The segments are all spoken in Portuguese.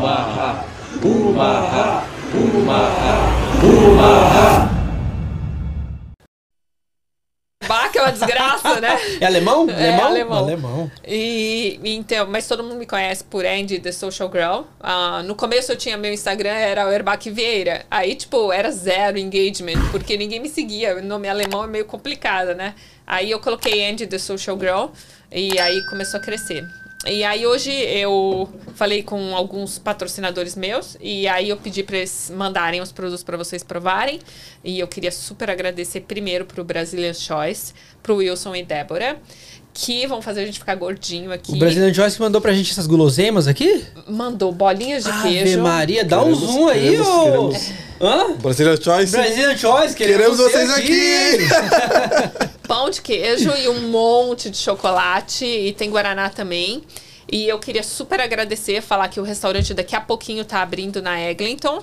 Umaha, Umaha, Umaha, Umaha. Bach é uma desgraça, né? É alemão? É, alemão? alemão. Alemão. E, então, mas todo mundo me conhece por Andy, The Social Girl. Ah, no começo eu tinha meu Instagram, era o Erbach Vieira. Aí, tipo, era zero engagement, porque ninguém me seguia. O nome alemão é meio complicado, né? Aí eu coloquei Andy, The Social Girl, e aí começou a crescer. E aí hoje eu falei com alguns patrocinadores meus e aí eu pedi para eles mandarem os produtos para vocês provarem. E eu queria super agradecer primeiro pro Brazilian Choice, pro Wilson e Débora, que vão fazer a gente ficar gordinho aqui. O Brazilian Joyce mandou pra gente essas guloseimas aqui? Mandou bolinhas de Ave queijo. Maria, dá um Queremos- zoom aí, queremos- ô. queremos. Hã? Brazilian Choice. Brazilian Choice, Queremos você vocês aqui. pão de queijo e um monte de chocolate e tem guaraná também. E eu queria super agradecer, falar que o restaurante daqui a pouquinho tá abrindo na Eglinton.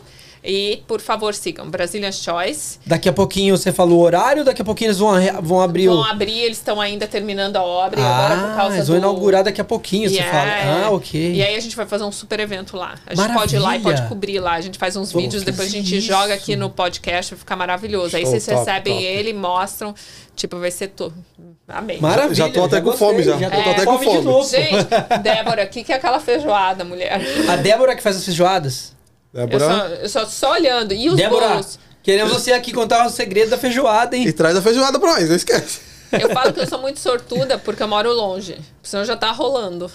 E, por favor, sigam Brazilian Choice. Daqui a pouquinho você falou o horário, daqui a pouquinho eles vão, vão abrir Vão o. abrir, eles estão ainda terminando a obra. e agora, por Ah, causa eles vão do... inaugurar daqui a pouquinho, você Yeah. fala. Ah, ok. E aí a gente vai fazer um super evento lá. A gente pode ir lá e Maravilha. pode cobrir lá. A gente faz uns Pô, vídeos, depois a gente isso. joga aqui no podcast, vai ficar maravilhoso. aí Show, vocês top, recebem top. ele, mostram. Tipo, vai ser tudo. Amém. Maravilha. Já tô até com gostei, fome, já. tô É. até Tô com até com fome de fome. novo. Gente, Débora, o que, que é aquela feijoada, mulher? A Débora que faz as feijoadas. Eu Débora. só, eu só, só olhando. E os Débora, bolos? queremos você aqui contar o segredo da feijoada, hein? E traz a feijoada pra nós, não esquece. Eu falo que eu sou muito sortuda porque eu moro longe. Senão já tá rolando.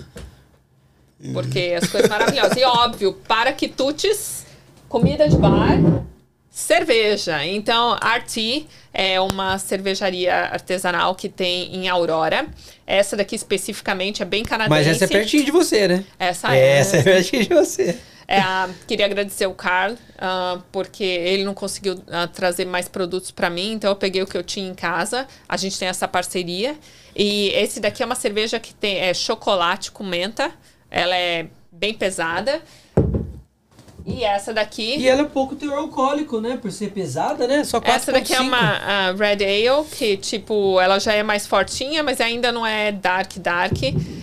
Porque as coisas maravilhosas. E óbvio, para quitutes, comida de bar, cerveja. Então, RT é uma cervejaria artesanal que tem em Aurora. Essa daqui especificamente é bem canadense. Mas essa é pertinho de você, né? Essa é. Essa é pertinho de você. É, ah, queria agradecer o Carl, ah, porque ele não conseguiu ah, trazer mais produtos para mim, então eu peguei o que eu tinha em casa. A gente tem essa parceria. E esse daqui é uma cerveja que tem é chocolate com menta. Ela é bem pesada. E essa daqui. E ela é pouco teor alcoólico, né? Por ser pesada, né? Só 4,5. Essa daqui é uma Red Ale, que, tipo, ela já é mais fortinha, mas ainda não é dark, dark.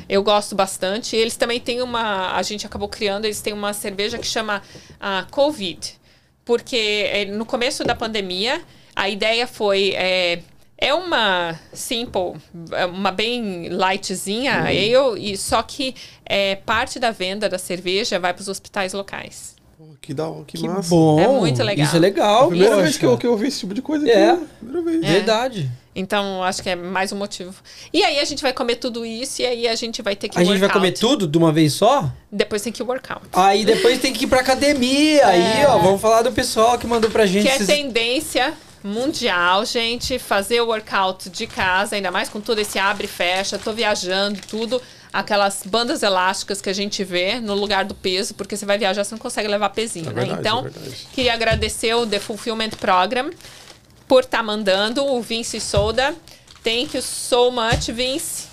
Eu gosto bastante. E eles também têm uma... A gente acabou criando, eles têm uma cerveja que chama ah, Covid. Porque eh, no começo da pandemia, a ideia foi... eh, é uma simple, é uma bem lightzinha, ale, e só que é, parte da venda da cerveja vai para os hospitais locais. Que da hora, que, Que massa. bom. É muito legal. Isso é legal. Primeira poxa. vez que eu, que eu vi esse tipo de coisa aqui. É. Primeira vez. Verdade. Então, acho que é mais um motivo. E aí a gente vai comer tudo isso e aí a gente vai ter que A gente vai comer tudo de uma vez só? Depois tem que workout. Aí depois tem que ir pra academia. Aí, ó, vamos falar do pessoal que mandou pra gente. Que é esses- tendência mundial, gente, fazer o workout de casa, ainda mais com todo esse abre e fecha, tô viajando, tudo. Aquelas bandas elásticas que a gente vê no lugar do peso, porque você vai viajar, você não consegue levar pezinho, É né? verdade, então, é queria agradecer o The Fulfillment Program por estar mandando o Vince Soda. Thank you so much, Vince.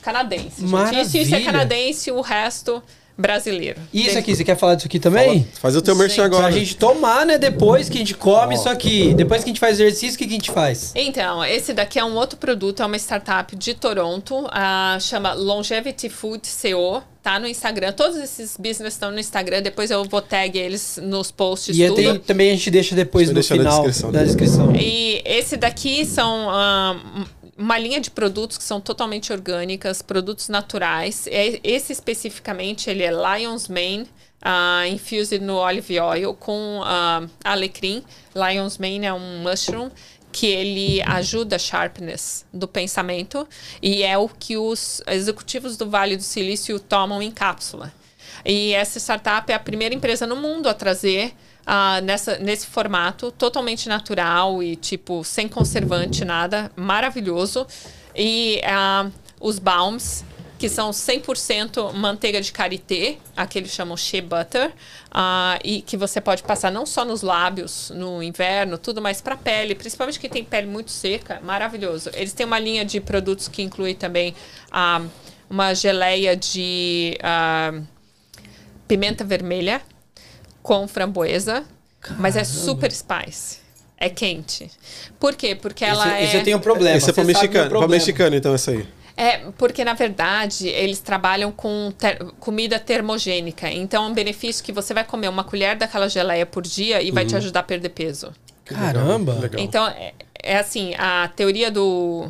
Canadense. Gente. Isso, isso é Maravilha. canadense, o resto brasileiro. Isso Thank aqui, você quer falar disso aqui também? Fala- Faz o teu merchan agora. Pra gente tomar, né? Depois que a gente come Ó. isso aqui. Depois que a gente faz exercício, o que que a gente faz? Então, esse daqui é um outro produto, é uma startup de Toronto, ah, chama Longevity Food CO, tá no Instagram. Todos esses business estão no Instagram, depois eu vou tag eles nos posts E tudo. tem, também a gente deixa depois no deixar na final descrição. na descrição. E esse daqui são ah, uma linha de produtos que são totalmente orgânicas, produtos naturais. E- Esse especificamente, ele é Lion's Mane, ah, infused no olive oil com ah, alecrim. Lion's Mane é um mushroom que ele ajuda a sharpness do pensamento e é o que os executivos do Vale do Silício tomam em cápsula. E essa startup é a primeira empresa no mundo a trazer ah, nessa, nesse formato totalmente natural e tipo sem conservante, nada, maravilhoso. E ah, os balms, que são 100% manteiga de karité, aqueles chamam shea butter, ah, e que você pode passar não só nos lábios no inverno, tudo, mas para pele, principalmente quem tem pele muito seca, maravilhoso. Eles têm uma linha de produtos que inclui também ah, uma geleia de ah, pimenta vermelha com framboesa, mas é super spice. É quente. Por quê? Porque ela esse, é. esse eu tenho um problema. Esse é meu mexicano, problema. mexicano, então, essa aí. É, porque na verdade eles trabalham com ter- comida termogênica. Então é um benefício que você vai comer uma colher daquela geleia por dia e vai te ajudar a perder peso. Caramba. Legal. Então é, é assim, a teoria do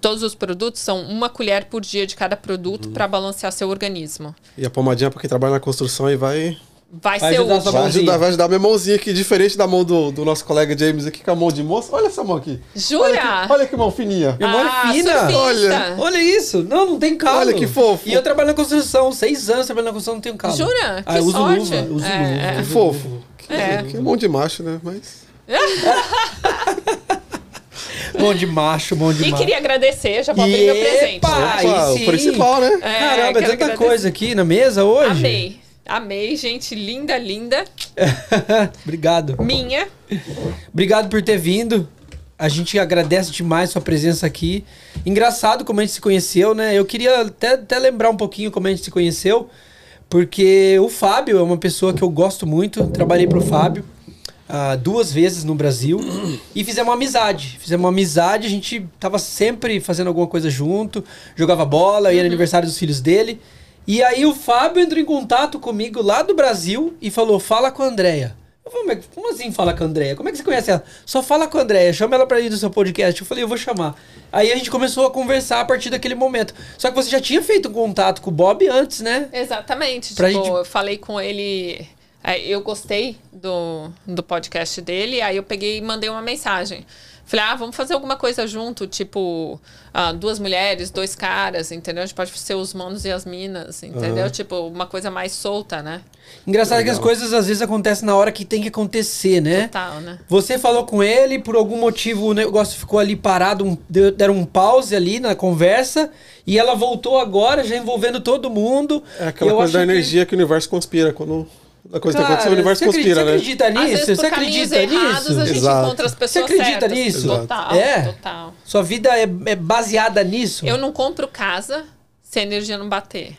todos os produtos são uma colher por dia de cada produto para balancear seu organismo. E a pomadinha pra quem trabalha na construção aí vai, Vai, Vai ser sua vai ajudar, vai ajudar a minha mãozinha aqui, diferente da mão do, do nosso colega James aqui, com a mão de moça. Olha essa mão aqui. Jura? Olha que, olha que mão fininha. Minha mão é Ah, fina. surfista. Olha. Olha isso. Não, não tem calo. Olha que fofo. E eu trabalho na construção. Seis anos trabalhando na construção, não tenho calo. Jura? Ah, Que eu uso sorte. luva. Uso É, luva. é. Que fofo. Que, É. que mão de macho, né? Mas. Mão de macho, mão de E macho. queria agradecer, já vou abrir meu presente. Epa! Opa, o principal, né? É, Caramba, é tanta agradecer. coisa aqui na mesa hoje. Amei. Amei, gente. Linda, linda. Obrigado. Minha. Obrigado por ter vindo. A gente agradece demais sua presença aqui. Engraçado como a gente se conheceu, né? Eu queria até, até lembrar um pouquinho como a gente se conheceu, porque o Fábio é uma pessoa que eu gosto muito. Trabalhei pro Fábio ah, duas vezes no Brasil e fizemos uma amizade. Fizemos uma amizade, a gente tava sempre fazendo alguma coisa junto, jogava bola, ia no aniversário dos filhos dele. E aí o Fábio entrou em contato comigo lá do Brasil e falou: fala com a Andrea. Eu falei, como assim fala com a Andrea? Como é que você conhece ela? Só fala com a Andrea, chama ela pra ir do seu podcast. Eu falei, eu vou chamar. Aí a gente começou a conversar a partir daquele momento. Só que você já tinha feito um contato com o Bob antes, né? Exatamente. Pra tipo, gente- eu falei com ele. é, Eu gostei do, do podcast dele, aí eu peguei e mandei uma mensagem. Falei, ah, vamos fazer alguma coisa junto, tipo, ah, duas mulheres, dois caras, entendeu? A gente pode ser os manos e as minas, entendeu? Tipo, uma coisa mais solta, né? Engraçado que as coisas às vezes acontecem na hora que tem que acontecer, né? Total, né? Você falou com ele, por algum motivo o negócio ficou ali parado, um- deram um pause ali na conversa, e ela voltou agora, já envolvendo todo mundo. É aquela coisa da acho que- energia que... o universo conspira. Quando a coisa tem Cara, acontecer, o universo você acredita, conspira, né? Você acredita Às nisso? vezes, Você acredita errados, nisso? a gente Exato. encontra as pessoas acredita certas. nisso? Total, É. total. Sua vida é, é baseada nisso? Eu não compro casa se a energia não bater.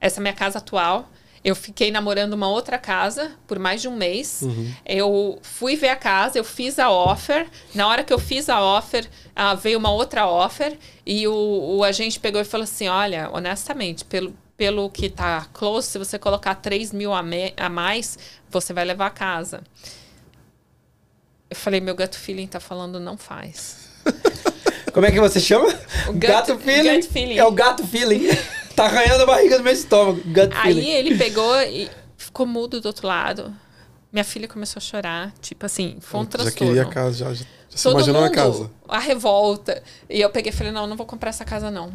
Essa é a minha casa atual. Eu fiquei namorando uma outra casa por mais de um mês. Eu fui ver a casa, eu fiz a offer. Na hora que eu fiz a offer, ah, veio uma outra offer. E o, o agente pegou e falou assim: Olha, honestamente, pelo, pelo que tá close, se você colocar 3 mil a, me- a mais, você vai levar a casa. Eu falei: Meu gut feeling tá falando, não faz. Como é que você chama? O gut- gut feeling. É o gato feeling. tá arranhando a barriga do meu estômago. Gut Aí feeling. ele pegou e ficou mudo do outro lado. Minha filha começou a chorar. Tipo assim, foi um já transtorno. queria a casa, já, já, já se imaginou mundo, a casa. a revolta. E eu peguei e falei, não, não vou comprar essa casa, não.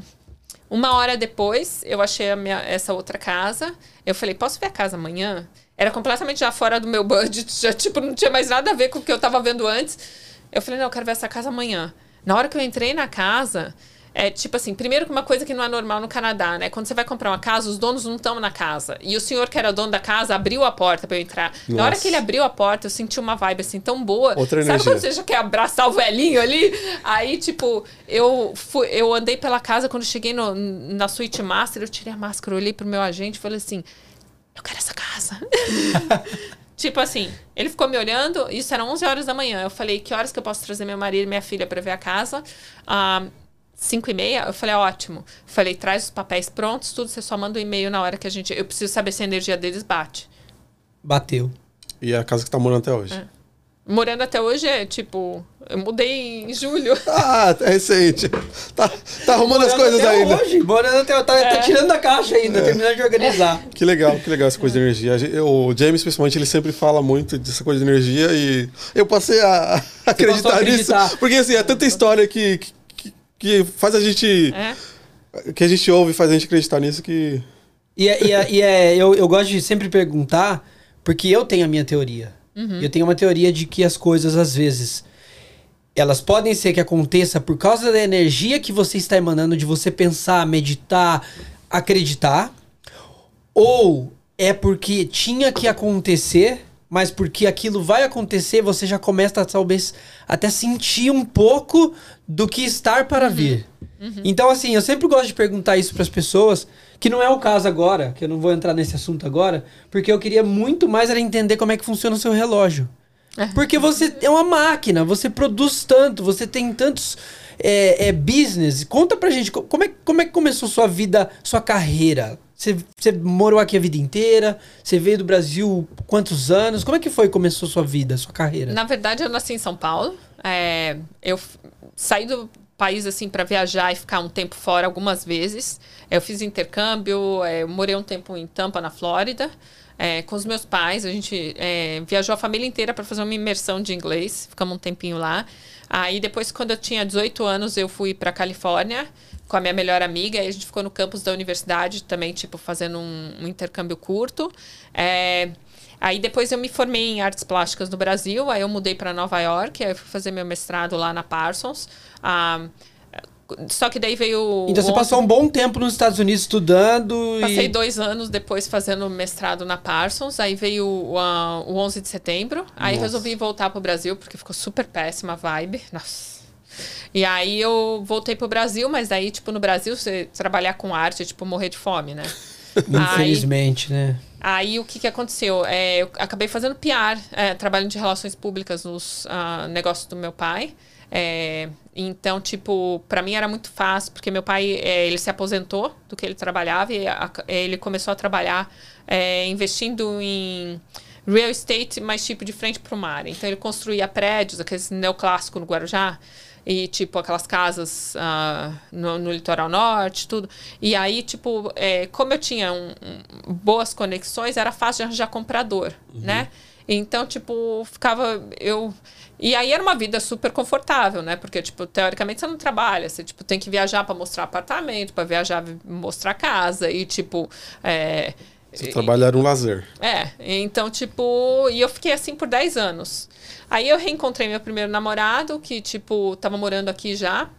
Uma hora depois, eu achei minha, essa outra casa. Eu falei, posso ver a casa amanhã? Era completamente já fora do meu budget. Já, tipo, não tinha mais nada a ver com o que eu tava vendo antes. Eu falei, não, eu quero ver essa casa amanhã. Na hora que eu entrei na casa... É tipo assim, primeiro que uma coisa que não é normal no Canadá, né? Quando você vai comprar uma casa, os donos não estão na casa. E o senhor que era dono da casa abriu a porta pra eu entrar. Na hora Nossa. que ele abriu a porta, eu senti uma vibe assim tão boa. Outra Sabe energia. quando você já quer abraçar o velhinho ali? Aí, tipo, eu, fui, eu andei pela casa, quando cheguei no, na suíte master, eu tirei a máscara, olhei pro meu agente e falei assim: eu quero essa casa. tipo assim, ele ficou me olhando, isso era 11 horas da manhã. Eu falei: que horas que eu posso trazer meu marido e minha filha pra ver a casa? Ah, 5 e meia, eu falei, ótimo. Falei, traz os papéis prontos, tudo, você só manda um e-mail na hora que a gente. Eu preciso saber se a energia deles bate. Bateu. E é a casa que tá morando até hoje. Morando até hoje é tipo. Eu mudei em julho. Ah, é recente. Tá, tá arrumando as Morando coisas até ainda. Hoje, morando até, tá, tá tirando da caixa ainda, terminando de organizar. Que legal, que legal essa coisa de energia. A O James, principalmente, ele sempre fala muito dessa coisa de energia e eu passei a a acreditar, a acreditar. nisso. Porque assim, é tanta história que, que, que faz a gente. É. Que a gente ouve e faz a gente acreditar nisso que. E, é- e, é- e é, eu, eu gosto de sempre perguntar, porque eu tenho a minha teoria. Eu tenho uma teoria de que as coisas, às vezes, elas podem ser que aconteça por causa da energia que você está emanando, de você pensar, meditar, acreditar. Ou é porque tinha que acontecer, mas porque aquilo vai acontecer, você já começa a talvez até sentir um pouco do que estar para vir. Então, assim, eu sempre gosto de perguntar isso para as pessoas, que não é o caso agora, que eu não vou entrar nesse assunto agora, porque eu queria muito mais era entender como é que funciona o seu relógio. Porque você é uma máquina, você produz tanto, você tem tantos é, é, business. Conta pra gente, co- como é, como é que começou sua vida, sua carreira? Você, morou aqui a vida inteira? Você veio do Brasil quantos anos? Como é que foi começou sua vida, sua carreira? Na verdade, eu nasci em São Paulo. É, eu saí do país assim para viajar e ficar um tempo fora algumas vezes. Eu fiz intercâmbio, é, morei um tempo em Tampa, na Flórida, é, com os meus pais. A gente é, viajou a família inteira para fazer uma imersão de inglês. Ficamos um tempinho lá. Aí depois, quando eu tinha 18 anos, eu fui para Califórnia com a minha melhor amiga. Aí a gente ficou no campus da universidade também, tipo, fazendo um, um intercâmbio curto. É, Aí depois eu me formei em artes plásticas no Brasil, aí eu mudei para Nova York, aí eu fui fazer meu mestrado lá na Parsons. Ah, só que daí veio. Então você o passou um bom tempo nos Estados Unidos estudando Passei e... dois anos depois fazendo mestrado na Parsons, aí veio o, ah, o 11 de setembro, aí Nossa. resolvi voltar pro Brasil, porque ficou super péssima a vibe. Nossa. E aí eu voltei pro Brasil, mas daí, tipo, no Brasil, você trabalhar com arte é tipo morrer de fome, né? Aí- Infelizmente, né? Aí o que, que aconteceu? É, eu acabei fazendo PR, é, trabalho de relações públicas nos ah, negócios do meu pai. É, então, tipo, para mim era muito fácil, porque meu pai, é, ele se aposentou do que ele trabalhava e a- ele começou a trabalhar é, investindo em real estate, mas tipo de frente para o mar. Então, ele construía prédios, aqueles neoclássicos no Guarujá, e tipo aquelas casas ah, no, no litoral norte, tudo. E aí, tipo, é, como eu tinha um- um- boas conexões, era fácil de arranjar comprador, né? Então, tipo, ficava eu e aí era uma vida super confortável, né? Porque tipo, teoricamente você não trabalha, você tipo tem que viajar para mostrar apartamento, para viajar mostrar casa e tipo, é, Você trabalhar era um lazer. é, então, tipo, e eu fiquei assim por 10 anos. Aí eu reencontrei meu primeiro namorado, que, tipo, tava morando aqui já.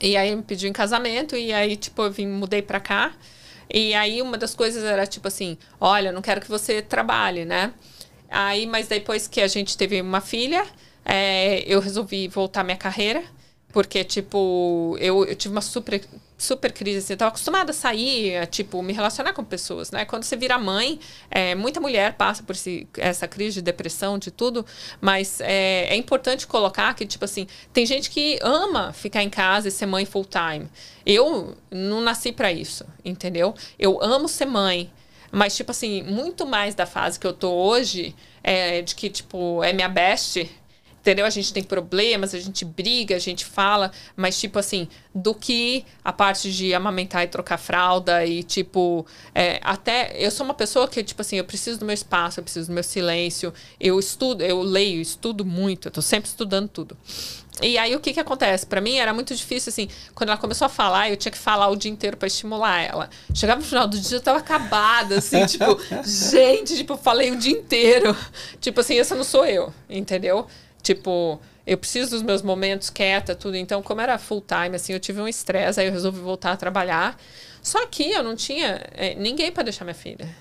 E aí me pediu em casamento, e aí, tipo, eu vim, mudei pra cá. E aí uma das coisas era, tipo assim, olha, não quero que você trabalhe, né? Aí, mas depois que a gente teve uma filha, é, eu resolvi voltar minha carreira. Porque, tipo, eu, eu tive uma super, super crise. Assim, eu tava acostumada a sair, a, tipo, me relacionar com pessoas, né? Quando você vira mãe, é, muita mulher passa por esse, essa crise de depressão, de tudo. Mas é, é importante colocar que, tipo assim, tem gente que ama ficar em casa e ser mãe full time. Eu não nasci para isso, entendeu? Eu amo ser mãe. Mas, tipo assim, muito mais da fase que eu tô hoje, é de que, tipo, é minha best, entendeu? A gente tem problemas, a gente briga, a gente fala, mas, tipo assim, do que a parte de amamentar e trocar fralda e, tipo, é, até. Eu sou uma pessoa que, tipo assim, eu preciso do meu espaço, eu preciso do meu silêncio, eu estudo, eu leio, estudo muito, eu tô sempre estudando tudo. E aí o que que acontece? Pra mim era muito difícil, assim, quando ela começou a falar, eu tinha que falar o dia inteiro pra estimular ela. Chegava no final do dia, eu tava acabada, assim, tipo, gente, tipo, falei o dia inteiro. Tipo assim, essa não sou eu, entendeu? Tipo, eu preciso dos meus momentos quieta, tudo. Então, como era full time, assim, eu tive um estresse, aí eu resolvi voltar a trabalhar. Só que eu não tinha é, ninguém pra deixar minha filha.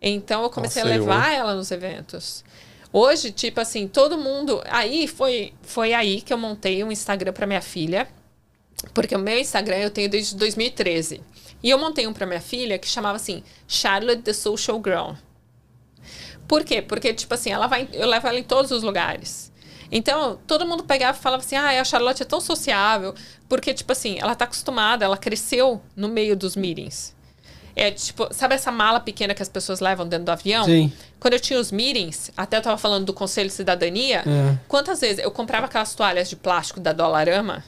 Então eu comecei Nossa, a eu, levar ela nos eventos. Hoje, tipo assim, todo mundo. Aí foi, foi aí que eu montei um Instagram para minha filha. Porque o meu Instagram eu tenho desde 2013. E eu montei um para minha filha que chamava assim, Charlotte the Social Girl. Por quê? Porque, tipo assim, ela vai, eu levo ela em todos os lugares. Então, todo mundo pegava e falava assim: ah, a Charlotte é tão sociável. Porque, tipo assim, ela tá acostumada, ela cresceu no meio dos meetings. É tipo, sabe essa mala pequena que as pessoas levam dentro do avião? Sim. Quando eu tinha os meetings, até eu tava falando do Conselho de Cidadania, É. quantas vezes eu comprava aquelas toalhas de plástico da Dollarama,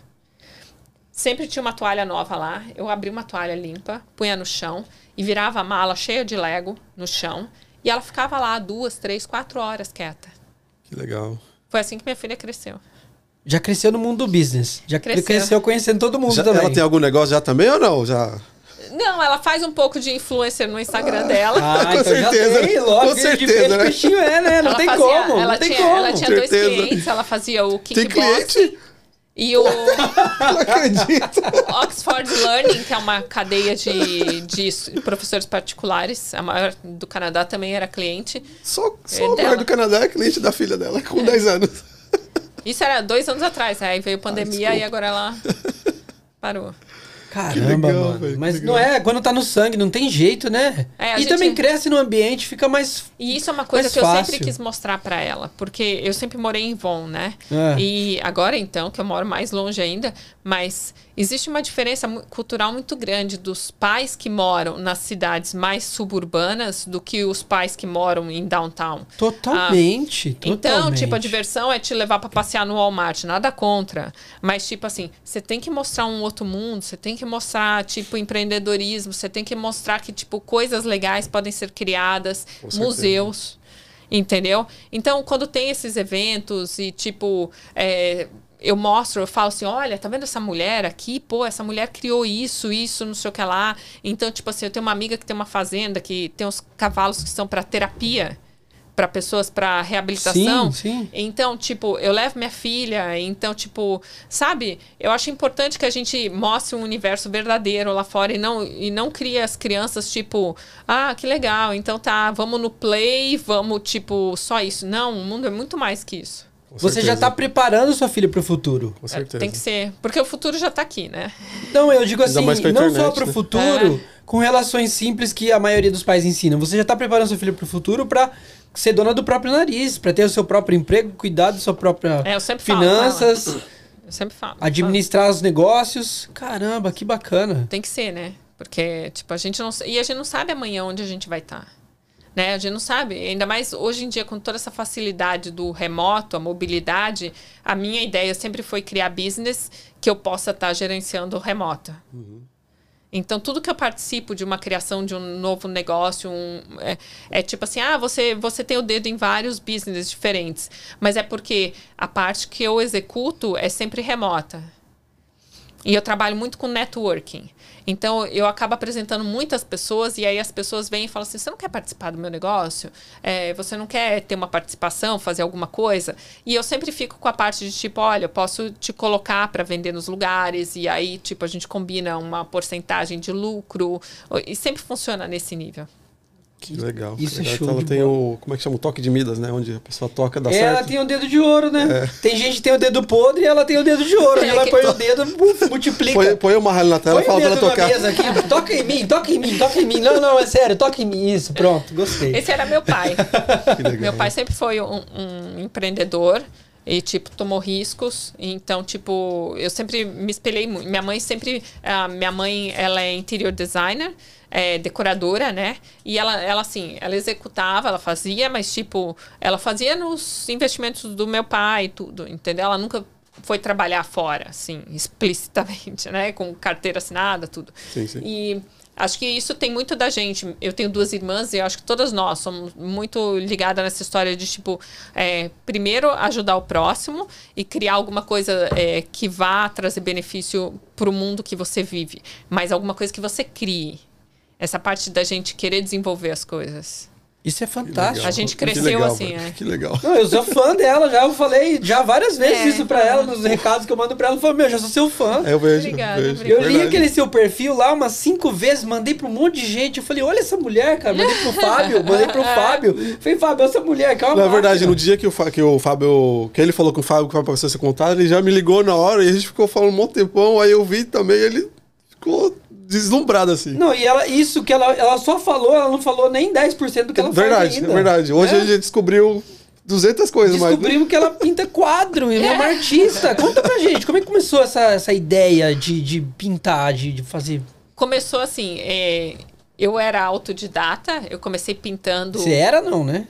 sempre tinha uma toalha nova lá, eu abria uma toalha limpa, punha no chão e virava a mala cheia de Lego no chão e ela ficava lá duas, três, quatro horas quieta. Que legal. Foi assim que minha filha cresceu. Já cresceu no mundo do business. Já cresceu, Cresceu. conhecendo todo mundo Já- também. ela tem algum negócio já também ou não? Já. Não, ela faz um pouco de influencer no Instagram dela. Ah, Com então certeza. tem, logo. Com de certeza, né? peixinho é, né? Não ela tem fazia, como, ela não tem tinha, como. Ela tinha dois clientes, ela fazia o Tem kickbox cliente? E o Não acredito. Oxford Learning, que é uma cadeia de, de professores particulares, a maior do Canadá também era cliente. Só, só É dela. maior do Canadá é cliente da filha dela, com 10 anos. Isso era dois anos atrás, aí veio pandemia desculpa. e agora ela parou. Caramba, legal, mano. que Mas legal. não é, quando tá no sangue, não tem jeito, né? É, e gente- também cresce no ambiente, fica mais. E isso é uma coisa que eu fácil. sempre quis mostrar pra ela, porque eu sempre morei em Von, né? É. E agora então, que eu moro mais longe ainda, mas existe uma diferença cultural muito grande dos pais que moram nas cidades mais suburbanas do que os pais que moram em downtown. Totalmente. Então, totalmente. tipo, a diversão é te levar pra passear no Walmart, nada contra. Mas, tipo assim, você tem que mostrar um outro mundo, você tem que mostrar, tipo, empreendedorismo, você tem que mostrar que, tipo, coisas legais podem ser criadas, Com certeza. museus. Entendeu? Então, quando tem esses eventos e, tipo, é, eu mostro, eu falo assim: olha, tá vendo essa mulher aqui? Pô, essa mulher criou isso, isso, não sei o que lá. Então, tipo assim, eu tenho uma amiga que tem uma fazenda que tem uns cavalos que são para terapia, para pessoas para reabilitação. Sim, sim. Então, tipo, eu levo minha filha, então, tipo, sabe? Eu acho importante que a gente mostre um universo verdadeiro lá fora e não, e não crie as crianças, tipo, ah, que legal, então tá, vamos no play, vamos, tipo, só isso. Não, o mundo é muito mais que isso. Você já certeza. tá preparando sua filha pro futuro. Com É, certeza. tem que ser, porque o futuro já tá aqui, né? Não, eu digo assim, mais pra não internet, só pro né? futuro, É. com relações simples que a maioria dos pais ensinam. Você já tá preparando sua filha pro futuro pra ser dona do próprio nariz, pra ter o seu próprio emprego, cuidar da sua própria É, eu sempre falo finanças, Eu sempre falo. administrar os negócios. Caramba, que bacana. Tem que ser, né? Porque, tipo, a gente não. E a gente não sabe amanhã onde a gente vai estar. Né? A gente não sabe. Ainda mais hoje em dia, com toda essa facilidade do remoto, a mobilidade, a minha ideia sempre foi criar business que eu possa estar gerenciando remota. Então, tudo que eu participo de uma criação de um novo negócio, um, é, é tipo assim, ah, você, você tem o dedo em vários business diferentes. Mas é porque a parte que eu executo é sempre remota. E eu trabalho muito com networking. Então, eu acabo apresentando muitas pessoas e aí as pessoas vêm e falam assim: você não quer participar do meu negócio? É, você não quer ter uma participação, fazer alguma coisa? E eu sempre fico com a parte de tipo: olha, eu posso te colocar para vender nos lugares e aí, tipo, a gente combina uma porcentagem de lucro. E sempre funciona nesse nível. Que legal. Isso é show ela tem o. Como é que chama? O toque de Midas, né? Onde a pessoa toca, dá Ela certo. tem o dedo de ouro, né? É. Tem gente que tem o dedo podre e ela tem o dedo de ouro. É, ela põe o dedo, multiplica. Põe, põe o marralho na tela e Põe o fala pra ela dedo na tocar. mesa aqui, toca em mim, toca em mim, toca em mim. Não, não, é sério, toca em mim. Isso, pronto, gostei. Esse era meu pai. Que legal. Meu pai sempre foi um, um empreendedor e, tipo, tomou riscos. Então, tipo, eu sempre me espelhei muito. Minha mãe sempre... ah, minha mãe, ela é interior designer, é decoradora, né? E ela, ela, assim, ela executava, ela fazia, mas, tipo, ela fazia nos investimentos do meu pai e tudo, entendeu? Ela nunca foi trabalhar fora, assim, explicitamente, né? Com carteira assinada, tudo. Sim, sim. E acho que isso tem muito da gente. Eu tenho duas irmãs e acho que todas nós somos muito ligadas nessa história de, tipo, é, primeiro ajudar o próximo e criar alguma coisa é, que vá trazer benefício para o mundo que você vive, mas alguma coisa que você crie. Essa parte da gente querer desenvolver as coisas. Isso é fantástico. A gente Que cresceu legal, assim, é. Que legal. Não, eu sou fã dela, já eu falei já várias vezes É, isso pra ela, nos recados que eu mando pra ela. Eu falo, meu, já sou seu fã. É, eu vejo. Obrigada, vejo. Eu li aquele seu perfil lá umas cinco vezes, mandei pra um monte de gente. Eu falei, olha essa mulher, cara. Mandei pro Fábio, mandei pro Fábio. Falei, Fábio, essa mulher, que é Na verdade, no dia que o, Fá- que o Fábio. Que ele falou com o Fábio que vai pra você ser contado, ele já me ligou na hora e a gente ficou falando um monte tempão. Aí eu vi também, ele ficou deslumbrado assim. Não, e ela, isso que ela, ela só falou, ela não falou nem 10% do que ela verdade, faz ainda. é verdade. Hoje É. a gente descobriu 200 coisas mais. Descobrimos que ela pinta quadro, ela é uma artista. Conta pra gente, como é que começou essa, essa ideia de, de pintar, de, de fazer... Começou assim, é, eu era autodidata, eu comecei pintando... Você era não, né?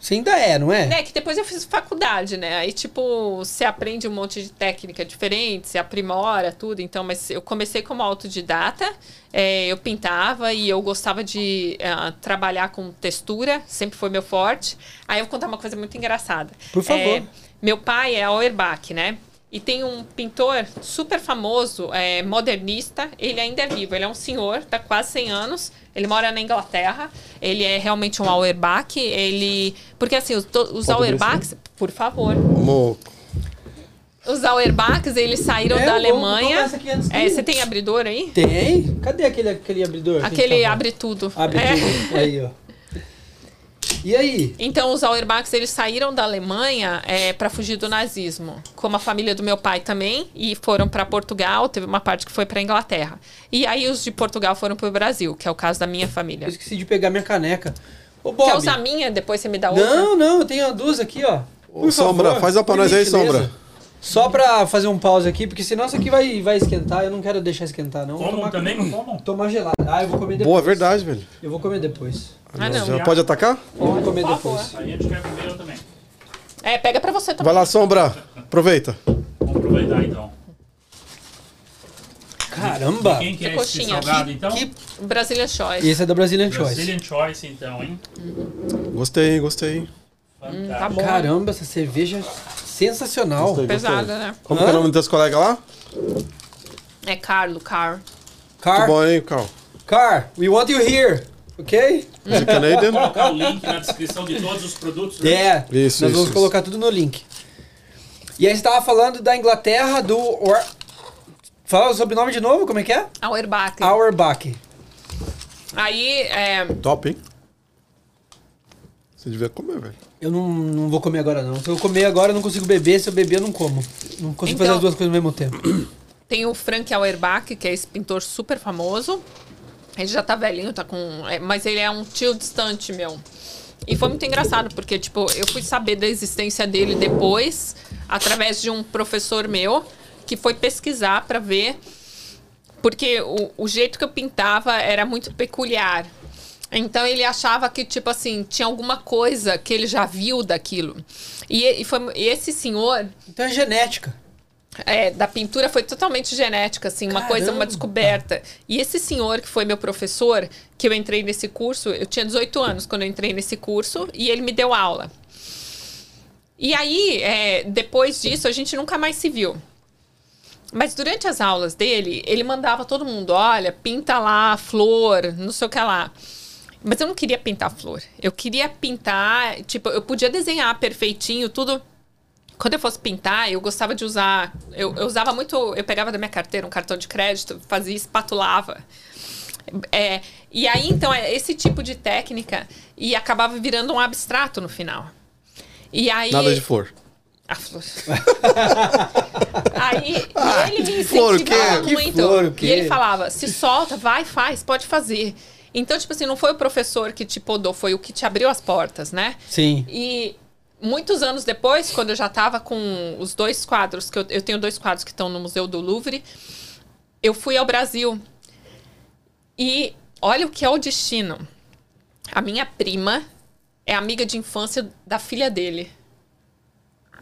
Você ainda é, não é? É, que depois eu fiz faculdade, né? Aí, tipo, você aprende um monte de técnica diferente, você aprimora tudo. Então, mas eu comecei como autodidata, é, eu pintava e eu gostava de ah, trabalhar com textura, sempre foi meu forte. Aí eu vou contar uma coisa muito engraçada. Por favor. É, meu pai é Auerbach, né? E tem um pintor super famoso, é, modernista, ele ainda é vivo, ele é um senhor, tá quase 100 anos, ele mora na Inglaterra, ele é realmente um Auerbach, ele... Porque assim, os, os Auerbachs, por favor, Vamos- os Auerbachs, eles saíram É, da Alemanha... É, você tem abridor aí? Tem? Cadê aquele, aquele abridor? Aquele abre tudo. Abre É. tudo. Aí, ó. E aí? Então, os Auerbachs, eles saíram da Alemanha é, para fugir do nazismo. Como a família do meu pai também. E foram para Portugal. Teve uma parte que foi para Inglaterra. E aí, os de Portugal foram para o Brasil, que é o caso da minha família. Eu esqueci de pegar minha caneca. Ô, Bob. Quer usar a minha? Depois você me dá outra? Não, não, eu tenho duas aqui, ó. Ô, Sombra, faz uma pra por nós aí. Sombra. Só pra fazer um pause aqui, porque senão isso aqui vai, vai esquentar. Eu não quero deixar esquentar, não. Vou tomar, também, não comam? tomar gelado. Ah, eu vou comer depois. Boa, é verdade, velho. Eu vou comer depois. Ah, não. Já pode atacar? Vou comer Por depois. Aí a gente quer comer eu também. É, pega pra você também. Vai lá, Sombra. Aproveita. Vamos aproveitar então. Caramba! Quem que é Que esse coxinha. salgado então? Que... Brazilian Choice. Esse é da Brazilian Choice. Brazilian Choice então, hein? Gostei, hein, gostei. Fantástico. Tá bom. Caramba, essa cerveja sensacional. Gostei. Pesada, né? Como que é o nome dos teus colegas lá? É Carlo, Car. Car, Muito bom, hein, Carl? Car, we want you here, ok? Is it Canadian? Colocar o link na descrição de todos os produtos. né? É, Isso, nós isso, vamos isso. colocar tudo no link. E aí você tava falando da Inglaterra, do... Or... Fala o sobrenome de novo, como é que é? Auerbach. Auerbach. Aí, é, Top, hein? Você devia comer, velho. Eu não, não vou comer agora, não. Se eu comer agora, eu não consigo beber. Se eu beber, eu não como. Não consigo Então- fazer as duas coisas ao mesmo tempo. tem o Frank Auerbach, que é esse pintor super famoso. Ele já tá velhinho, tá com. é, mas ele é um tio distante, meu. E foi muito engraçado, porque, tipo, eu fui saber da existência dele depois, através de um professor meu, que foi pesquisar pra ver. Porque o, o jeito que eu pintava era muito peculiar. Então ele achava que, tipo assim, tinha alguma coisa que ele já viu daquilo. E, e foi, e esse senhor, Então é genética. é, da pintura foi totalmente genética, assim, uma coisa, uma Caramba! descoberta. E esse senhor que foi meu professor, que eu entrei nesse curso, eu tinha 18 anos quando eu entrei nesse curso, e ele me deu aula. E aí, é, depois disso, a gente nunca mais se viu. Mas durante as aulas dele, ele mandava todo mundo, olha, pinta lá flor, não sei o que lá. Mas eu não queria pintar flor. Eu queria pintar, tipo, eu podia desenhar perfeitinho, tudo. Quando eu fosse pintar, eu gostava de usar. Eu, eu usava muito. Eu pegava da minha carteira um cartão de crédito, fazia espatulava. É, e aí, então, é esse tipo de técnica e acabava virando um abstrato no final. E aí. Nada de flor. A flor. Aí e ele me flor incentivava Que muito. flor? E ele falava: se solta, vai, faz, pode fazer. Então, tipo assim, não foi o professor que te podou, foi o que te abriu as portas, né? Sim. E muitos anos depois, quando eu já tava com os dois quadros, que eu, eu tenho dois quadros que estão no Museu do Louvre, eu fui ao Brasil. E olha o que é o destino. A minha prima é amiga de infância da filha dele.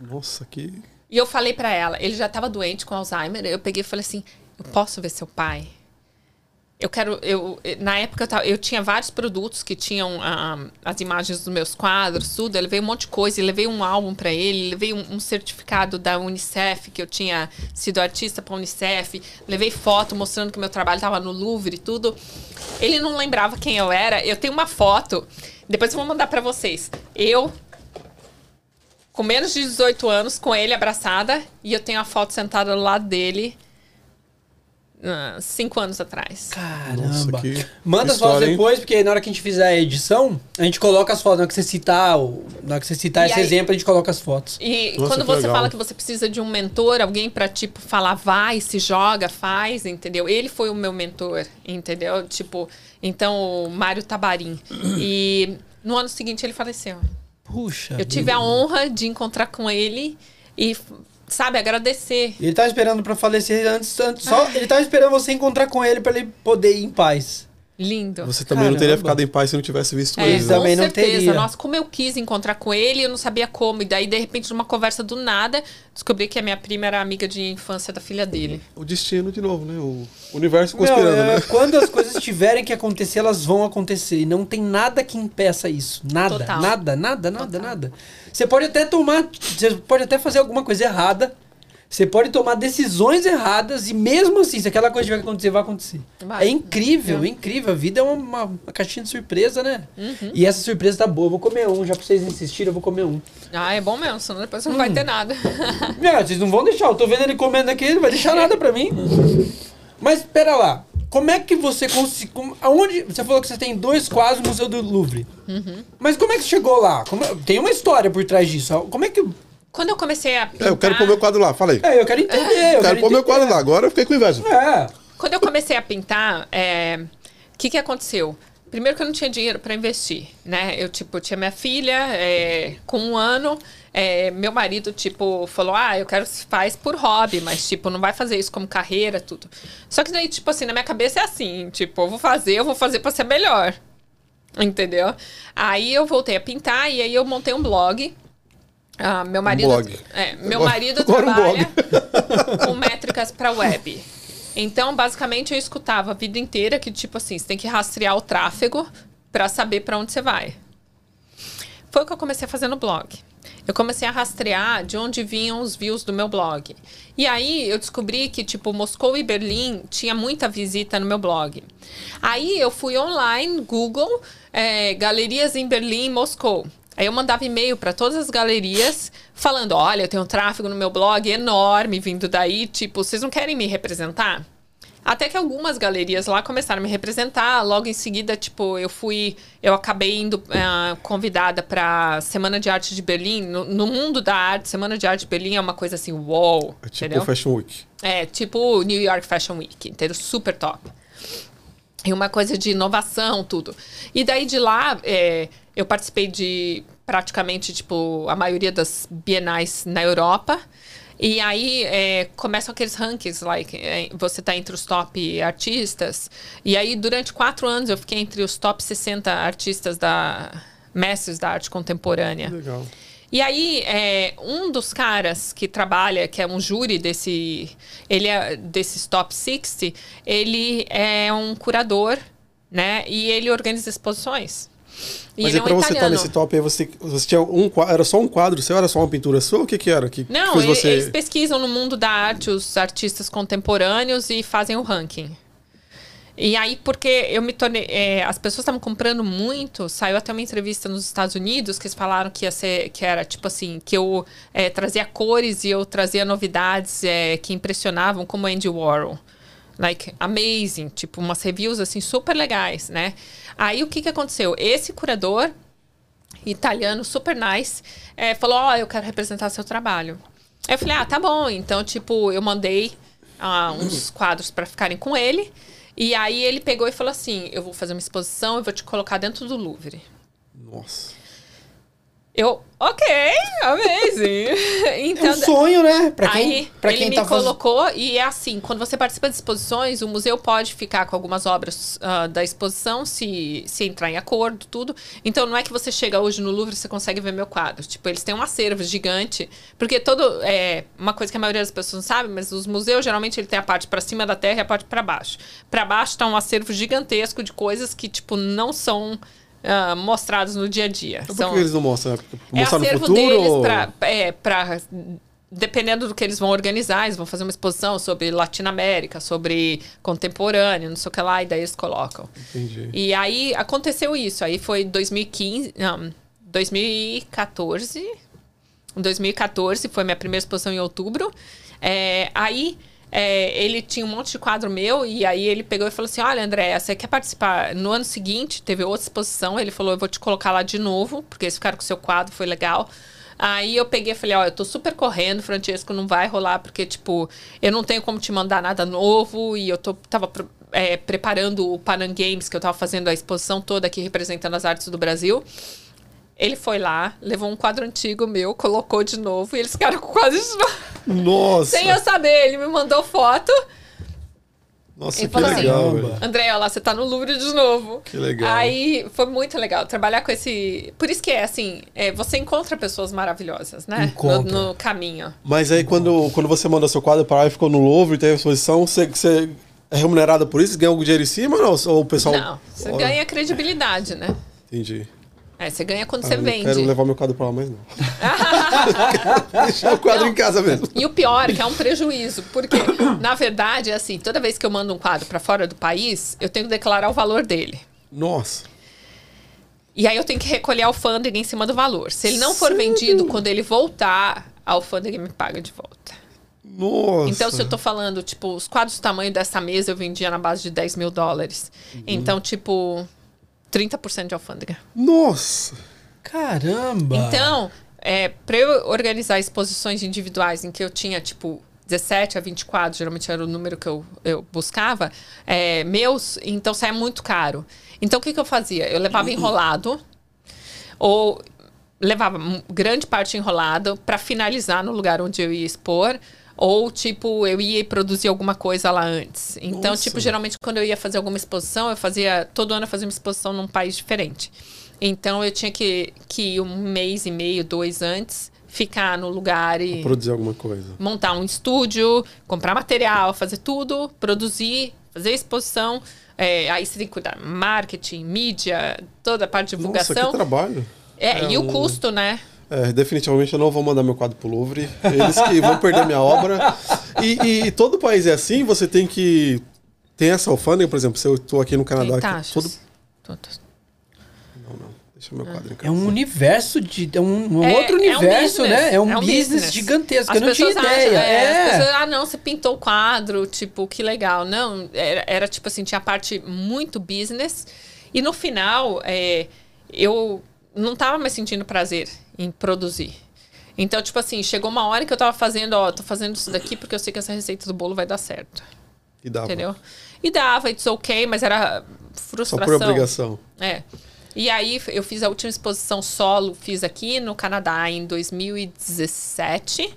Nossa, que. E eu falei pra ela, ele já tava doente com Alzheimer, eu peguei e falei assim, eu posso ver seu pai? Eu quero, eu, na época eu, tava- eu tinha vários produtos que tinham ah, as imagens dos meus quadros, tudo, eu levei um monte de coisa, levei um álbum pra ele, levei um, um certificado da Unicef, que eu tinha sido artista pra Unicef, levei foto mostrando que meu trabalho tava no Louvre e tudo. Ele não lembrava quem eu era, eu tenho uma foto, depois eu vou mandar pra vocês. Eu, com menos de 18 anos, com ele abraçada, e eu tenho a foto sentada do lado dele ah, cinco anos atrás. Caramba. Nossa, que Manda as fotos hein? depois, porque na hora que a gente fizer a edição, a gente coloca as fotos. Na hora que você citar, o- na hora que você citar E esse aí- exemplo, a gente coloca as fotos. E Nossa, quando você legal. fala que você precisa de um mentor, alguém pra, tipo, falar, vai, se joga, faz, entendeu? Ele foi o meu mentor, entendeu? Tipo, então, o Mário Tabarim. E no ano seguinte ele faleceu. Puxa. Eu tive a honra de encontrar com ele e, sabe, agradecer. Ele tava esperando pra falecer antes, antes só ele tava esperando você encontrar com ele pra ele poder ir em paz. Lindo. Você também não teria Caramba. ficado em paz se não tivesse visto É, ele. Né? também não certeza. teria. Nossa, como eu quis encontrar com ele, eu não sabia como. E daí, de repente, numa conversa do nada, descobri que a minha prima era amiga de infância da filha dele. O destino de novo, né? O universo Meu, conspirando, é, né? Quando as coisas tiverem que acontecer, elas vão acontecer. E não tem nada que impeça isso. Nada, Total. nada, nada, nada, Total. nada. Você pode até tomar. Você pode até fazer alguma coisa errada. Você pode tomar decisões erradas e mesmo assim, se aquela coisa tiver que acontecer, vai acontecer. Vai. É incrível, É. é incrível. A vida é uma, uma- caixinha de surpresa, né? Uhum. E essa surpresa tá boa. Eu vou comer um, já pra vocês insistirem, eu vou comer um. Ah, é bom mesmo, senão depois não Hum. vai ter nada. Não, vocês não vão deixar. Eu tô vendo ele comendo aqui, ele não vai deixar nada pra mim. Mas pera lá. como é que você conseguiu. Aonde. Você falou que você tem dois quadros no Museu do Louvre. Uhum. Mas como é que chegou lá? Como é- tem uma história por trás disso. Como é que. Quando eu comecei a pintar... É, eu quero pôr meu quadro lá, fala aí. É, eu quero entender. Eu quero pôr meu quadro lá, agora eu fiquei com inveja. É. Quando eu comecei a pintar, é, o que que aconteceu? Primeiro que eu não tinha dinheiro para investir, né? Eu, tipo, tinha minha filha é, com um ano, é, meu marido, tipo, falou, ah, eu quero que você faz por hobby, mas, tipo, não vai fazer isso como carreira, tudo. Só que daí, tipo assim, na minha cabeça é assim, tipo, eu vou fazer, eu vou fazer para ser melhor, entendeu? Aí eu voltei a pintar e aí eu montei um blog. Ah, meu marido, blog. é, meu marido agora um trabalha com métricas para web. Então, basicamente, eu escutava a vida inteira que, tipo assim, você tem que rastrear o tráfego para saber para onde você vai. Foi o que eu comecei a fazer no blog. Eu comecei a rastrear de onde vinham os views do meu blog. E aí eu descobri que, tipo, Moscou e Berlim tinha muita visita no meu blog. Aí eu fui online, Google, é, galerias em Berlim e Moscou. Aí eu mandava e-mail para todas as galerias falando: olha, eu tenho um tráfego no meu blog enorme vindo daí, tipo, vocês não querem me representar? Até que algumas galerias lá começaram a me representar. Logo em seguida, tipo, eu fui. Eu acabei indo ah, convidada para Semana de Arte de Berlim. No, no mundo da arte, Semana de Arte de Berlim é uma coisa assim, uou! É tipo entendeu? Fashion Week. É, tipo New York Fashion Week, entendeu? Super top. E uma coisa de inovação, tudo. E daí de lá, é, eu participei de praticamente, tipo, a maioria das bienais na Europa. E aí é, começam aqueles rankings, like, é, você tá entre os top artistas. E aí, durante quatro anos, eu fiquei entre os top 60 artistas da mestres da arte contemporânea. Legal. E aí, é, um dos caras que trabalha, que é um júri desse, ele é desses top 60, ele é um curador, né? E ele organiza exposições. E Mas ele aí é um pra você estar italiano. nesse top aí, você, você tinha um quadro, era só um quadro seu, era só uma pintura sua? O que que era? Que Não, fez você... eles pesquisam no mundo da arte os artistas contemporâneos e fazem o ranking. E aí, porque eu me tornei. é, as pessoas estavam comprando muito, saiu até uma entrevista nos Estados Unidos que eles falaram que ia ser, que era tipo assim, que eu é, trazia cores e eu trazia novidades é, que impressionavam, como Andy Warhol. Like, amazing, tipo, umas reviews assim super legais, né? Aí o que, que aconteceu? Esse curador italiano, super nice, é, falou: Ó, eu quero representar seu trabalho. Aí eu falei: Ah, tá bom. Então, tipo, eu mandei ah, uns quadros para ficarem com ele. E aí ele pegou e falou assim: Eu vou fazer uma exposição, eu vou te colocar dentro do Louvre. Nossa. Eu, ok, amazing. É então, um sonho, né? Pra quem, Aí pra ele quem me tá fazendo. colocou e é assim, quando você participa de exposições, o museu pode ficar com algumas obras ah, da exposição se, se entrar em acordo, tudo. Então não é que você chega hoje no Louvre e você consegue ver meu quadro. Tipo, eles têm um acervo gigante, porque todo é uma coisa que a maioria das pessoas não sabe, mas os museus geralmente ele tem a parte para cima da terra e a parte para baixo. Para baixo tá um acervo gigantesco de coisas que tipo não são ah, mostrados no dia a dia. Então, São- por que eles não mostram? Porque é mostrar no acervo futuro? deles ou- pra, é, pra- Dependendo do que eles vão organizar, eles vão fazer uma exposição sobre Latinoamérica, sobre contemporâneo, não sei o que lá, e daí eles colocam. Entendi. E aí aconteceu isso. Aí foi 2015, não, 2014. Em 2014 foi minha primeira exposição em outubro. É, aí é, ele tinha um monte de quadro meu e aí ele pegou e falou assim: Olha, André, você quer participar? No ano seguinte teve outra exposição. Ele falou: Eu vou te colocar lá de novo, porque eles ficaram com o seu quadro, foi legal. Aí eu peguei e falei, ó, eu tô super correndo, Francesco, não vai rolar, porque, tipo, eu não tenho como te mandar nada novo, e eu tô, tava é, preparando o Panam Games, que eu tava fazendo a exposição toda aqui representando as artes do Brasil. Ele foi lá, levou um quadro antigo meu, colocou de novo, e eles ficaram com o quadro de novo. Nossa! Sem eu saber, ele me mandou foto. Nossa, Ele que falou assim, legal, velho. André, olha lá, você tá no Louvre de novo. Que legal. Aí foi muito legal trabalhar com esse. Por isso que é assim, é, você encontra pessoas maravilhosas, né? Encontra. No, no caminho. Mas aí, quando, quando você manda seu quadro para lá e ficou no Louvre e teve a exposição, você, você é remunerada por isso? Ganha algum dinheiro em cima ou, não? ou o pessoal... Não, você ganha credibilidade, né? Entendi. É, você ganha quando Ah, você não vende. quero levar meu quadro pra lá mais, não. Deixar o quadro Não. em casa mesmo. E o pior é que é um prejuízo, porque, na verdade, é assim, toda vez que eu mando um quadro para fora do país, eu tenho que declarar o valor dele. Nossa. E aí eu tenho que recolher a alfândega em cima do valor. Se ele não for vendido, quando ele voltar, a alfândega me paga de volta. Nossa. Então, se eu tô falando, tipo, os quadros do tamanho dessa mesa eu vendia na base de 10 mil dólares. Uhum. Então, tipo, 30% de alfândega. Nossa. Caramba! Então, é, para eu organizar exposições individuais em que eu tinha, tipo, 17 a 20 quadros, geralmente era o número que eu, eu buscava, é, meus, então saia muito caro. Então, o que, que eu fazia? Eu levava enrolado, ou levava grande parte enrolado para finalizar no lugar onde eu ia expor. Ou, tipo, eu ia produzir alguma coisa lá antes. Então, Nossa. tipo, geralmente quando eu ia fazer alguma exposição, eu fazia. Todo ano eu fazia uma exposição num país diferente. Então, eu tinha que, que ir um mês e meio, dois antes, ficar no lugar e Produzir alguma coisa. montar um estúdio, comprar material, fazer tudo, produzir, fazer exposição. É, aí você tem que cuidar marketing, mídia, toda a parte de Nossa, divulgação. que trabalho. é, e É o um- custo, né? É, definitivamente eu não vou mandar meu quadro pro Louvre. Eles que vão perder minha obra. E, e todo país é assim, você tem que. Tem essa alfândega, por exemplo, se eu tô aqui no Canadá. Tem taxas. todo... Todas. Não, não. Deixa meu quadro em É um universo de. É um, um É- outro é um universo, business, né? É um, business, gigantesco. As eu não tinha acham- ideia. é, é. pessoas, ah, não, você pintou o quadro, tipo, que legal. Não, era, era tipo assim, tinha a parte muito business. E no final, é, eu não tava mais sentindo prazer em produzir. Então, tipo assim, chegou uma hora que eu tava fazendo, ó, tô fazendo isso daqui porque eu sei que essa receita do bolo vai dar certo. E dava. Entendeu? E dava, it's ok, mas era Só frustração. por obrigação. É. E aí eu fiz a última exposição solo, fiz aqui no Canadá em 2017.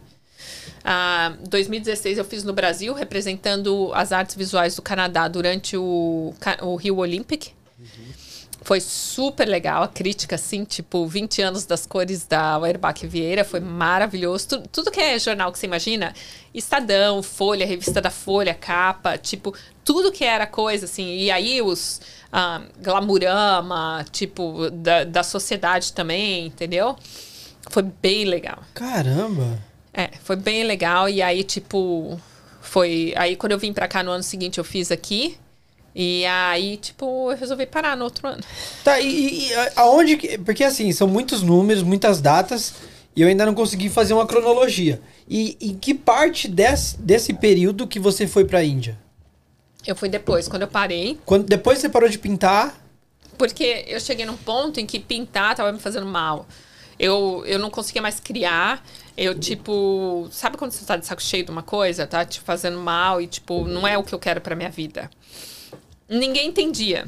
Ah, 2016 eu fiz no Brasil, representando as artes visuais do Canadá durante o, o Rio Olympic. Foi super legal, a crítica, assim, tipo, 20 anos das cores da Auerbach Vieira, foi maravilhoso. Tu- tudo que é jornal que você imagina, Estadão, Folha, Revista da Folha, Capa, tipo, tudo que era coisa, assim. E aí os ah, Glamurama, tipo, da, da sociedade também, entendeu? Foi bem legal. Caramba. É, foi bem legal. E aí, tipo, foi. Aí, quando eu vim pra cá no ano seguinte, eu fiz aqui. E aí, tipo, eu resolvi parar no outro ano. Tá, e, e- aonde. que- Porque assim, são muitos números, muitas datas, e eu ainda não consegui fazer uma cronologia. E em que parte desse, desse período que você foi pra Índia? Eu fui depois, quando eu parei. Quando, depois você parou de pintar. Porque eu cheguei num ponto em que pintar tava me fazendo mal. Eu, eu não conseguia mais criar. Eu, tipo, sabe quando você tá de saco cheio de uma coisa, tá te fazendo mal e, tipo, não é o que eu quero pra minha vida? Ninguém entendia.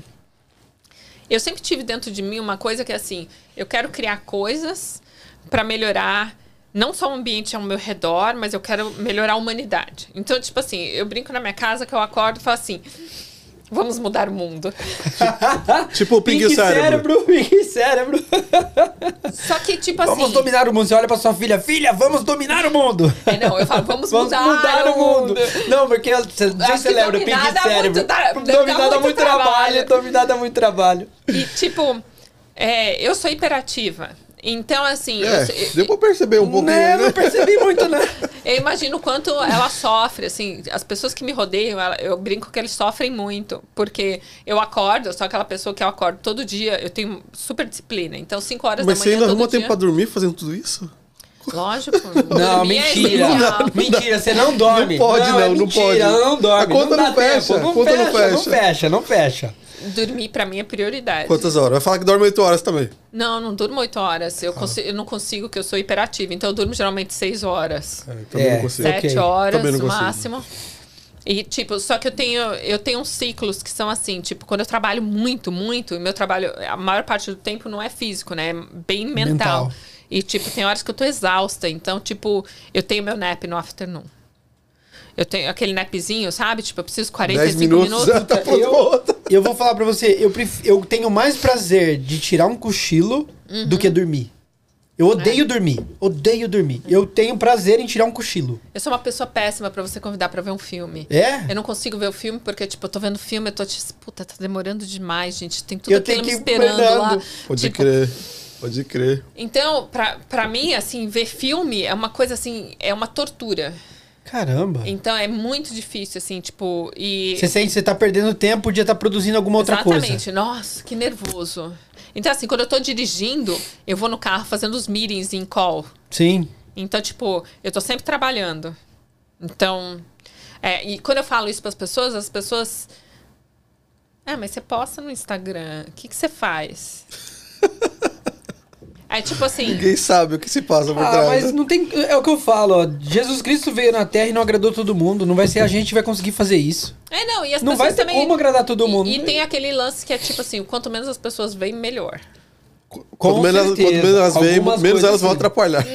Eu sempre tive dentro de mim uma coisa que é assim: eu quero criar coisas pra melhorar não só o ambiente ao meu redor, mas eu quero melhorar a humanidade. Então, tipo assim, eu brinco na minha casa que eu acordo e falo assim: vamos mudar o mundo. Tipo o Pink, Cérebro. Pink Cérebro. Só que, tipo assim. Vamos dominar o mundo. Você olha pra sua filha, filha, vamos dominar o mundo. É, não, eu falo, vamos, Vamos mudar, o mundo. Não, porque você, que lembra, Pink Cérebro. muito tra- dá muito muito trabalho, trabalho. dominar dá muito trabalho. E, tipo, é, eu sou hiperativa. Então, assim, eu, É, eu- deu pra perceber um pouquinho, né, né? não percebi muito, né? eu imagino o quanto ela sofre, assim, as pessoas que me rodeiam, ela- eu brinco que eles sofrem muito, porque eu acordo, eu sou aquela pessoa que eu acordo todo dia, eu tenho super disciplina, então 5 horas Mas da você manhã ainda todo arruma dia, tempo pra dormir fazendo tudo isso? Lógico. Não, é mentira. essencial. mentira, você não dorme. Não pode, é não, não mentira, pode. não dorme. A conta não fecha, tempo, a conta não Não fecha. fecha, não fecha. Dormir pra mim é prioridade. Quantas horas? Vai falar que dorme 8 horas também. Não, não durmo 8 horas. Eu, consi- eu não consigo, que eu sou hiperativa. Então eu durmo geralmente 6 horas. É, também É, não consigo. ok. Sete horas no consigo. máximo. E, tipo, só que eu tenho, eu tenho uns ciclos que são assim, tipo, quando eu trabalho muito, muito, e meu trabalho, a maior parte do tempo não é físico, né? É bem mental. Mental. E, tipo, tem horas que eu tô exausta. Então, tipo, eu tenho meu nap no afternoon. Eu tenho aquele napzinho, sabe? Tipo, eu preciso 45 10 minutos, minutos. tá Eu- pra outra. Eu vou falar pra você, eu, pref- eu tenho mais prazer de tirar um cochilo do que dormir. Eu odeio dormir, odeio dormir. Eu tenho prazer em tirar um cochilo. Eu sou uma pessoa péssima pra você convidar pra ver um filme. É? Eu não consigo ver o filme porque, tipo, eu tô vendo filme, eu tô tipo, puta, tá demorando demais, gente. Tem tudo Eu aquilo tenho me esperando lá. cuidando. Pode Tipo, crer. Pode crer. Então, pra, pra mim, assim, ver filme é uma coisa assim, é uma tortura. Caramba. Então é muito difícil, assim, tipo, e. Você sente que você tá perdendo tempo, podia estar produzindo alguma outra Exatamente. coisa. Nossa, que nervoso. Então, assim, quando eu tô dirigindo, eu vou no carro fazendo os meetings em call. Sim. Então, tipo, eu tô sempre trabalhando. Então, é, e quando eu falo isso para as pessoas, as pessoas. Ah, mas você posta no Instagram. O que, que você faz? É tipo assim. Ninguém sabe o que se passa por Ah, trás. mas não tem. É o que eu falo, ó. Jesus Cristo veio na Terra e não agradou todo mundo. Não vai ser a gente que vai conseguir fazer isso. É, não, e as Não pessoas vai ter também. como agradar todo mundo. E, e tem aquele lance que é tipo assim: quanto menos as pessoas veem, melhor. Quanto menos, quanto menos elas veem, Algumas menos elas vão sim. atrapalhar.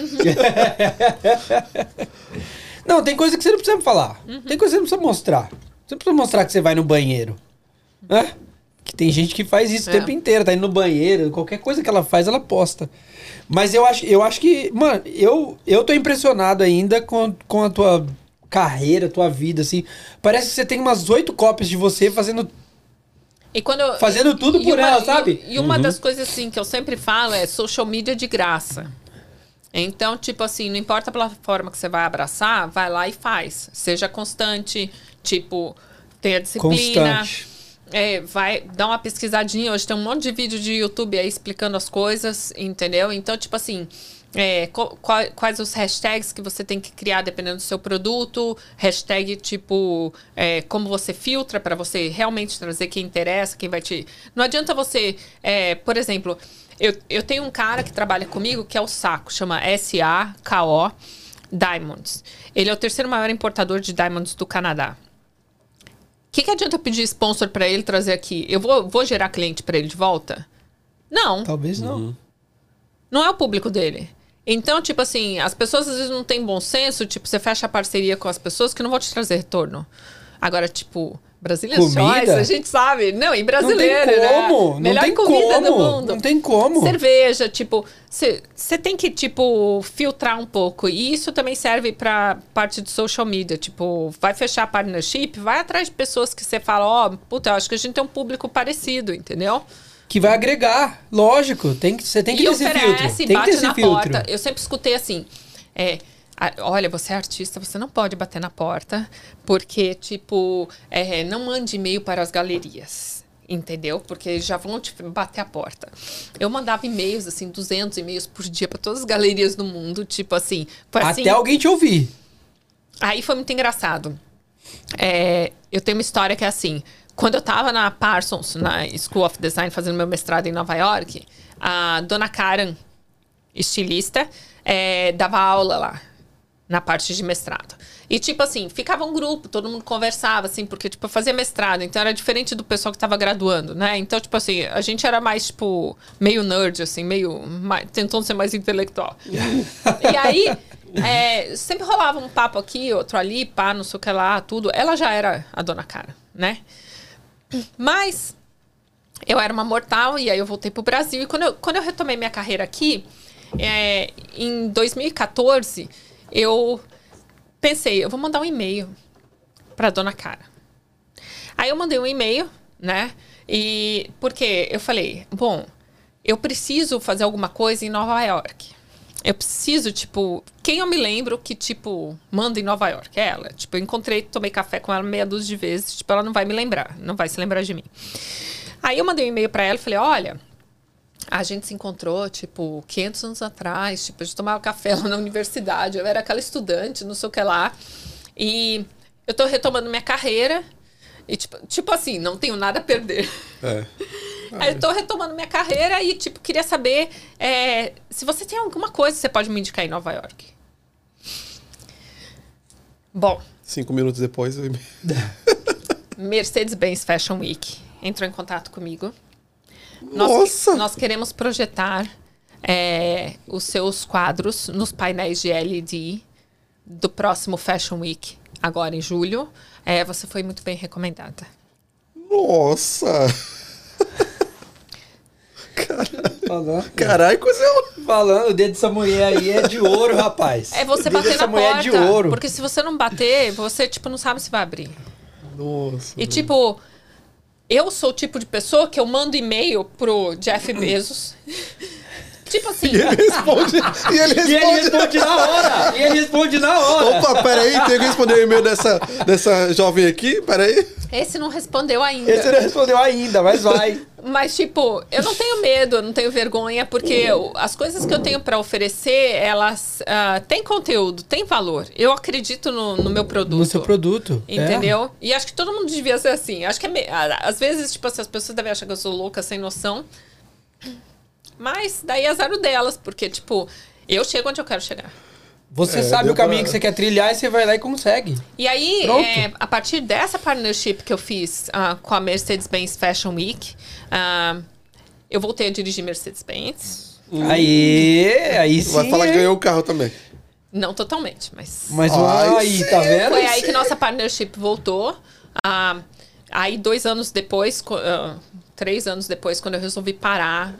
Não, tem coisa que você não precisa falar. Uhum. Tem coisa que você não precisa mostrar. Você não precisa mostrar que você vai no banheiro. Né? Que tem gente que faz isso o É. tempo inteiro, tá indo no banheiro, qualquer coisa que ela faz, ela posta. Mas eu acho, eu acho que, mano, eu, eu tô impressionado ainda com, com a tua carreira, tua vida, assim. Parece que você tem umas oito cópias de você fazendo. E quando eu- Fazendo tudo e por uma- ela, e- sabe? E, uma das coisas assim que eu sempre falo é social media de graça. Então, tipo assim, não importa a plataforma que você vai abraçar, vai lá e faz. Seja constante, tipo, tenha disciplina. Constante. É, vai dar uma pesquisadinha. Hoje tem um monte de vídeo de YouTube aí explicando as coisas, entendeu? Então, tipo assim, é, quais os hashtags que você tem que criar dependendo do seu produto. Hashtag, tipo, é, como você filtra para você realmente trazer quem interessa, quem vai te. Não adianta você, é, por exemplo, eu, eu tenho um cara que trabalha comigo que é o Saco, chama S-A-K-O Diamonds. Ele é o terceiro maior importador de diamonds do Canadá. O que, que adianta eu pedir sponsor para ele trazer aqui? Eu vou, vou gerar cliente para ele de volta? Não, Talvez não. não é o público dele. Então, tipo assim, as pessoas às vezes não têm bom senso, tipo, você fecha a parceria com as pessoas que não vão te trazer retorno. Agora, tipo, Brasília Comida? Choice, a gente sabe. Não, e brasileiro, não tem né? como, não Melhor tem comida como, do mundo. não tem como. Cerveja, tipo, você tem que, tipo, filtrar um pouco. E isso também serve pra parte de social media. Tipo, vai fechar partnership, vai atrás de pessoas que você fala, ó, puta, eu acho que a gente tem um público parecido, entendeu? Que vai agregar, lógico. Tem que, você tem que e ter esse filtro. oferece, Tem que bate ter esse na filtro. porta. Eu sempre escutei assim, é, a- olha, você é artista, você não pode bater na porta, porque, tipo, é, não mande e-mail para as galerias. Entendeu? Porque já vão te bater a porta. Eu mandava e-mails, assim, 200 e-mails por dia para todas as galerias do mundo, tipo assim. Assim Até alguém te ouvir. Aí foi muito engraçado. É, eu tenho uma história que é assim. Quando eu tava na Parsons, na School of Design, fazendo meu mestrado em Nova York, a dona Karen, estilista, é, dava aula lá, na parte de mestrado. E, tipo assim, ficava um grupo, todo mundo conversava, assim, porque, tipo, eu fazia mestrado, então era diferente do pessoal que tava graduando, né? Então, tipo assim, a gente era mais, tipo, meio nerd, assim, meio. mais- tentando ser mais intelectual. e aí, é, sempre rolava um papo aqui, outro ali, pá, não sei o que lá, tudo. Ela já era a dona cara, né? Mas eu era uma mortal e aí eu voltei pro Brasil. E quando eu, quando eu retomei minha carreira aqui, é, em 2014, eu pensei, eu vou mandar um e-mail pra dona Cara. Aí eu mandei um e-mail, né? E porque eu falei, bom, eu preciso fazer alguma coisa em Nova York. Eu preciso, tipo, quem eu me lembro que, tipo, manda em Nova York? É ela. Tipo, eu encontrei, tomei café com ela meia dúzia de vezes, tipo, ela não vai me lembrar, não vai se lembrar de mim. Aí eu mandei um e-mail pra ela e falei, olha, a gente se encontrou, tipo, 500 anos atrás, tipo, a gente tomava café lá na universidade, eu era aquela estudante, não sei o que lá. E eu tô retomando minha carreira e, tipo, tipo assim, não tenho nada a perder. É. Aí eu tô retomando minha carreira e, tipo, queria saber é, se você tem alguma coisa que você pode me indicar em Nova York. Bom, Cinco minutos depois, eu... Mercedes-Benz Fashion Week entrou em contato comigo. Nós, Nossa! nós queremos projetar é, os seus quadros nos painéis de LED do próximo Fashion Week, agora em julho. É, você foi muito bem recomendada. Nossa! Falando, Caralho, coisa. falando, o dedo dessa mulher aí é de ouro, rapaz. É você bater na porta. é de ouro. Porque se você não bater, você, tipo, não sabe se vai abrir. Nossa. E, tipo, eu sou o tipo de pessoa que eu mando e-mail pro Jeff Bezos Tipo assim, E ele responde. e ele E ele responde. responde na hora! E ele responde na hora! Opa, peraí, tem que responder o e-mail dessa, dessa jovem aqui? Peraí. esse não respondeu ainda. Esse não respondeu ainda, mas vai. Mas, tipo, eu não tenho medo, eu não tenho vergonha, porque eu- as coisas que eu tenho pra oferecer, elas ah, têm conteúdo, têm valor. Eu acredito no, no meu produto. No seu produto. é. Entendeu? E acho que todo mundo devia ser assim. Acho que é me- às vezes, tipo, assim, as pessoas devem achar que eu sou louca, sem noção. Mas daí é azar o delas, porque, tipo, eu chego onde eu quero chegar. Você É, sabe o caminho pra- que você quer trilhar e você vai lá e consegue. E aí, é, a partir dessa partnership que eu fiz ah, com a Mercedes-Benz Fashion Week, ah, eu voltei a dirigir Mercedes-Benz. Aí, aí sim. Vai falar que ganhou o carro também. Não totalmente, mas. Mas Ai, aí, tá vendo? Foi aí que nossa partnership voltou. Ah, aí, dois anos depois, três anos depois, quando eu resolvi parar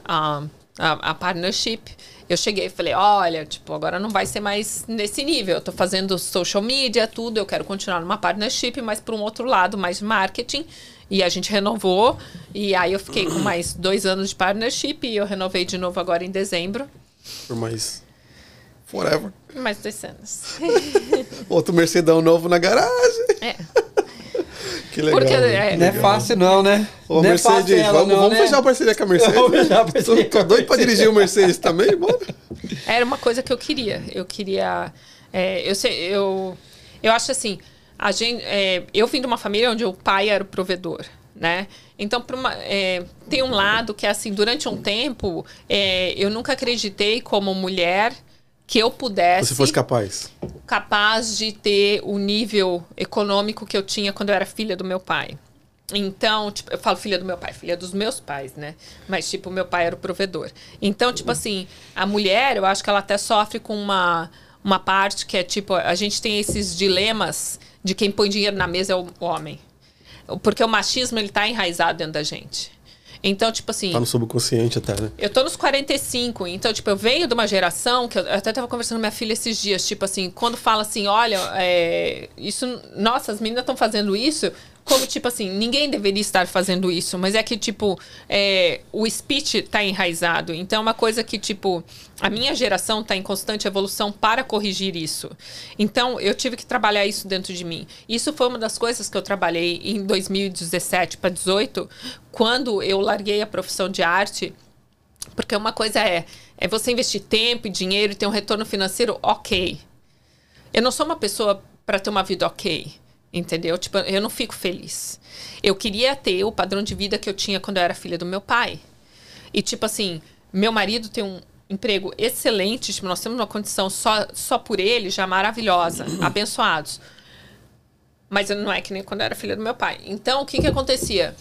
a, a partnership, eu cheguei e falei: olha, tipo, agora não vai ser mais nesse nível. Eu tô fazendo social media, tudo. Eu quero continuar numa partnership, mas por um outro lado, mais marketing. E a gente renovou. E aí eu fiquei com mais dois anos de partnership e eu renovei de novo agora em dezembro. Por mais. Forever. Mais dois anos. Outro Mercedão novo na garagem. É. Que legal. Porque, né? é, Não é fácil não, né? Ô, não Mercedes, é fácil ela, vamos, não, vamos né? fechar a parceria com a Mercedes. Vamos fechar a parceria Tô, tô doido pra dirigir o Mercedes também, bora. Era uma coisa que eu queria. Eu queria. é, eu, sei, eu, eu acho assim. A gente, é, eu vim de uma família onde o pai era o provedor, né? Então, uma- é, tem um lado que é assim, durante um tempo, é, eu nunca acreditei como mulher que eu pudesse Se fosse capaz. capaz de ter o nível econômico que eu tinha quando eu era filha do meu pai. Então, tipo, eu falo filha do meu pai, filha dos meus pais, né? Mas, tipo, meu pai era o provedor. Então, tipo assim, a mulher, eu acho que ela até sofre com uma, uma parte que é, tipo, a gente tem esses dilemas de quem põe dinheiro na mesa é o homem. Porque o machismo, ele tá enraizado dentro da gente. Então, tipo assim... Tá no subconsciente até, né? Eu tô nos 45, então, tipo, eu venho de uma geração que eu, eu até tava conversando com minha filha esses dias, tipo assim, quando fala assim, olha, é, isso, nossa, as meninas estão fazendo isso, como, tipo assim, ninguém deveria estar fazendo isso, mas é que, tipo, é, o speech tá enraizado. Então, é uma coisa que, tipo, a minha geração tá em constante evolução para corrigir isso. Então, eu tive que trabalhar isso dentro de mim. Isso foi uma das coisas que eu trabalhei em 2017 para 2018, quando eu larguei a profissão de arte porque uma coisa é, é você investir tempo e dinheiro e ter um retorno financeiro ok. Eu não sou uma pessoa para ter uma vida ok, entendeu? Tipo, eu não fico feliz. Eu queria ter o padrão de vida que eu tinha quando eu era filha do meu pai. E tipo assim, meu marido tem um emprego excelente, tipo, nós temos uma condição só, só por ele já maravilhosa, abençoados. Mas não é que nem quando eu era filha do meu pai. Então, o que que acontecia?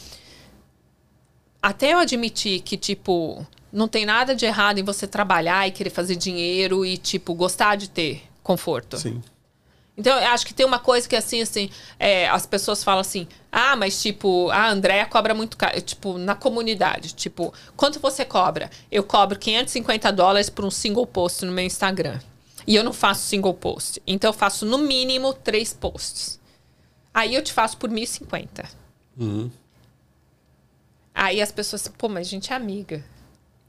até eu admitir que, tipo, não tem nada de errado em você trabalhar e querer fazer dinheiro e, tipo, gostar de ter conforto. Sim. Então, eu acho que tem uma coisa que, assim, assim, é, as pessoas falam assim, ah, mas, tipo, a Andréia cobra muito caro. Tipo, na comunidade, tipo, quanto você cobra? Eu cobro 550 dólares por um single post no meu Instagram. E eu não faço single post. Então, eu faço, no mínimo, três posts. Aí, eu te faço por 1.050. Aí, as pessoas, pô, mas a gente é amiga.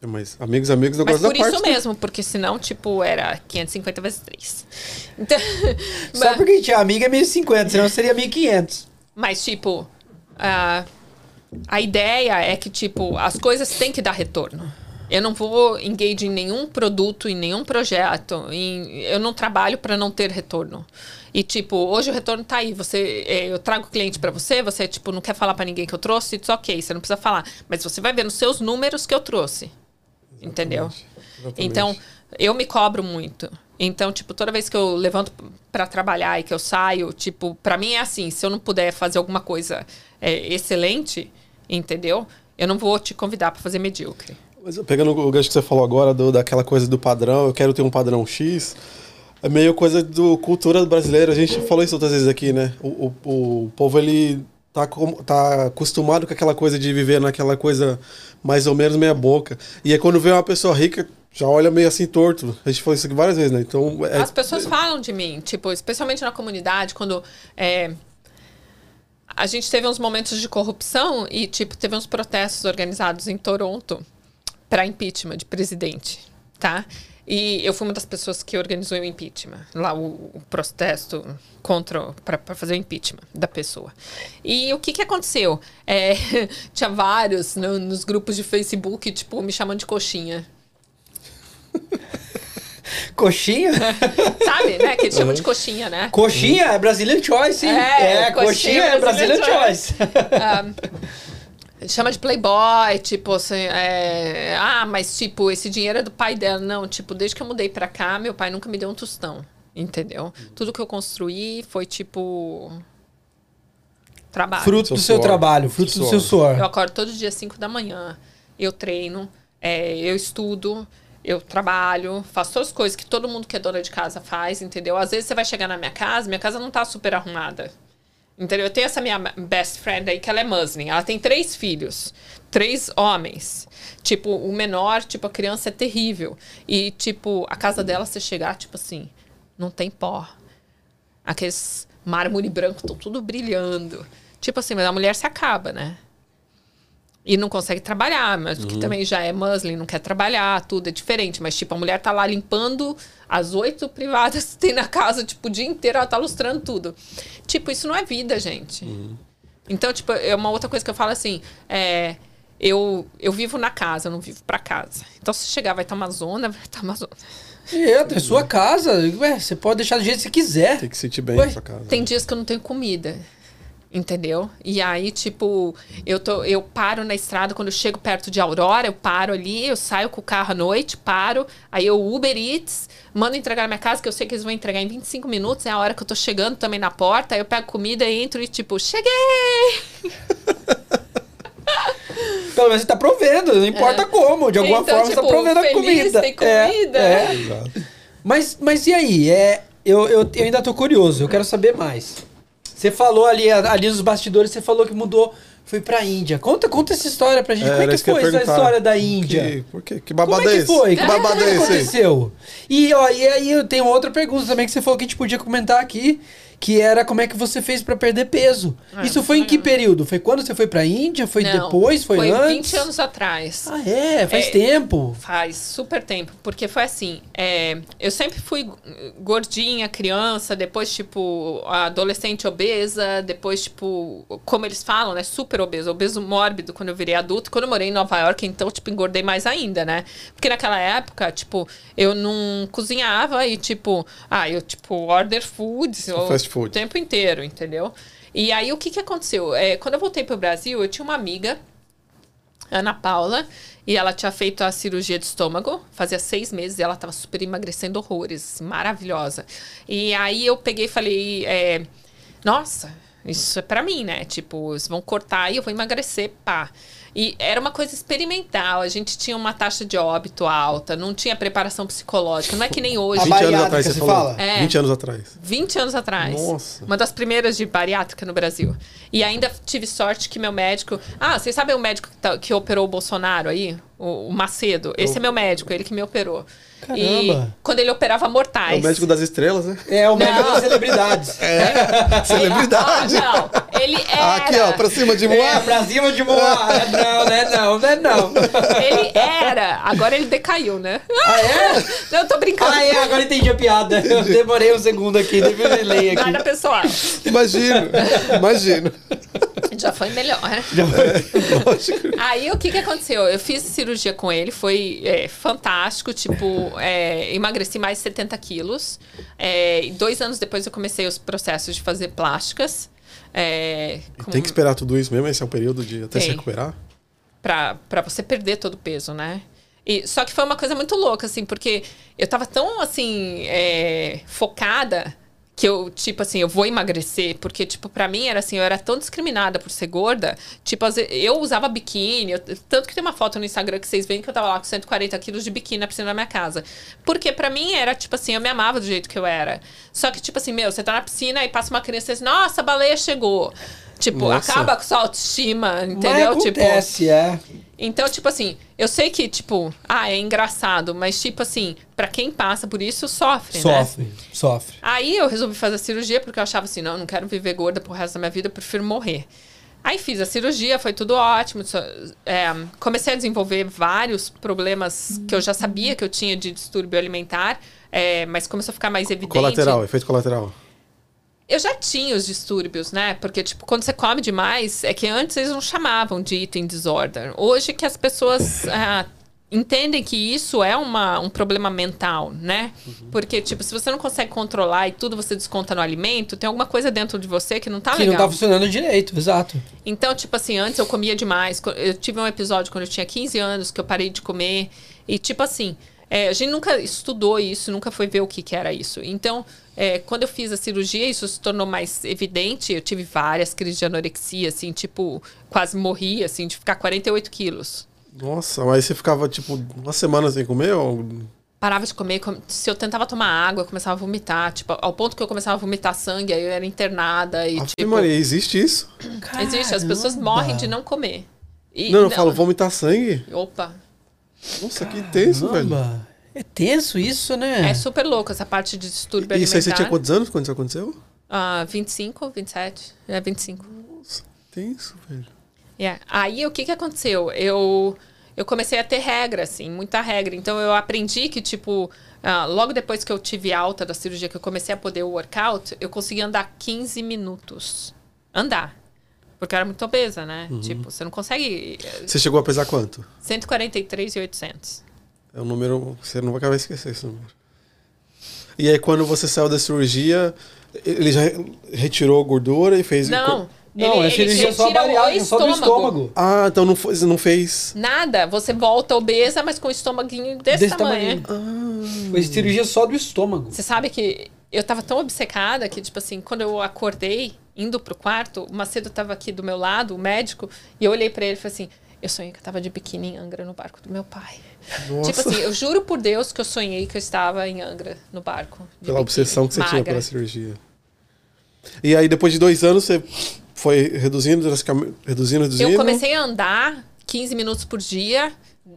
É, Mas amigos, amigos, eu Mas gosto da por isso parte. né? mesmo, porque senão, tipo, era 550 vezes 3. Então, Só mas, porque a gente é amiga é 1.050, senão seria 1.500. mas, tipo, a, a ideia é que, tipo, as coisas têm que dar retorno. Eu não vou engage em nenhum produto, em nenhum projeto. Em, eu não trabalho para não ter retorno. E, tipo, hoje o retorno tá aí. Você, é, eu trago o cliente para você, você, tipo, não quer falar para ninguém que eu trouxe, it's ok, você não precisa falar. Mas você vai ver nos seus números que eu trouxe. Entendeu? Exatamente. Então, eu me cobro muito. Então, tipo, toda vez que eu levanto para trabalhar e que eu saio, tipo, para mim é assim, se eu não puder fazer alguma coisa é, excelente, entendeu? Eu não vou te convidar para fazer medíocre. Mas pegando o gancho que você falou agora, do, daquela coisa do padrão, eu quero ter um padrão X, é meio coisa do cultura brasileira. A gente falou isso outras vezes aqui, né? O, o, o povo, ele tá, tá acostumado com aquela coisa de viver naquela coisa mais ou menos meia boca. E aí quando vê uma pessoa rica, já olha meio assim torto. A gente falou isso aqui várias vezes, né? Então, é, As pessoas falam de mim, tipo, especialmente na comunidade, quando é, a gente teve uns momentos de corrupção e, tipo, teve uns protestos organizados em Toronto para impeachment de presidente. tá? E eu fui uma das pessoas que organizou o impeachment, lá o, o protesto contra para fazer o impeachment da pessoa. E o que que aconteceu? É, tinha vários no- nos grupos de Facebook, tipo, me chamando de coxinha. Coxinha? Sabe, né? Que eles chamam de coxinha, né? Coxinha é Brazilian Choice, sim. É, É, coxinha, coxinha é Brazilian Brazilian Choice. Chama de playboy, tipo assim, é, ah, mas tipo, esse dinheiro é do pai dela. Não, tipo, desde que eu mudei pra cá, meu pai nunca me deu um tostão, entendeu? Tudo que eu construí foi tipo trabalho. Fruto Seu do seu suor. trabalho, fruto Seu Eu do seu suor. acordo todo dia às 5 da manhã, eu treino, é, eu estudo, eu trabalho, faço todas as coisas que todo mundo que é dona de casa faz, entendeu? Às vezes você vai chegar na minha casa, minha casa não tá super arrumada. Entendeu? Eu tenho essa minha best friend aí, que ela é Muslim. Ela tem três filhos. Três homens. Tipo, o menor, tipo, a criança é terrível. E, tipo, a casa dela, você chegar, tipo assim, não tem pó. Aqueles mármore branco estão tudo brilhando. Tipo assim, mas a mulher se acaba, né? E não consegue trabalhar, mas que também já é Muslim, não quer trabalhar, tudo é diferente. Mas, tipo, a mulher tá lá limpando as oito privadas que tem na casa, tipo, o dia inteiro, ela tá lustrando tudo. Tipo, isso não é vida, gente. Então, tipo, é uma outra coisa que eu falo assim, é... Eu, eu vivo na casa, eu não vivo pra casa. Então, se chegar, vai estar uma zona, vai estar uma zona. Outra, é sua casa. Ué, você pode deixar do jeito que você quiser. Tem que sentir bem Ué, na sua casa. Tem dias que eu não tenho comida. Entendeu? E aí, tipo, eu, tô, eu paro na estrada, quando eu chego perto de Aurora, eu paro ali, eu saio com o carro à noite, paro, aí eu Uber Eats, mando entregar na minha casa, que eu sei que eles vão entregar em 25 minutos, é a hora que eu tô chegando também na porta, aí eu pego comida, entro e tipo, cheguei! Pelo menos você tá provendo, não importa como. De alguma Então, forma você tá tipo, provendo a comida. tem É, comida. é. Exato. Mas, mas e aí? É, eu, eu, eu ainda tô curioso, eu quero saber mais. Você falou ali, ali nos bastidores, você falou que mudou, foi pra Índia. Conta, conta essa história pra gente. Como é que foi essa história da Que- Índia? Por quê? Que Como babado é é que foi? Que babado Como é é que esse? aconteceu? E, ó, e aí eu tenho outra pergunta também que você falou que a gente podia comentar aqui, que era como é que você fez pra perder peso. Ah, Isso foi em que legal. período? Foi quando você foi pra Índia? Foi Não, depois? Foi, foi antes? 20 anos atrás. Ah, é? Faz É, tempo. Faz super tempo, porque foi assim, é, eu sempre fui gordinha, criança, depois, tipo, adolescente obesa, depois, tipo, como eles falam, né, super obesa, obeso mórbido quando eu virei adulto. Quando eu morei em Nova York, então, tipo, engordei mais ainda, né? Porque naquela época, tipo, eu não cozinhava e, tipo, ah, eu, tipo, order food o fast food. tempo inteiro, entendeu? E aí, o que que aconteceu? É, quando eu voltei pro Brasil, eu tinha uma amiga Ana Paula, e ela tinha feito a cirurgia de estômago, fazia seis meses, e ela tava super emagrecendo horrores, maravilhosa. E aí eu peguei e falei, é, nossa, isso é pra mim, né? Tipo, eles vão cortar e eu vou emagrecer, pá. E era uma coisa experimental, a gente tinha uma taxa de óbito alta, não tinha preparação psicológica, não é que nem hoje. A 20 anos atrás você você falou. fala? É. 20 anos atrás. 20 anos atrás. Nossa. Uma das primeiras de bariátrica no Brasil. E ainda tive sorte que meu médico. Ah, vocês sabem o médico que, tá- que operou o Bolsonaro aí? O, o Macedo. Esse é meu médico, ele que me operou. Caramba. E quando ele operava É mortais. o médico das estrelas, né? É, o médico Não. das celebridades. É. Celebridade. Ah, não. Ele era. Aqui, ó, pra cima de É, Moá. pra cima de Moá. É, Não, não é não, não é não. Ele era. Agora ele decaiu, né? Ah, é? Não, eu tô brincando. Ah, é, agora entendi a piada. Eu demorei um segundo aqui, depois eu leio aqui. Nada pessoal. Imagino. Imagino. Já foi melhor. Lógico. Aí o que que aconteceu? Eu fiz cirurgia com ele, foi é, fantástico, tipo, é, emagreci mais de 70 quilos. É, e dois anos depois eu comecei os processos de fazer plásticas. É, E com- tem que esperar tudo isso mesmo? Esse é o período de até se Tem. recuperar? pra, pra você perder todo o peso, né? E, só que foi uma coisa muito louca, assim, porque eu tava tão, assim, é, focada que eu, tipo assim, eu vou emagrecer, porque, tipo, pra mim era assim, eu era tão discriminada por ser gorda, tipo, eu usava biquíni, eu- tanto que tem uma foto no Instagram que vocês veem que eu tava lá com 140 quilos de biquíni na piscina da minha casa. Porque pra mim era, tipo assim, eu me amava do jeito que eu era. Só que, tipo assim, meu, você tá na piscina e passa uma criança e diz, nossa, a baleia chegou. Tipo, Nossa. acaba com sua autoestima, entendeu? Mas tipo, acontece, é. Então, tipo assim, eu sei que, tipo, ah, é engraçado, mas, tipo assim, pra quem passa por isso, sofre, né? Sofre, sofre. Aí eu resolvi fazer a cirurgia porque eu achava assim, não, eu não quero viver gorda pro resto da minha vida, eu prefiro morrer. Aí fiz a cirurgia, foi tudo ótimo. é, comecei a desenvolver vários problemas que eu já sabia que eu tinha de distúrbio alimentar, é, mas começou a ficar mais evidente. Colateral, efeito colateral. Eu já tinha os distúrbios, né? Porque, tipo, quando você come demais, é que antes eles não chamavam de eating disorder. Hoje que as pessoas ah, entendem que isso é uma, um problema mental, né? Porque, tipo, se você não consegue controlar e tudo você desconta no alimento, tem alguma coisa dentro de você que não tá Que não legal. tá funcionando direito, exato. Então, tipo assim, antes eu comia demais. Eu tive um episódio quando eu tinha 15 anos que eu parei de comer. E, tipo assim, é, a gente nunca estudou isso, nunca foi ver o que, que era isso. Então, é, quando eu fiz a cirurgia, isso se tornou mais evidente. Eu tive várias crises de anorexia, assim, tipo, quase morri, assim, de ficar 48 quilos. Nossa, mas você ficava, tipo, uma semana sem comer? Ou... Parava de comer, com- se eu tentava tomar água, eu começava a vomitar. Tipo, ao ponto que eu começava a vomitar sangue, aí eu era internada. E, tipo, Maria, existe isso? existe, as pessoas Caramba. morrem de não comer. E- não, eu falo vomitar sangue? Opa, Nossa, que tenso, velho. É tenso isso, né? É super louco essa parte de distúrbio E isso aí você tinha quantos anos quando isso aconteceu? Ah, 25, 27. É 25. Nossa, tenso, velho. Yeah. Aí o que que aconteceu? Eu, eu comecei a ter regra, assim, muita regra. Então eu aprendi que, tipo, ah, logo depois que eu tive alta da cirurgia, que eu comecei a poder o workout, eu consegui andar 15 minutos. Andar. Porque eu era muito obesa, né? Tipo, você não consegue. eh, Você chegou a pesar quanto? 143 e 800. É um número. Você não vai acabar esquecer esse número. E aí, quando você saiu da cirurgia, ele já retirou a gordura e fez. Não. Não, é cirurgia só retira o bariátrica, só do estômago. Ah, então não, foi, não fez. Nada, você volta obesa, mas com o estômaguinho desse, Desse tamanho. tamanho. Foi cirurgia só do estômago. Você sabe que eu tava tão obcecada que, tipo assim, quando eu acordei, indo pro quarto, o Macedo tava aqui do meu lado, o médico, e eu olhei pra ele e falei assim: eu sonhei que eu tava de biquíni em Angra no barco do meu pai. Nossa. Tipo assim, eu juro por Deus que eu sonhei que eu estava em Angra no barco. de Pela biquíni, obsessão que você tinha magra. pela cirurgia. E aí, depois de dois anos, você foi reduzindo, reduzindo, reduzindo. Eu comecei a andar 15 minutos por dia,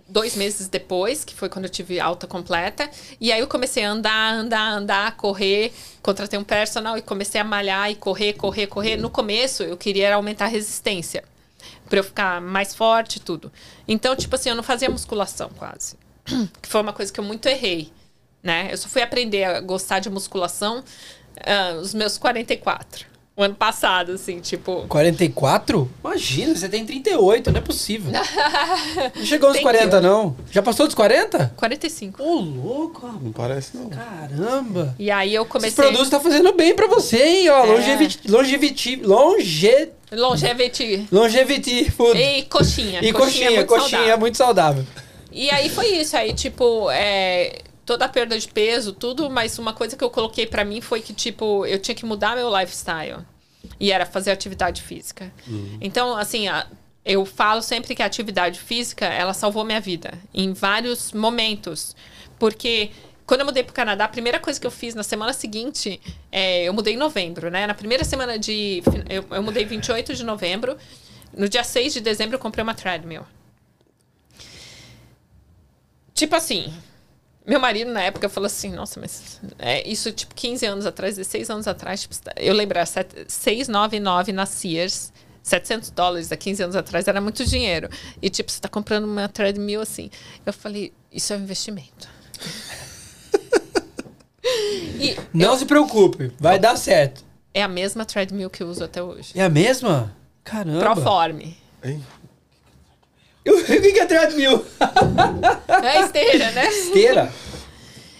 dois meses depois, que foi quando eu tive alta completa. E aí eu comecei a andar, andar, andar, correr. Contratei um personal e comecei a malhar e correr, correr, correr. No começo, eu queria aumentar a resistência. Pra eu ficar mais forte e tudo. Então, tipo assim, eu não fazia musculação quase. Que foi uma coisa que eu muito errei. Né? Eu só fui aprender a gostar de musculação ah, os meus 44. O ano passado, assim, tipo. 44? Imagina, você tem 38, não é possível. Não chegou nos Thank 40, you. não. Já passou dos 40? 45. Ô, louco, rapaz. Não parece, não. Caramba. E aí eu comecei. produtos tá fazendo bem pra você, hein? Ó, É. longevity, longevity, longe, Longevity. longevity food. E coxinha. E coxinha, muito coxinha é saudável. muito saudável. E aí foi isso. Aí, tipo, é, toda a perda de peso, tudo, mas uma coisa que eu coloquei pra mim foi que, tipo, eu tinha que mudar meu lifestyle. E era fazer atividade física. Então, assim, a- eu falo sempre que a atividade física, ela salvou minha vida. Em vários momentos. Porque quando eu mudei pro Canadá, a primeira coisa que eu fiz na semana seguinte, é, eu mudei em novembro, né? Na primeira semana de. Eu, eu mudei 28 de novembro. No dia 6 de dezembro, eu comprei uma treadmill. Tipo assim, meu marido na época falou assim, nossa, mas é, isso tipo 15 anos atrás, 16 anos atrás, tipo, eu lembro, era set- 699 na Sears, 700 dólares há 15 anos atrás era muito dinheiro. E tipo, você tá comprando uma treadmill assim. Eu falei, isso é um investimento. e Não se preocupe, vai dar certo. é a mesma treadmill que eu uso até hoje. É a mesma? Caramba. Proforme. Hein? O que que é treadmill? É esteira, né? Esteira.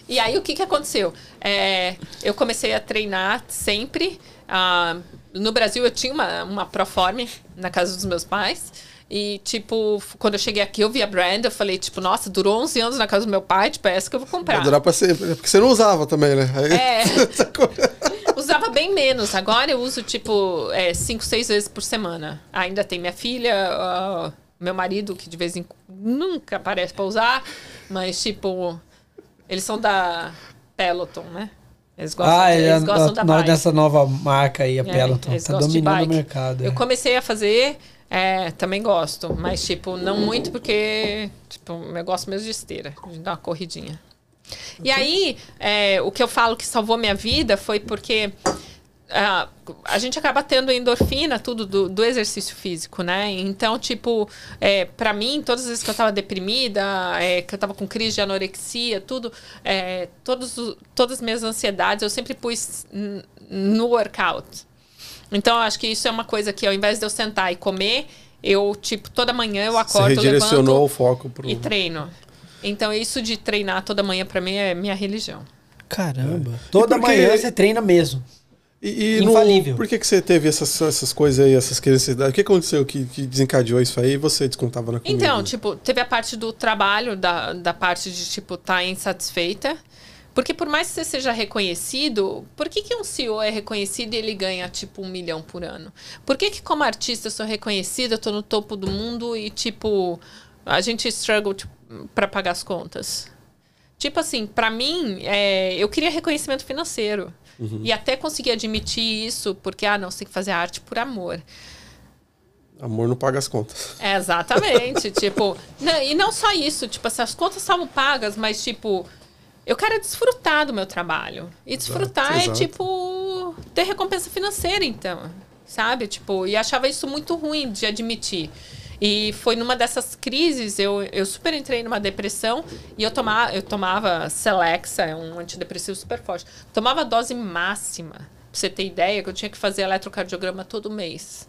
E aí, o que, que aconteceu? É, eu comecei a treinar sempre. ah, no Brasil, eu tinha uma, uma Proforme na casa dos meus pais. E, tipo, quando eu cheguei aqui, eu vi a brand, eu falei, tipo, nossa, durou 11 anos na casa do meu pai, tipo, é essa que eu vou Vai comprar. durar pra sempre. É porque você não usava também, né? Aí- É. Usava bem menos. Agora eu uso, tipo, 5, 6 vezes por semana. Ainda tem minha filha, ah, meu marido, que de vez em quando nunca aparece pra usar. Mas, tipo, eles são da Peloton, né? Eles gostam, Ah, eles é, gostam da bike. nessa nova marca aí, a É, Peloton. eles Tá dominando o mercado. Eu é. comecei a fazer, é, também gosto. Mas, tipo, não muito porque, tipo, eu gosto mesmo de esteira. De dar uma corridinha. E aí, é, o que eu falo que salvou minha vida foi porque a, a gente acaba tendo endorfina, tudo do, do exercício físico, né? Então, tipo, é, para mim, todas as vezes que eu tava deprimida, é, que eu tava com crise de anorexia, tudo, é, todos, todas as minhas ansiedades, eu sempre pus no workout. Então, eu acho que isso é uma coisa que, ao invés de eu sentar e comer, eu, tipo, toda manhã eu Você acordo, redirecionou o foco pro. e treino. Então, isso de treinar toda manhã, para mim, é minha religião. Caramba. Toda E por que- manhã você treina mesmo. E, e no- Infalível. por que, que você teve essas, essas coisas aí, essas necessidades? O que aconteceu que, que desencadeou isso aí e você descontava na comida? Então, tipo, teve a parte do trabalho, da, da parte de, tipo, estar tá insatisfeita. Porque por mais que você seja reconhecido, por que, que um CEO é reconhecido e ele ganha, tipo, um milhão por ano? Por que que como artista eu sou reconhecida, eu tô no topo do mundo e, tipo, a gente struggle tipo, para pagar as contas? Tipo assim, pra mim, é, eu queria reconhecimento financeiro. E até consegui admitir isso, porque, ah, não, você tem que fazer arte por amor. Amor não paga as contas. É, exatamente. tipo, não, e não só isso, tipo, essas contas estavam pagas, mas tipo, eu quero desfrutar do meu trabalho. E desfrutar é exato. tipo ter recompensa financeira, então. Sabe? Tipo, e achava isso muito ruim de admitir. E foi numa dessas crises, eu, eu super entrei numa depressão e eu tomava, eu tomava Celexa, é um antidepressivo super forte. Tomava dose máxima. Pra você ter ideia, que eu tinha que fazer eletrocardiograma todo mês.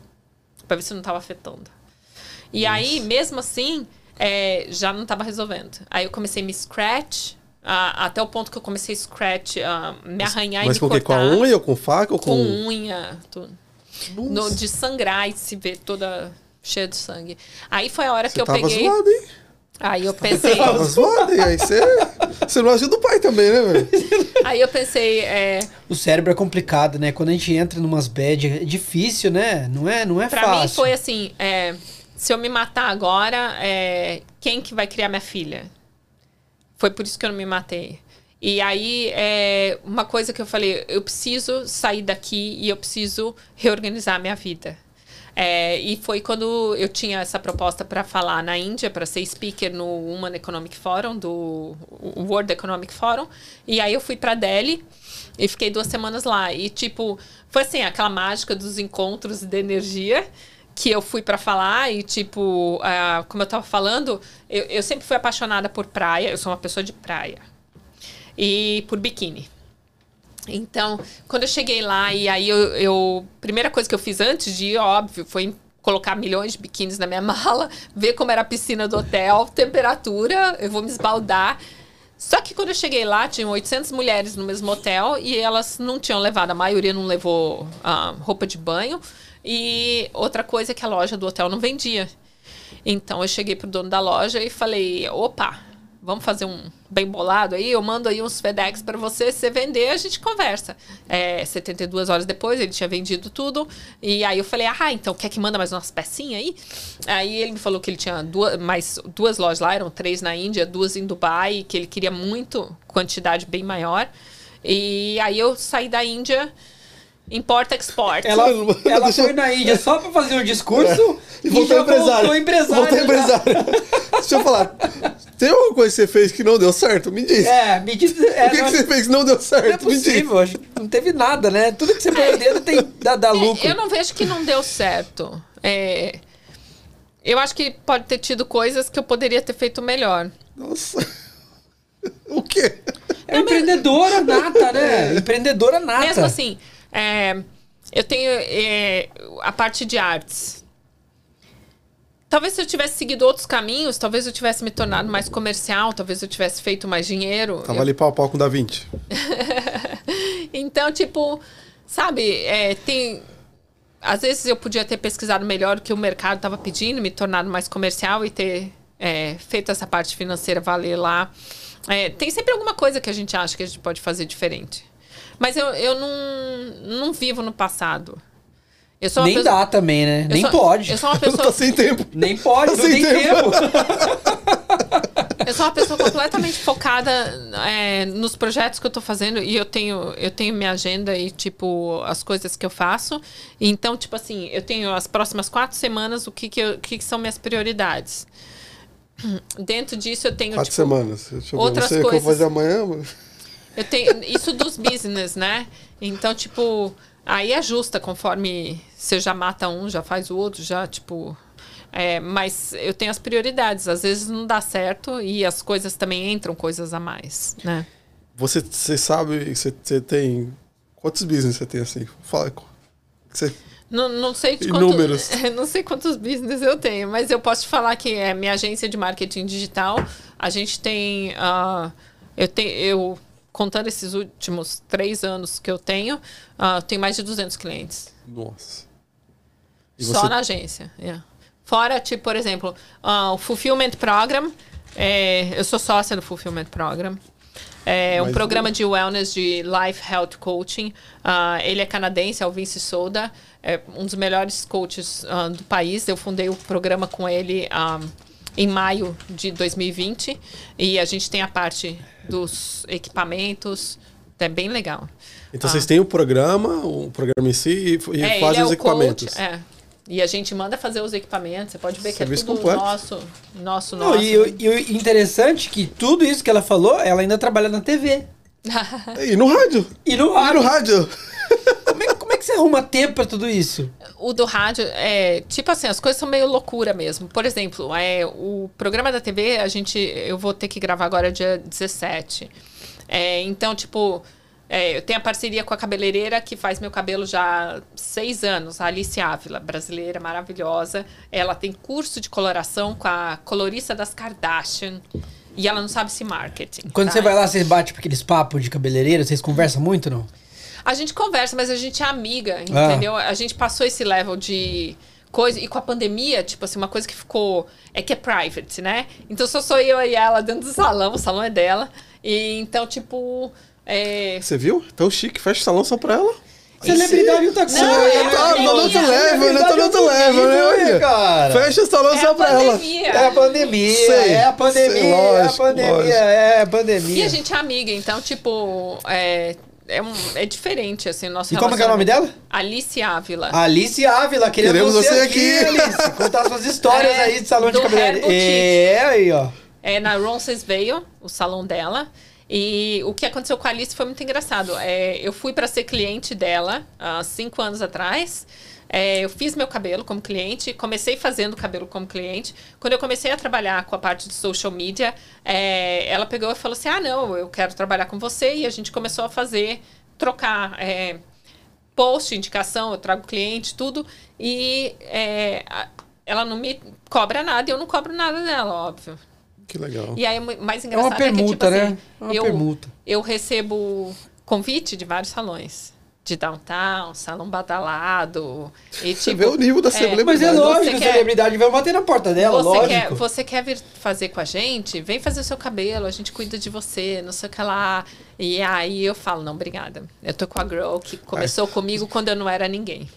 Pra ver se não estava afetando. E aí, mesmo assim, é, já não estava resolvendo. Aí eu comecei a me scratch, ah, até o ponto que eu comecei a scratch, ah, me arranhar Mas e me o quê? Com cortar. a unha ou com faca ou Com com. unha, tudo. No- de sangrar e se ver toda cheia de sangue. Aí foi a hora Você que eu tava peguei. zoado, hein? Aí eu pensei. Tava zoado, hein? Aí você. Você não ajuda o pai também, né, velho? aí eu pensei, é, O cérebro é complicado, né? Quando a gente entra numas bad, é difícil, né? Não é, não é Pra fácil. mim foi assim, é, se eu me matar agora, é, quem que vai criar minha filha? Foi por isso que eu não me matei. E aí, é, uma coisa que eu falei, eu preciso sair daqui e eu preciso reorganizar a minha vida. É, e foi quando eu tinha essa proposta para falar na Índia, para ser speaker no Human Economic Forum, do World Economic Forum. E aí eu fui para Delhi e fiquei duas semanas lá. E, tipo, foi assim, aquela mágica dos encontros de energia que eu fui para falar e, tipo, ah, como eu tava falando, eu, eu sempre fui apaixonada por praia, eu sou uma pessoa de praia. E por biquíni. Então, quando eu cheguei lá, e aí eu, eu. Primeira coisa que eu fiz antes de ir, óbvio, foi colocar milhões de biquínis na minha mala, ver como era a piscina do hotel, temperatura, eu vou me esbaldar. Só que quando eu cheguei lá, tinham 800 mulheres no mesmo hotel e elas não tinham levado, a maioria não levou ah, roupa de banho. E outra coisa é que a loja do hotel não vendia. Então eu cheguei pro dono da loja e falei: opa, vamos fazer um bem bolado aí? Eu mando aí uns FedEx para você, você vender, a gente conversa. É, 72 horas depois, ele tinha vendido tudo. E aí eu falei: ah, então quer que manda mais umas pecinhas aí? Aí ele me falou que ele tinha duas, mais duas lojas lá, eram três na Índia, duas em Dubai, que ele queria muito, quantidade bem maior. E aí eu saí da Índia. Importa, export. Ela, ela Deixa foi na Índia só pra fazer um discurso E voltou empresário. voltou empresário. Voltou empresário. Deixa eu falar. Tem alguma coisa que você fez que não deu certo? Me diz. É, me diz. É, o que, que não, você fez que não deu certo? não é Me diz. possível, acho que não teve nada, né? Tudo que você o dedo tem, dá, dá lucro. É, Eu não vejo que não deu certo. É, eu acho que pode ter tido coisas que eu poderia ter feito melhor. Nossa. O quê? É empreendedora nata, né? Empreendedora nata. Mesmo assim, é, eu tenho é, a parte de artes. Talvez se eu tivesse seguido outros caminhos, talvez eu tivesse me tornado mais comercial, talvez eu tivesse feito mais dinheiro. Tava Eu- ali pau a pau com o Da Vinci. Então, tipo, sabe, é, tem. Às vezes eu podia ter pesquisado melhor o que o mercado estava pedindo, me tornado mais comercial e ter é, feito essa parte financeira valer lá. É, tem sempre alguma coisa que a gente acha que a gente pode fazer diferente. Mas eu, eu não, não vivo no passado. Eu sou uma Nem pessoa- dá também, né? eu Nem sou- pode. Eu sou uma pessoa tá sem tempo. Nem pode, não Sem tem tempo. Eu sou uma pessoa completamente focada é, nos projetos que eu tô fazendo e eu tenho, eu tenho minha agenda e, tipo, as coisas que eu faço. Então, tipo assim, eu tenho as próximas quatro semanas o que, que, eu- o que, que são minhas prioridades. Dentro disso eu tenho, Quatro tipo, semanas. Deixa eu ver. outras Não sei o que eu vou coisas. fazer amanhã. mano. Eu tenho isso dos business, né? Então, tipo, Aí ajusta conforme você já mata um, já faz o outro, já tipo. É, mas eu tenho as prioridades. Às vezes não dá certo e as coisas também entram coisas a mais, né? Você, você sabe, você, você tem. Quantos business você tem assim? Fala. Você, Não, não sei de quanto- números? não sei quantos business eu tenho, mas eu posso te falar que é minha agência de marketing digital. A gente tem. ah, eu tenho. Eu, contando esses últimos três anos que eu tenho, eu tenho mais de 200 clientes. nossa. E Só você- na agência. yeah. Fora, tipo, por exemplo, ah, o Fulfillment Program. é, eu sou sócia do Fulfillment Program. É um Mas- programa de wellness de Life Health Coaching. Ah, ele é canadense, é o Vince Souda. É um dos melhores coaches ah, do país. Eu fundei o programa com ele ah, em maio de 2020. E a gente tem a parte dos equipamentos. É bem legal. Então vocês têm o programa, o programa em si, e, e É, fazem é os o equipamentos. Coach, é. E a gente manda fazer os equipamentos. Você pode ver que Serviço é tudo completo. nosso, nosso, Não, nosso. e, o- e interessante é que tudo isso que ela falou, ela ainda trabalha na TV. E no rádio? E no E no rádio. rádio? Como é, como é que você arruma tempo pra tudo isso? O do rádio é tipo assim, as coisas são meio loucura mesmo. Por exemplo, é, o programa da TV, a gente. Eu vou ter que gravar agora dia 17. É, então, tipo, é, eu tenho a parceria com a cabeleireira que faz meu cabelo já há seis anos, a Alice Ávila, brasileira, maravilhosa. Ela tem curso de coloração com a colorista das Kardashian. E ela não sabe se marketing. Quando tá? você vai lá, você bate por aqueles papos de cabeleireiro, vocês conversam muito, não? A gente conversa, mas a gente é amiga, Ah. entendeu? A gente passou esse level de coisa. E com a pandemia, tipo assim, uma coisa que ficou. É que é private, né? Então só sou eu e ela dentro do salão, o salão é dela. E então, tipo. É, Você viu? Tão chique, fecha o salão só pra ela. Celebridade outra coisa. Não, é tá, no outro level, né? Tá no outro level, né? Olha. cara. Fecha o salão é só a pra ela. pandemia. É a pandemia, Sei, é a pandemia, sei, é a lógico, pandemia, lógico. é a E pandemia. a gente é amiga, então, tipo. É, é, um, é diferente, assim, o nosso E como é que é o nome dela? Alice Ávila. Alice Ávila, queremos, Queremos você, você aqui, aqui. Alice. Contar suas histórias É, aí de salão de cabeleireiro. Boutique. É, aí, ó. É na Roncesvalles, o salão dela. E o que aconteceu com a Alice foi muito engraçado. É, eu fui para ser cliente dela há cinco anos atrás. É, eu fiz meu cabelo como cliente, comecei fazendo cabelo como cliente. Quando eu comecei a trabalhar com a parte de social media, é, ela pegou e falou assim: Ah, não, eu quero trabalhar com você. E a gente começou a fazer, trocar é, post, indicação, eu trago cliente, tudo. E é, ela não me cobra nada e eu não cobro nada dela, óbvio. Que legal. E aí, o mais É engraçado uma permuta, é que, tipo né? assim, É uma eu, permuta. eu recebo convite de vários salões. De downtown, salão badalado. E, Você tipo, vê o nível da é, celebridade. Mas é Você lógico, quer- celebridade vai bater na porta dela, você lógico. quer, você quer vir fazer com a gente? Vem fazer o seu cabelo, a gente cuida de você, não sei o que lá. E aí eu falo, não, obrigada. Eu tô com a girl que começou comigo quando eu não era ninguém.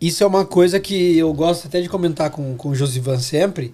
Isso é uma coisa que eu gosto até de comentar com, com o Josivan sempre.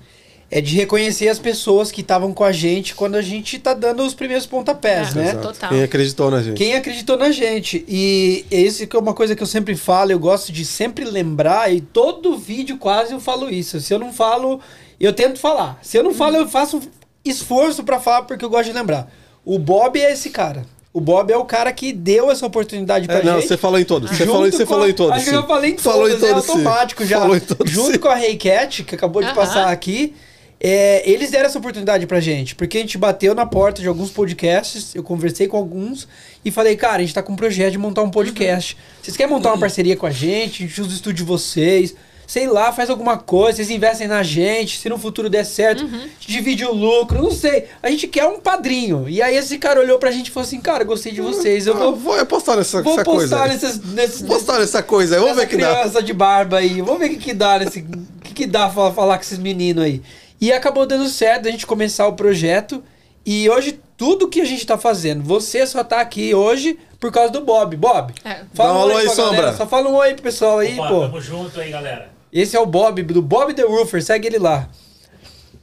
É de reconhecer as pessoas que estavam com a gente quando a gente tá dando os primeiros pontapés, É. né? Exato. Total. Quem acreditou na gente. Quem acreditou na gente. E isso que é uma coisa que eu sempre falo, eu gosto de sempre lembrar, e todo vídeo quase eu falo isso. Se eu não falo, eu tento falar. Se eu não falo, eu faço esforço pra falar porque eu gosto de lembrar. O Bob é esse cara. O Bob é o cara que deu essa oportunidade pra É, não, gente. você falou em todos. Você falou, você falou em todos. Acho que sim. eu falei em todos, Falou em é todos, sim. automático já. Falou em todos, Junto sim. com a Ray Cat, que acabou de Aham. passar aqui, é, eles deram essa oportunidade pra gente. Porque a gente bateu na porta de alguns podcasts, eu conversei com alguns e falei, cara, a gente tá com um projeto de montar um podcast. Vocês querem montar uma parceria com a gente? A gente usa o estúdio de vocês. Sei lá, faz alguma coisa, vocês investem na gente, se no futuro der certo, gente divide o lucro, não sei. A gente quer um padrinho. E aí esse cara olhou pra gente e falou assim, cara, gostei de vocês, eu Ah, vou, vou apostar nessa, vou essa coisa. postar aí. nesses, nesses, Vou postar nessa coisa aí. Vamos ver que dá. criança de barba aí. Vamos ver o que, que dá nesse. O que, que dá fa- falar com esses meninos aí. E acabou dando certo a gente começar o projeto. E hoje, tudo que a gente tá fazendo, você só tá aqui hoje por causa do Bob. Bob, É. fala Dá um um alô oi aí, pra galera. Sombra. Só fala um oi pro pessoal aí, Opa, pô. tamo junto aí, galera. Esse é o Bob, do Bob The Roofer, segue ele lá.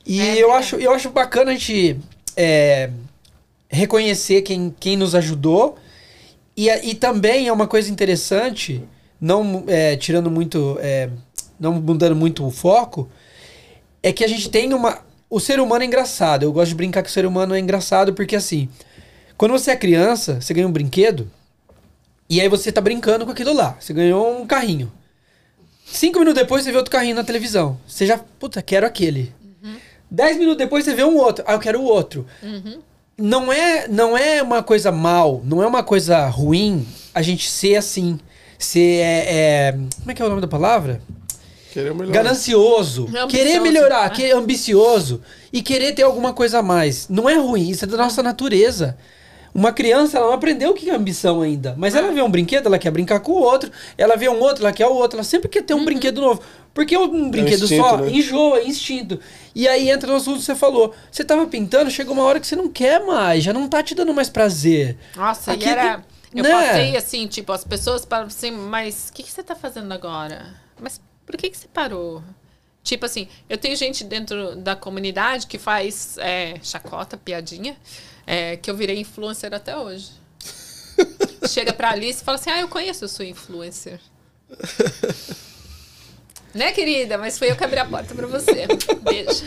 E É, eu, é. acho, eu acho bacana a gente é, reconhecer quem, quem nos ajudou. E, e também é uma coisa interessante, não é, tirando muito. é, não mudando muito o foco, é que a gente tem uma. O ser humano é engraçado. Eu gosto de brincar que o ser humano é engraçado porque assim. Quando você é criança, você ganha um brinquedo. E aí você tá brincando com aquilo lá. Você ganhou um carrinho. Cinco minutos depois você vê outro carrinho na televisão. Você já, puta, quero aquele. Dez minutos depois você vê um outro. Ah, eu quero o outro. Não é, não é uma coisa mal, não é uma coisa ruim a gente ser assim. Ser. É, é- como é que é o nome da palavra? Querer melhor. Ganancioso. Ambicioso, querer melhorar, né? que ambicioso. E querer ter alguma coisa a mais. Não é ruim, isso é da nossa natureza. Uma criança, ela não aprendeu o que é ambição ainda. Mas ela vê um brinquedo, ela quer brincar com o outro. Ela vê um outro, ela quer o outro. Ela sempre quer ter um brinquedo novo. Porque um brinquedo instinto, só né? enjoa, é instinto. E aí entra no assunto que você falou. Você tava pintando, chegou uma hora que você não quer mais. Já não tá te dando mais prazer. Nossa, Aqui e era. Eu né? passei assim, tipo, as pessoas param assim, mas o que, que você tá fazendo agora? Mas por que, que você parou? Tipo assim, eu tenho gente dentro da comunidade que faz é, chacota, piadinha, é, que eu virei influencer até hoje. Chega pra Alice e fala assim: Ah, eu conheço a sua influencer. né, querida? Mas foi eu que abri a porta pra você. Beijo.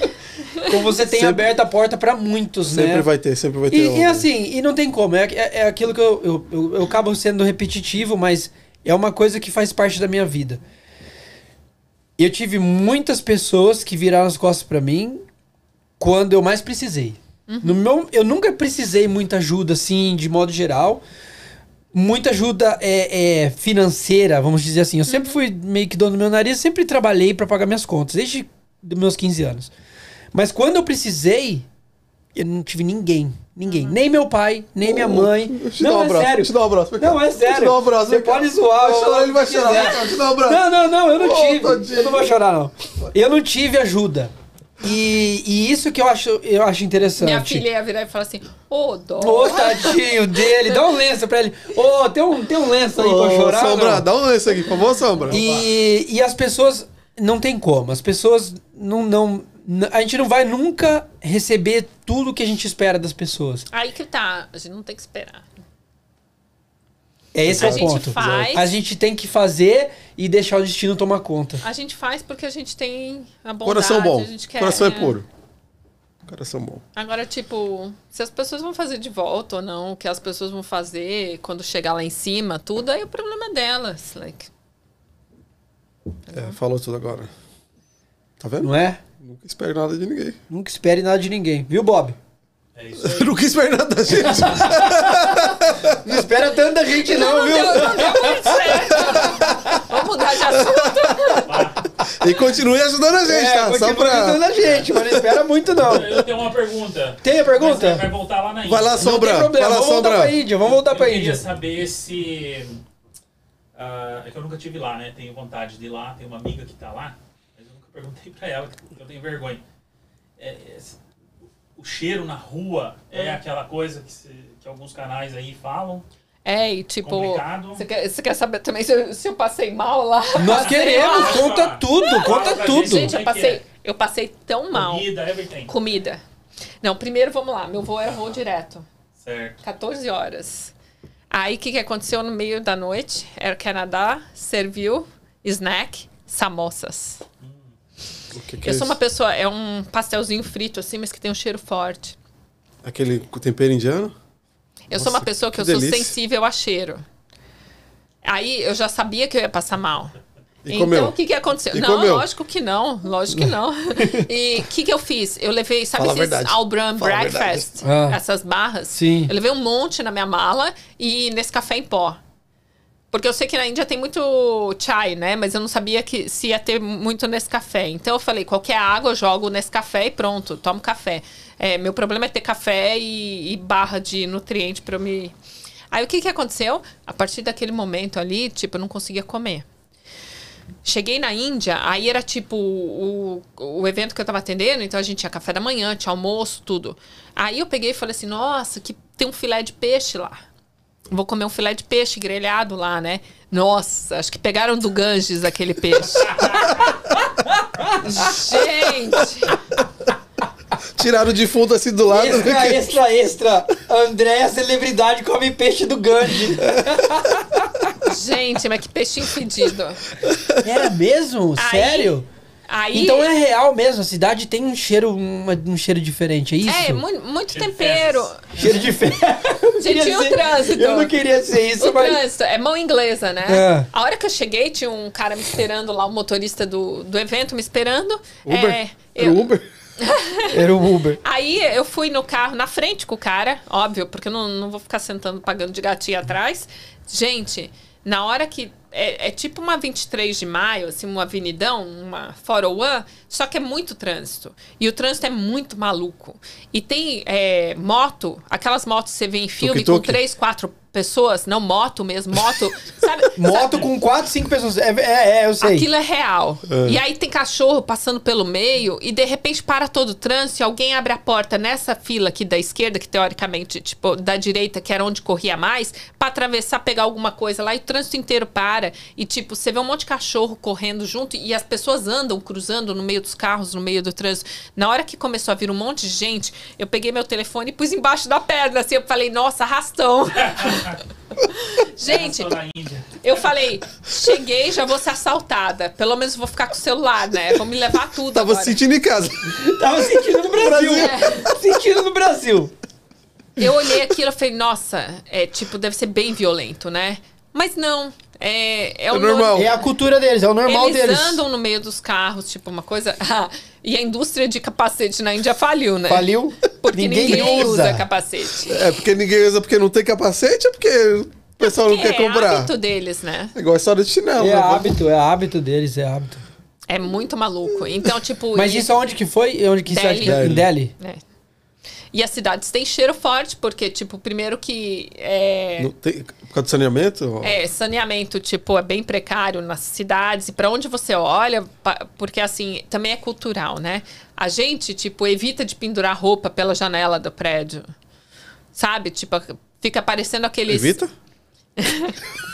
Como você tem Sempre- aberto a porta pra muitos, né? Sempre vai ter, sempre vai ter. E, um- e assim, e não tem como. É, é, é aquilo que eu, eu, eu, eu acabo sendo repetitivo, mas é uma coisa que faz parte da minha vida. Eu tive muitas pessoas que viraram as costas pra mim quando eu mais precisei. No meu, eu nunca precisei muita ajuda, assim, de modo geral. Muita ajuda é, é, financeira, vamos dizer assim. Eu sempre fui meio que dono do meu nariz, sempre trabalhei pra pagar minhas contas, desde meus 15 anos. Mas quando eu precisei, eu não tive ninguém. Ninguém. Nem meu pai, nem minha mãe. Deixa eu te dar um Não, é abraço. sério. Deixa eu te dar um abraço. Não, é Deixa eu te sério. dar um abraço. Você pode zoar. Vai chorar, ele vai chorar. eu te dar um abraço. Não, não, não, eu não Ô, tive. tadinho. Eu não vou chorar, não. Eu não tive ajuda. E, e isso que eu acho, eu acho interessante. Minha filha ia virar e falar assim: Ô, dó. Ô, tadinho dele, dá um lenço pra ele. Ô, tem, um, tem um lenço aí pra Ô, chorar? Sombra, não? dá um lance aqui, por favor, Sombra. E, e as pessoas não tem como. As pessoas não, não. A gente não vai nunca receber tudo que a gente espera das pessoas. Aí que tá, a gente não tem que esperar. É esse A é o gente ponto. faz. A gente tem que fazer e deixar o destino tomar conta. A gente faz porque a gente tem a bondade, Coração bom. a gente quer. Coração é né? puro. Coração bom. Agora, tipo, se as pessoas vão fazer de volta ou não, o que as pessoas vão fazer quando chegar lá em cima, tudo, aí é o problema delas. Like, É, falou tudo agora. Tá vendo? Não é? Nunca espere nada de ninguém. Nunca espere nada de ninguém. Viu, Bob? É isso. Nunca espere nada da gente. Não espera tanto da gente não, viu? deu, não deu muito certo. Vamos mudar de assunto. e continue ajudando a gente, É, tá? Só continua pra. ajudando a gente, mas não espera muito não. Eu tenho uma pergunta. Tem a pergunta? Mas Vai voltar lá na Índia. Vai lá, Não tem Sombra. problema, Vai lá, vamos voltar Sombra. pra Índia, vamos voltar eu pra queria Índia. saber se. ah, é que eu nunca tive lá, né? Tenho vontade de ir lá. Tenho uma amiga que tá lá, eu perguntei pra ela, porque eu tenho vergonha. É, é, o cheiro na rua é aquela coisa que, se- que alguns canais aí falam. É, e tipo, você quer, quer saber também se eu, se eu passei mal lá? Nós queremos, mal? conta tudo, conta tudo. Gente, eu é passei, é? eu passei tão mal. Comida, everything. Comida. Não, primeiro vamos lá. Meu voo era voo direto. Certo. 14 horas. Aí o que, que aconteceu no meio da noite? Air Canadá serviu snack, samosas. O que que Eu é sou uma isso? pessoa, é um pastelzinho frito assim, mas que tem um cheiro forte. Aquele com tempero indiano? Eu sou uma Nossa, pessoa que, que eu sou delícia. sensível a cheiro. Aí eu já sabia que eu ia passar mal. E então comeu? o que, que aconteceu? E não, comeu? lógico que não, lógico que não. e o que, que eu fiz? Eu levei, sabe Fala esses verdade. Albran Fala a Breakfast? Ah. Essas barras? Sim. Eu levei um monte na minha mala e nesse café em pó. Porque eu sei que na Índia tem muito chai, né? Mas eu não sabia que se ia ter muito nesse café. Então eu falei, qualquer água eu jogo nesse café e pronto, tomo café. É, meu problema é ter café e, e barra de nutriente para eu me. Aí o que que aconteceu? A partir daquele momento ali, tipo, eu não conseguia comer. Cheguei na Índia, aí era tipo o, o evento que eu tava atendendo, então a gente tinha café da manhã, tinha almoço, tudo. Aí eu peguei e falei assim: nossa, que tem um filé de peixe lá. Vou comer um filé de peixe grelhado lá, né? Nossa, acho que pegaram do Ganges aquele peixe. Gente! Tiraram o defunto assim do lado. Extra, extra, extra. André, a celebridade, come peixe do Gandhi. Gente, mas que peixinho fedido. Era mesmo? Aí- Sério? Aí- Então é real mesmo, a cidade tem um cheiro, uma- um cheiro diferente, é isso? É, muito, muito Cheiro de tempero. Cheiro de ferro. Gente, e o trânsito? Eu não queria ser isso, O mas. trânsito é mão inglesa, né? É. A hora que eu cheguei, tinha um cara me esperando lá, o motorista do, do evento me esperando. Uber? É, Era eu- o Uber? Era o Uber. Aí eu fui no carro na frente com o cara, óbvio, porque eu não, não vou ficar sentando pagando de gatinho atrás. Gente, na hora que. É, é tipo uma 23 de maio, assim, uma avenidão, uma 401, só que é muito trânsito. E o trânsito é muito maluco. E tem é, moto, aquelas motos que você vê em filme com Tuk-tuk? três, quatro pessoas, não moto mesmo, moto. sabe? Moto sabe? com quatro, cinco pessoas. É, é, é, eu sei. Aquilo é real. E aí tem cachorro passando pelo meio e de repente para todo o trânsito e alguém abre a porta nessa fila aqui da esquerda, que teoricamente, tipo, da direita, que era onde corria mais, para atravessar, pegar alguma coisa lá e o trânsito inteiro para. E tipo, você vê um monte de cachorro correndo junto e as pessoas andam cruzando no meio dos carros, no meio do trânsito. Na hora que começou a vir um monte de gente, eu peguei meu telefone e pus embaixo da perna, assim, eu falei, nossa, arrastão. gente, Índia. eu falei, cheguei, já vou ser assaltada. Pelo menos vou ficar com o celular, né? Vão me levar tudo Tava agora. se sentindo em casa. Tava sentindo no Brasil. Sentindo no Brasil. Eu olhei aquilo e falei, nossa, é tipo, deve ser bem violento, né? Mas não, é, é, o É normal. É a cultura deles, é o normal Eles deles. andam no meio dos carros, tipo, uma coisa. Ah, e a indústria de capacete na Índia faliu, né? Faliu. Porque ninguém, ninguém, usa. capacete. É porque ninguém usa porque não tem capacete, é porque o pessoal não Porque quer é comprar. hábito deles, né? É igual a história de chinelo. É né? hábito, é hábito deles, é hábito. É muito maluco. Então, tipo. Mas isso aonde que foi? Onde que você acha que Delhi. Em Delhi? É. E as cidades têm cheiro forte, porque, tipo, primeiro que é, Não tem- por causa do saneamento? é, saneamento, tipo, é bem precário nas cidades. E pra onde você olha, porque, assim, também é cultural, né? A gente, tipo, evita de pendurar roupa pela janela do prédio. Sabe? Tipo, fica parecendo aqueles... Evita?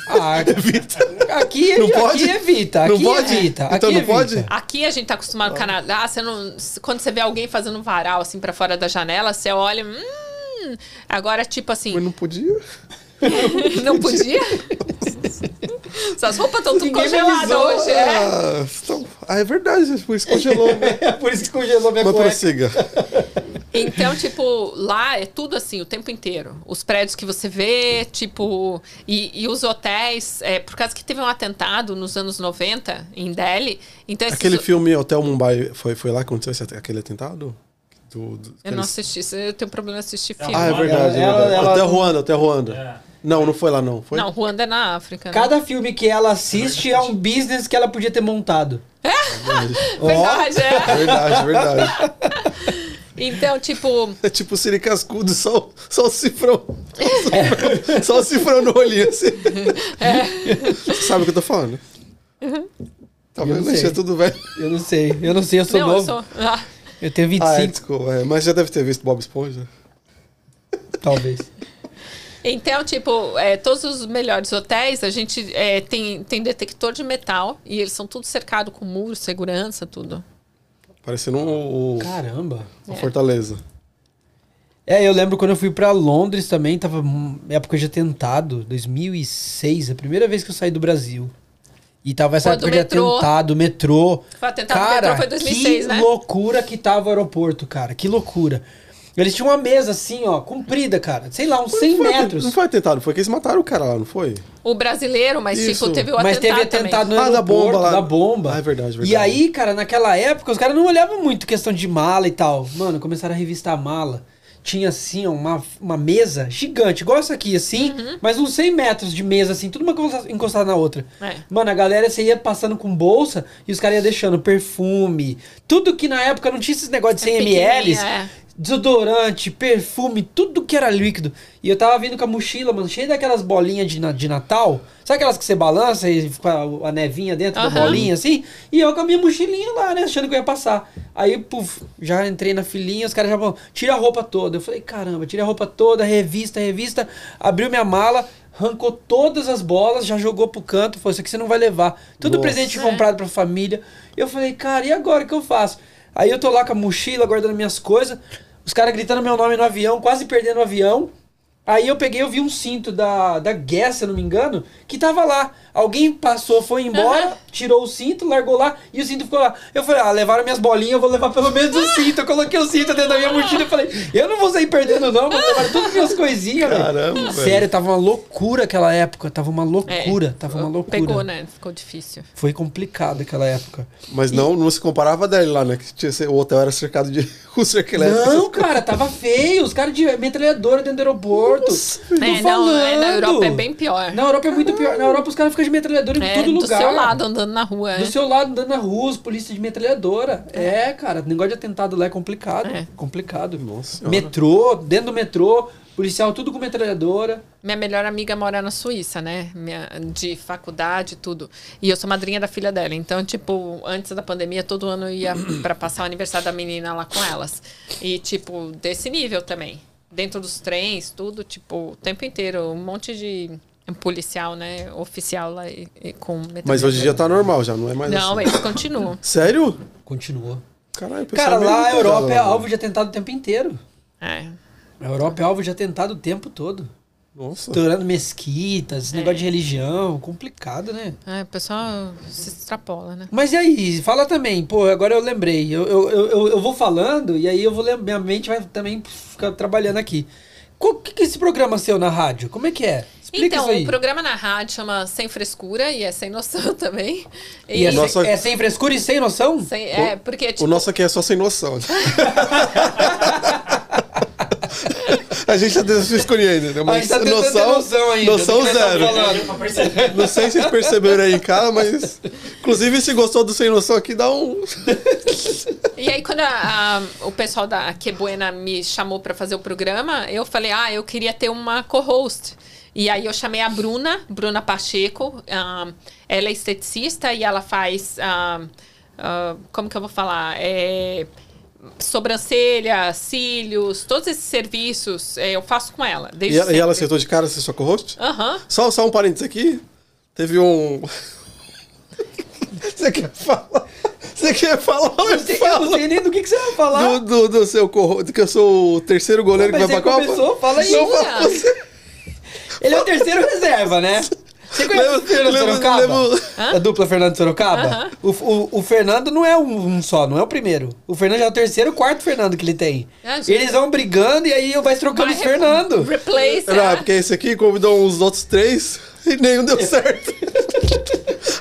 Ah, aqui, Não aqui pode? evita. Não Aqui pode? evita. Então aqui não pode? evita. Aqui a gente tá acostumado no Canadá, você não, quando você vê alguém fazendo um varal assim pra fora da janela, você olha, hum, agora tipo assim, Mas não podia? não podia? Suas roupas estão tudo congeladas hoje, é. Ah, então- ah, é verdade, por isso congelou. É por isso que congelou minha Mas cueca. prossiga. Então, tipo, lá é tudo assim, o tempo inteiro. Os prédios que você vê, tipo. E, e os hotéis, é, por causa que teve um atentado nos anos 90 em Delhi. Então, esses- Aquele filme Hotel Mumbai, foi, foi lá que aconteceu esse- aquele atentado? Do, do- Eu não aqueles- assisti, isso- eu tenho problema de assistir filme. Ah, é verdade. é Ela- verdade. ela- Hotel Ruanda, Hotel Ruanda. É. Não, não foi lá não. Foi? Não, Ruanda é na África. né? Cada filme que ela assiste é um business que ela podia ter montado. Ó, Verdade, é. Verdade, verdade. Então, tipo, É tipo o Siri Cascudo, só, só o cifrão. Só o cifrão no olhinho, assim. Você sabe o que eu tô falando? Tá Eu não é tudo velho. eu não sei, eu não sei, eu sou não, eu novo. sou. Ah, Eu tenho 25, Ah, é, desculpa. é, mas já deve ter visto Bob Esponja. talvez. Então, tipo, é, todos os melhores hotéis, a gente é, tem, tem detector de metal e eles são tudo cercados com muros, segurança, tudo. Parecendo um, um- Caramba. uma fortaleza. É, eu lembro quando eu fui pra Londres também, tava época de atentado, 2006, a primeira vez que eu saí do Brasil. E tava essa época de metrô- atentado, metrô. Foi atentado no cara, metrô, foi 2006, que né? loucura que tava o aeroporto, cara. Que loucura. Eles tinham uma mesa assim, ó, comprida, cara. Sei lá, uns 100 Não foi- metros. Não foi atentado, foi que eles mataram o cara lá, não foi? O brasileiro, mas Isso. tipo, teve o Mas atentado teve atentado no Ah, da bomba lá. da bomba. Ah, é verdade, verdade. E aí, cara, naquela época, os caras não olhavam muito questão de mala e tal. Mano, começaram a revistar a mala. Tinha, assim, ó, uma, uma mesa gigante, igual essa aqui, assim, Uhum. mas uns 100 metros de mesa, assim, tudo uma encosta- encostada na outra. É. Mano, a galera, você ia passando com bolsa e os caras iam deixando perfume. Tudo que na época não tinha esses negócios de 100 ml. pequenininha, é. Desodorante, perfume, tudo que era líquido. E eu tava vindo com a mochila, mano, cheia daquelas bolinhas de, de Natal. Sabe aquelas que você balança e fica a nevinha dentro da Aham. bolinha, assim? E eu com a minha mochilinha lá, né? Achando que eu ia passar. Aí, puf, já entrei na filinha, os caras já falaram, tira a roupa toda. Eu falei, caramba, tira a roupa toda, revista, revista. Abriu minha mala, arrancou todas as bolas, já jogou pro canto. Falou, isso aqui você não vai levar. Tudo Nossa. presente comprado pra família. Eu falei, cara, e agora o que eu faço? Aí eu tô lá com a mochila, guardando minhas coisas. Os caras gritando meu nome no avião, quase perdendo o avião. Aí eu peguei, eu vi um cinto da, da Guess, se eu não me engano, que tava lá. Alguém passou, foi embora, tirou o cinto, largou lá e o cinto ficou lá. Eu falei, ah, levaram minhas bolinhas, eu vou levar pelo menos o cinto. Eu coloquei o cinto dentro da minha mochila e falei, eu não vou sair perdendo não, vou levar todas as minhas coisinhas, velho. Caramba, velho. Sério, tava uma loucura aquela época, tava uma loucura, tava uma loucura. É, Pegou, né? Ficou difícil. Foi complicado aquela época. Mas não, não se comparava dele lá, né? Que tinha, o hotel era cercado de russo elétrico. Não, cara, tava feio. Os caras de metralhadora dentro do aeroporto. Tô É, não, falando. é, na Europa é bem pior. Na Europa é muito pior. Na Europa os caras ficam de metralhadora em é, todo do lugar. seu lado, andando na rua. Do é. seu lado, andando na rua, os polícia de metralhadora. É, cara, negócio de atentado lá é complicado. É. Complicado. Nossa. Metrô, dentro do metrô, policial tudo com metralhadora. Minha melhor amiga mora na Suíça, né? Minha, de faculdade, tudo. E eu sou madrinha da filha dela. Então, tipo, antes da pandemia, todo ano eu ia pra passar o aniversário da menina lá com elas. E, tipo, desse nível também. Dentro dos trens, tudo, tipo, o tempo inteiro. Um monte de policial, né? Oficial lá e, e com Mas hoje em dia tá normal já, não é mais Não, assim. eles continuam. Sério? Continuou. Caralho, Cara, lá a Europa é alvo de atentado o tempo inteiro. É. A Europa é alvo de atentado o tempo todo. Nossa. Estourando mesquitas, É. negócio de religião, complicado, né? É, o pessoal se extrapola, né? Mas e aí, fala também, pô, agora eu lembrei. Eu, eu, eu, eu- vou falando e aí eu vou lem- minha mente vai também ficar trabalhando aqui. O que, que é esse programa seu na rádio? Como é que é? Explica então, o programa na rádio chama Sem Frescura e é sem noção também. E é, Nossa- sem, é sem frescura e sem noção? sem- é, porque, tipo, O nosso aqui é só sem noção. a gente tá tentando se escolher ainda, né? A Mas gente tá ter noção ainda Noção zero. Não sei se vocês perceberam aí em casa, mas. Inclusive, se gostou do Sem Noção aqui, dá um. E aí, quando a- a- o pessoal da Que Buena me chamou pra fazer o programa, eu falei, ah, eu queria ter uma co-host. E aí eu chamei a Bruna, Bruna Pacheco. ela é esteticista e ela faz. ah, como que eu vou falar? É, sobrancelha, cílios, todos esses serviços é, eu faço com ela. Desde E ela, e ela aceitou de cara ser sua co-host? Aham. Só, só um parênteses aqui. Teve um. Você quer falar? Você quer falar? Eu, sei- eu não sei nem do que, que você vai falar. Do, do, do seu co-host, que eu sou o terceiro goleiro que vai pra Copa? começou, fala aí. Não, fala você. Ele é o terceiro reserva, né? Você conhece Lembra- o Fernando lembra- Sorocaba? lembra- A dupla Fernando Sorocaba? Aham. O, o, o Fernando não é um, um só, não é o primeiro. O Fernando já é o terceiro quarto Fernando que ele tem. Ah, Eles vão brigando e aí vai trocando Vai os Fernando. Replace. Não, ah. porque esse aqui convidou os outros três e nenhum deu certo.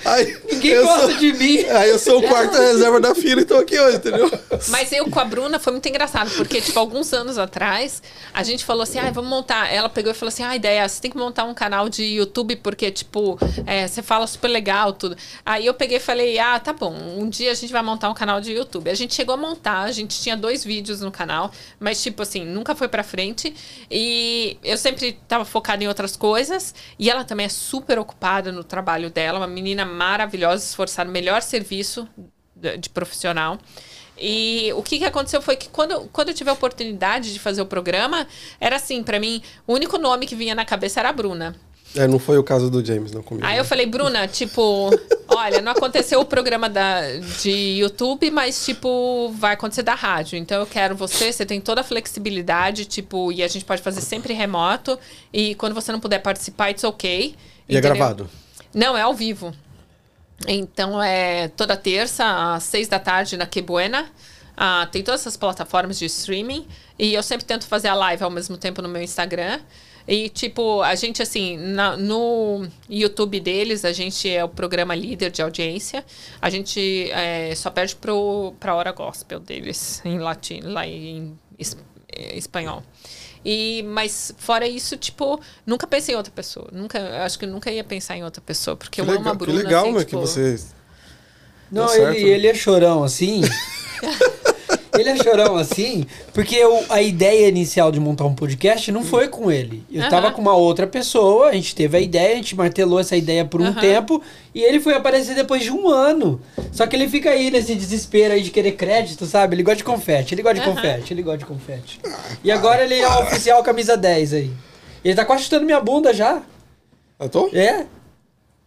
Aí, Ninguém eu gosta sou- de mim. Aí eu sou o quarto reserva da fila e tô aqui hoje, entendeu? Mas eu com a Bruna foi muito engraçado, porque, tipo, alguns anos atrás, a gente falou assim, ah, vamos montar. Ela pegou e falou assim, ah, ideia, você tem que montar um canal de YouTube, porque, tipo, é, você fala super legal, tudo. Aí eu peguei e falei, ah, tá bom, um dia a gente vai montar um canal de YouTube. A gente chegou a montar, a gente tinha dois vídeos no canal, mas, tipo assim, nunca foi pra frente. E eu sempre tava focada em outras coisas, e ela também é super ocupada no trabalho dela, uma menina maravilhosa, esforçada, melhor serviço de de profissional. E o que, que aconteceu foi que quando, quando eu tive a oportunidade de fazer o programa, era assim, pra mim, o único nome que vinha na cabeça era a Bruna. É, não foi o caso do James, não comigo. Aí eu falei, Bruna, tipo, olha, não aconteceu o programa da, de YouTube, mas, tipo, vai acontecer da rádio. Então eu quero você, você tem toda a flexibilidade, tipo, e a gente pode fazer sempre remoto. E quando você não puder participar, it's ok. E é entendeu? gravado? Não, é ao vivo. Então é toda terça, às seis da tarde, na Que Buena. Ah, tem todas essas plataformas de streaming. E eu sempre tento fazer a live ao mesmo tempo no meu Instagram. E, tipo, a gente, assim, na- no YouTube deles, a gente é o programa líder de audiência. A gente é, só perde pro, pra hora gospel deles, em latim, lá em eh, espanhol. E, mas fora isso, tipo, nunca pensei em outra pessoa. Nunca, acho que nunca ia pensar em outra pessoa, porque Que eu legal, amo a que Bruna. legal assim, né? tipo, Que você. Não, ele, né? ele é chorão assim. ele é chorão assim, porque o- a ideia inicial de montar um podcast não foi com ele. Eu Aham. tava com uma outra pessoa, a gente teve a ideia, a gente martelou essa ideia por um Aham. tempo, e ele foi aparecer depois de um ano. Só que ele fica aí nesse desespero aí de querer crédito, sabe? Ele gosta de confete, ele gosta de Aham. confete, ele gosta de confete. E agora ele é o oficial camisa 10 aí. Ele tá quase chutando minha bunda já. Eu tô? É.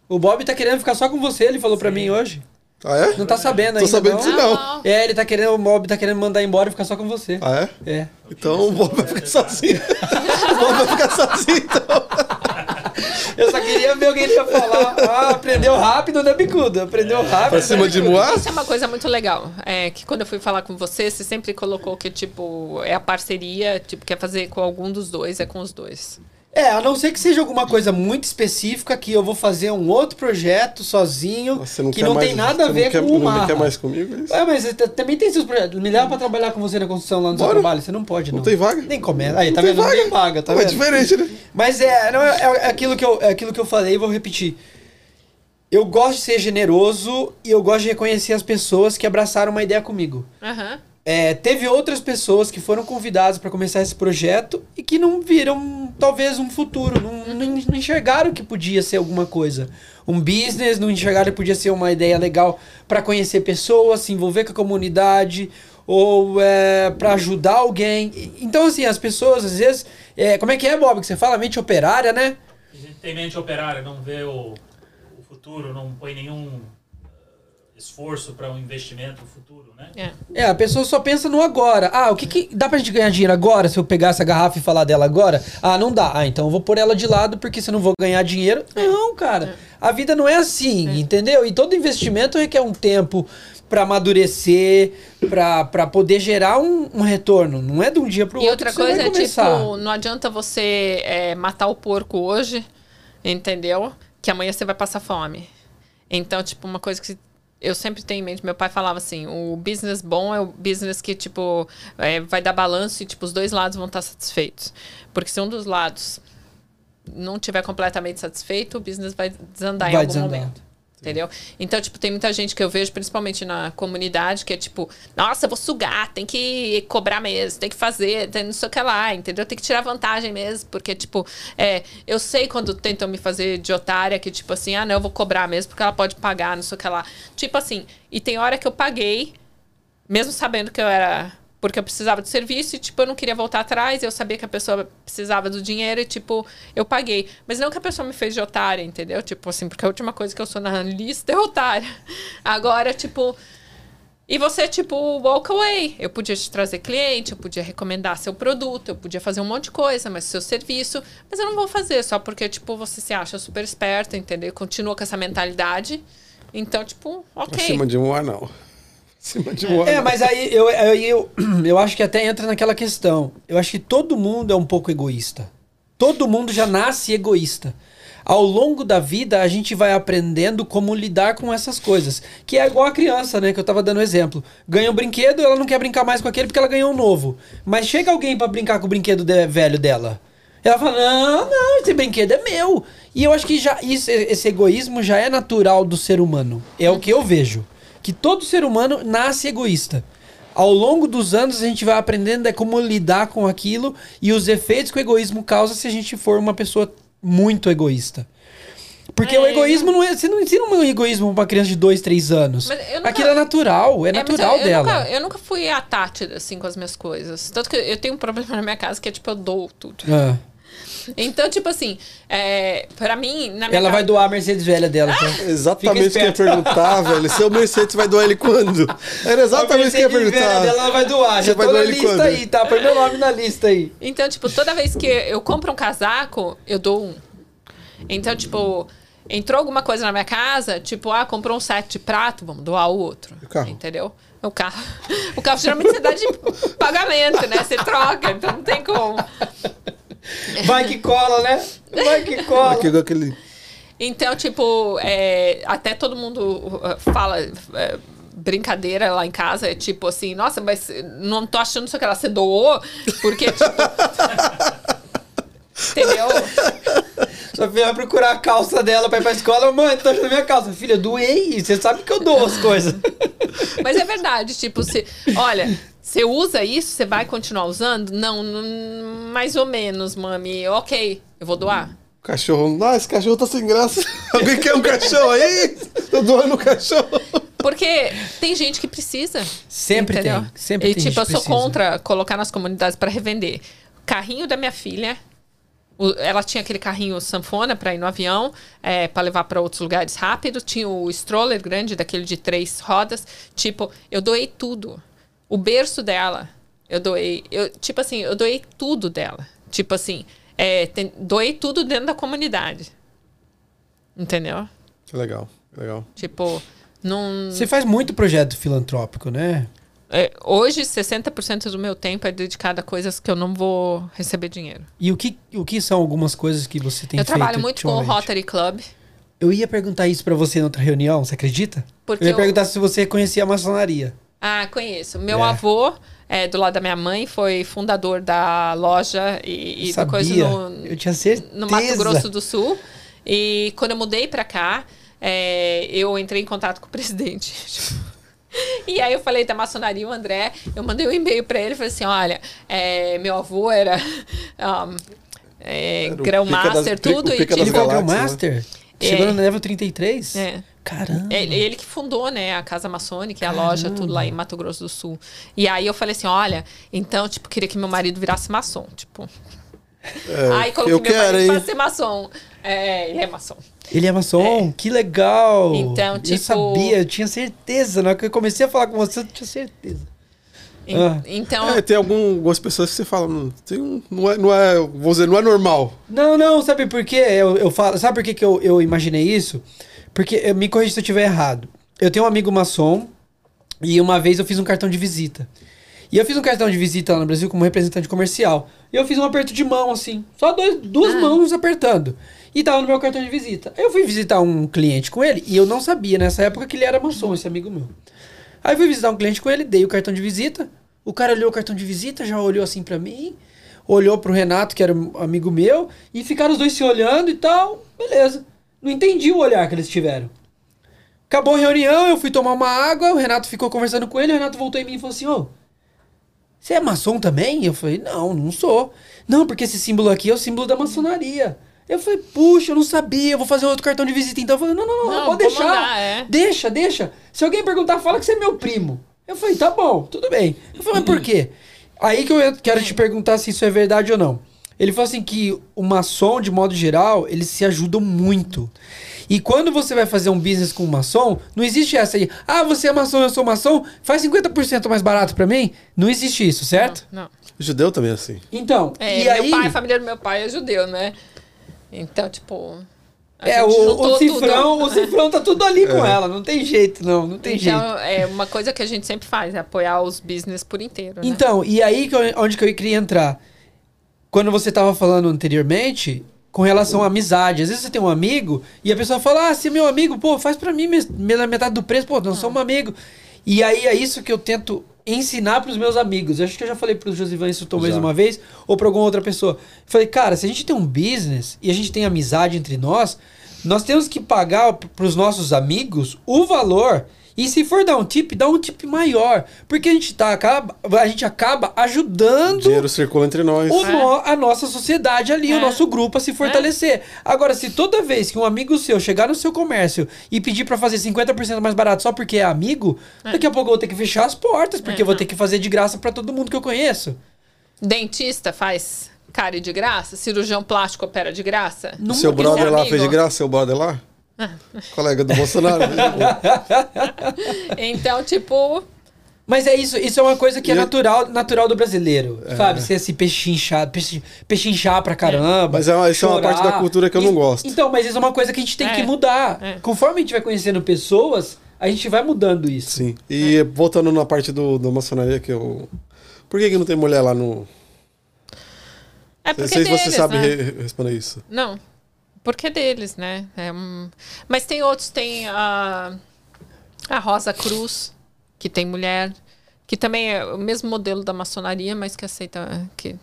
O Bob tá querendo ficar só com você, ele falou pra mim hoje. Ah, é? Não tá sabendo Tô ainda, sabendo não? disso não. É, ele tá querendo, o Mob tá querendo mandar embora e ficar só com você. Ah, é? É. Então o Bob vai ficar sozinho. o Bob vai ficar sozinho, então. Eu só queria ver alguém ia falar. Ah, aprendeu rápido, né, Bicudo? Aprendeu rápido. Pra cima de Moá? Isso é uma coisa muito legal. É que quando eu fui falar com você, você sempre colocou que, tipo, é a parceria, tipo, quer fazer com algum dos dois, é com os dois. É, a não ser que seja alguma coisa muito específica que eu vou fazer um outro projeto sozinho Você não que não mais, tem nada a ver não quer, com o Não Marra. quer mais comigo? é isso? É, mas também tem seus projetos. Me leva pra trabalhar com você na construção lá no seu Bora. trabalho. Você não pode, não. Não tem vaga? Nem começa. Aí, Não tá vendo? Não tem vaga, tá É vendo? diferente, né? Mas é, não, é, é aquilo que eu, é aquilo que eu falei e vou repetir. Eu gosto de ser generoso e eu gosto de reconhecer as pessoas que abraçaram uma ideia comigo. Aham. É, teve outras pessoas que foram convidadas para começar esse projeto e que não viram, talvez, um futuro. Não, não, enxergaram que podia ser alguma coisa. Um business, não enxergaram que podia ser uma ideia legal para conhecer pessoas, se envolver com a comunidade ou é, para ajudar alguém. Então, assim, as pessoas, às vezes. é, como é que é, Bob? Que você fala mente operária, né? A gente tem mente operária, não vê o, o futuro, não põe nenhum esforço para um investimento no futuro, né? É. É, a pessoa só pensa no agora. Ah, o que, que dá pra gente ganhar dinheiro agora se eu pegar essa garrafa e falar dela agora? Ah, não dá. Ah, então eu vou pôr ela de lado porque se eu não vou ganhar dinheiro. Não, cara. A vida não é assim, entendeu? E todo investimento requer um tempo pra amadurecer, pra pra poder gerar um, um retorno. Não é de um dia pro E outro. outra que você vai coisa é, começar. tipo, não adianta você é, matar o porco hoje, entendeu? Que amanhã você vai passar fome. Então, tipo, uma coisa que eu sempre tenho em mente, meu pai falava assim, o business bom é o business que, tipo, é, vai dar balanço e, tipo, os dois lados vão estar satisfeitos. Porque se um dos lados não tiver completamente satisfeito, o business vai desandar em Vai algum desandar. momento. Entendeu? Então, tipo, tem muita gente que eu vejo, principalmente na comunidade, que é tipo, nossa, eu vou sugar, tem que cobrar mesmo, tem que fazer, tem não sei o que lá, entendeu? Tem que tirar vantagem mesmo, porque, tipo, é, eu sei quando tentam me fazer de otária, que, tipo assim, ah, não, eu vou cobrar mesmo, porque ela pode pagar, não sei o que lá. Tipo assim, e tem hora que eu paguei, mesmo sabendo que eu era. Porque eu precisava do serviço e, tipo, eu não queria voltar atrás. Eu sabia que a pessoa precisava do dinheiro e, tipo, eu paguei. Mas não que a pessoa me fez de otária, entendeu? Tipo assim, porque a última coisa que eu sou na lista é otária. Agora, tipo. E você, tipo, walk away. Eu podia te trazer cliente, eu podia recomendar seu produto, eu podia fazer um monte de coisa, mas seu serviço. Mas eu não vou fazer só porque, tipo, você se acha super esperta, entendeu? Continua com essa mentalidade. Então, tipo, ok. cima de Moá, não. Cima de É, não. mas aí eu, aí eu, eu acho que até entra naquela questão. Eu acho que todo mundo é um pouco egoísta. Todo mundo já nasce egoísta. Ao longo da vida, a gente vai aprendendo como lidar com essas coisas. Que é igual a criança, né? Que eu tava dando exemplo. Ganha um brinquedo, ela não quer brincar mais com aquele porque ela ganhou um novo. Mas chega alguém pra brincar com o brinquedo de- velho dela. Ela fala: Não, não, esse brinquedo é meu. E eu acho que já isso, esse egoísmo já é natural do ser humano. É o que eu vejo. Que todo ser humano nasce egoísta. Ao longo dos anos, a gente vai aprendendo é como lidar com aquilo e os efeitos que o egoísmo causa se a gente for uma pessoa muito egoísta. Porque É, o egoísmo não é. Você não ensina um egoísmo pra uma criança de 2, 3 anos. Eu nunca- Aquilo é natural, é, É, natural eu, eu dela. Nunca, eu nunca fui a Tati, assim, com as minhas coisas. Tanto que eu tenho um problema na minha casa que é, tipo, eu dou tudo. Ah. Então, tipo assim, é, pra mim, na minha Ela vai casa- doar a Mercedes velha dela. tá? Exatamente o que eu ia perguntar, velho. Seu Mercedes vai doar ele quando? Era exatamente o que eu ia Mercedes velha perguntar. dela ela vai doar. Você Já vai doar ele lista quando? aí, tá? Põe meu nome na lista aí. Então, tipo, toda vez que eu compro um casaco, eu dou um. Então, tipo, entrou alguma coisa na minha casa, tipo, ah, comprou um set de prato, vamos doar o outro. E o carro? Entendeu? O carro. O carro geralmente você dá de pagamento, né? Você troca, então não tem como. Vai que cola, né? Vai que cola. Aqui, igual aquele... Então, tipo, é, até todo mundo uh, fala. é, brincadeira lá em casa é tipo assim, nossa, mas não tô achando isso que ela se doou, porque, tipo. entendeu? Sua filha vai procurar a calça dela pra ir pra escola. Mãe, tô achando minha calça. Filha, doei. Você sabe que eu dou as coisas. Mas é verdade, tipo, se, olha, você usa isso, você vai continuar usando? Não, não, mais ou menos, mami. Ok, eu vou doar. Cachorro. Ah, esse cachorro tá sem graça. Alguém quer um cachorro aí? Tô doando um cachorro. Porque tem gente que precisa. Sempre entendeu? tem, sempre e, tem tipo, gente eu sou precisa. contra colocar nas comunidades para revender. Carrinho da minha filha, o- ela tinha aquele carrinho sanfona para ir no avião, é, para levar para outros lugares rápido. Tinha o stroller grande, daquele de três rodas. Tipo, eu doei tudo. O berço dela, eu doei. Eu, tipo assim, eu doei tudo dela. Tipo assim, é, tem- doei tudo dentro da comunidade. Entendeu? Que legal, que legal. Tipo, não. Você faz muito projeto filantrópico, né? é, hoje, 60% do meu tempo é dedicado a coisas que eu não vou receber dinheiro. E o que, o que são algumas coisas que você tem eu feito trabalho muito com o? Rotary Club. Eu ia perguntar isso pra você na outra reunião, você acredita? Porque eu ia eu- perguntar se você conhecia a maçonaria. Ah, conheço. Meu É. avô, é, do lado da minha mãe, foi fundador da loja e, e coisa no, Eu tinha certeza. no Mato Grosso do Sul. E quando eu mudei pra cá, é, eu entrei em contato com o presidente. E aí eu falei da maçonaria, o André, eu mandei um e-mail pra ele e falei assim, olha, é, meu avô era um, é, Era o grão-master, pica das- tudo. o e pica das Ele tipo, foi o galáxias, Master? Chegou É. no level 33? É. Caramba. É ele que fundou, né, a Casa Maçônica, a loja, tudo lá em Mato Grosso do Sul. E aí eu falei assim, olha, então, tipo, queria que meu marido virasse maçom, tipo. aí coloquei eu meu quero, marido hein? pra ser maçom. É, ele é maçom. Ele é maçom? Que legal! Então, Eu tipo- sabia, eu tinha certeza. Na hora que eu comecei a falar com você, eu tinha certeza. Ah. Então, É, tem algum- algumas pessoas que você fala, "Hum, tem um- não, é, não é, vou dizer, não é normal. Não, não, sabe por quê? Eu, eu falo, sabe por quê que eu, eu imaginei isso? Porque, eu, me corrija se eu estiver errado. Eu tenho um amigo maçom e uma vez eu fiz um cartão de visita. E eu fiz um cartão de visita lá no Brasil como representante comercial. E eu fiz um aperto de mão, assim. Só dois, duas Ah. mãos apertando. E tava no meu cartão de visita. Aí eu fui visitar um cliente com ele e eu não sabia nessa época que ele era maçom, esse amigo meu. Aí eu fui visitar um cliente com ele, dei o cartão de visita. O cara olhou o cartão de visita, já olhou assim pra mim, olhou pro Renato, que era um amigo meu, e ficaram os dois se olhando e tal. Beleza. Não entendi o olhar que eles tiveram. Acabou a reunião, eu fui tomar uma água, o Renato ficou conversando com ele, o Renato voltou em mim e falou assim: Ô, você é maçom também? Eu falei: Não, não sou. Não, porque esse símbolo aqui é o símbolo da maçonaria. Eu falei: Puxa, eu não sabia, eu vou fazer outro cartão de visita. Então eu falei: Não, não, não, Não, pode deixar. mandar, é. Deixa, deixa. Se alguém perguntar, fala que você é meu primo. Eu falei: Tá bom, tudo bem. Eu falei: Mas por quê? Aí que eu quero te perguntar se isso é verdade ou não. Ele falou assim que o maçom, de modo geral, eles se ajudam muito. E quando você vai fazer um business com um maçom, não existe essa aí. Ah, você é maçom, eu sou maçom, faz 50% mais barato pra mim. Não existe isso, certo? não. Judeu também é assim. Então, É, e meu aí... pai, a família do meu pai é judeu, né? Então, tipo. a É, o, o cifrão, tudo. o cifrão tá tudo ali com ela, não tem jeito, não, não tem jeito. Então, é uma coisa que a gente sempre faz, é apoiar os business por inteiro. Né? Então, e aí que eu- onde que eu queria entrar? Quando você tava falando anteriormente, com relação à amizade. Às vezes você tem um amigo e a pessoa fala, ah, se é meu amigo, pô, faz pra mim pela metade do preço, pô, nós somos amigo. E aí é isso que eu tento ensinar pros meus amigos. Eu acho que eu já falei pro Josivan isso talvez uma vez, ou pra alguma outra pessoa. Eu falei, cara, se a gente tem um business e a gente tem amizade entre nós, nós temos que pagar p- pros nossos amigos o valor. E se for dar um tip, dá um tip maior. Porque a gente, tá, acaba, a gente acaba O ajudando dinheiro circula entre nós. o no- a nossa sociedade ali, o É. nosso grupo a se fortalecer. Agora, se toda vez que um amigo seu chegar no seu comércio e pedir pra fazer 50% mais barato só porque é amigo, daqui a pouco eu vou ter que fechar as portas, porque É, eu vou não. ter que fazer de graça pra todo mundo que eu conheço. Dentista faz cárie de graça? Cirurgião plástico opera de graça? O seu brother lá fez de graça, seu brother lá? Ah. Colega do Bolsonaro. Então, tipo, Mas é isso, isso é uma coisa que é E eu- natural, natural do brasileiro, sabe? Ser esse pechinchar, pechin- pechinchar pra caramba. Mas é uma- isso é uma parte da cultura que eu não gosto. Então, mas isso é uma coisa que a gente tem É. que mudar. É. Conforme a gente vai conhecendo pessoas, a gente vai mudando isso. Sim. E voltando na parte do, do maçonaria que eu. Por que, que não tem mulher lá no. é Não porque sei se você deles, sabe né? re- responder isso. Não, porque deles, né? É um- Mas tem outros, tem a, a Rosa Cruz, que tem mulher, que também é o mesmo modelo da maçonaria, mas que aceita... Que,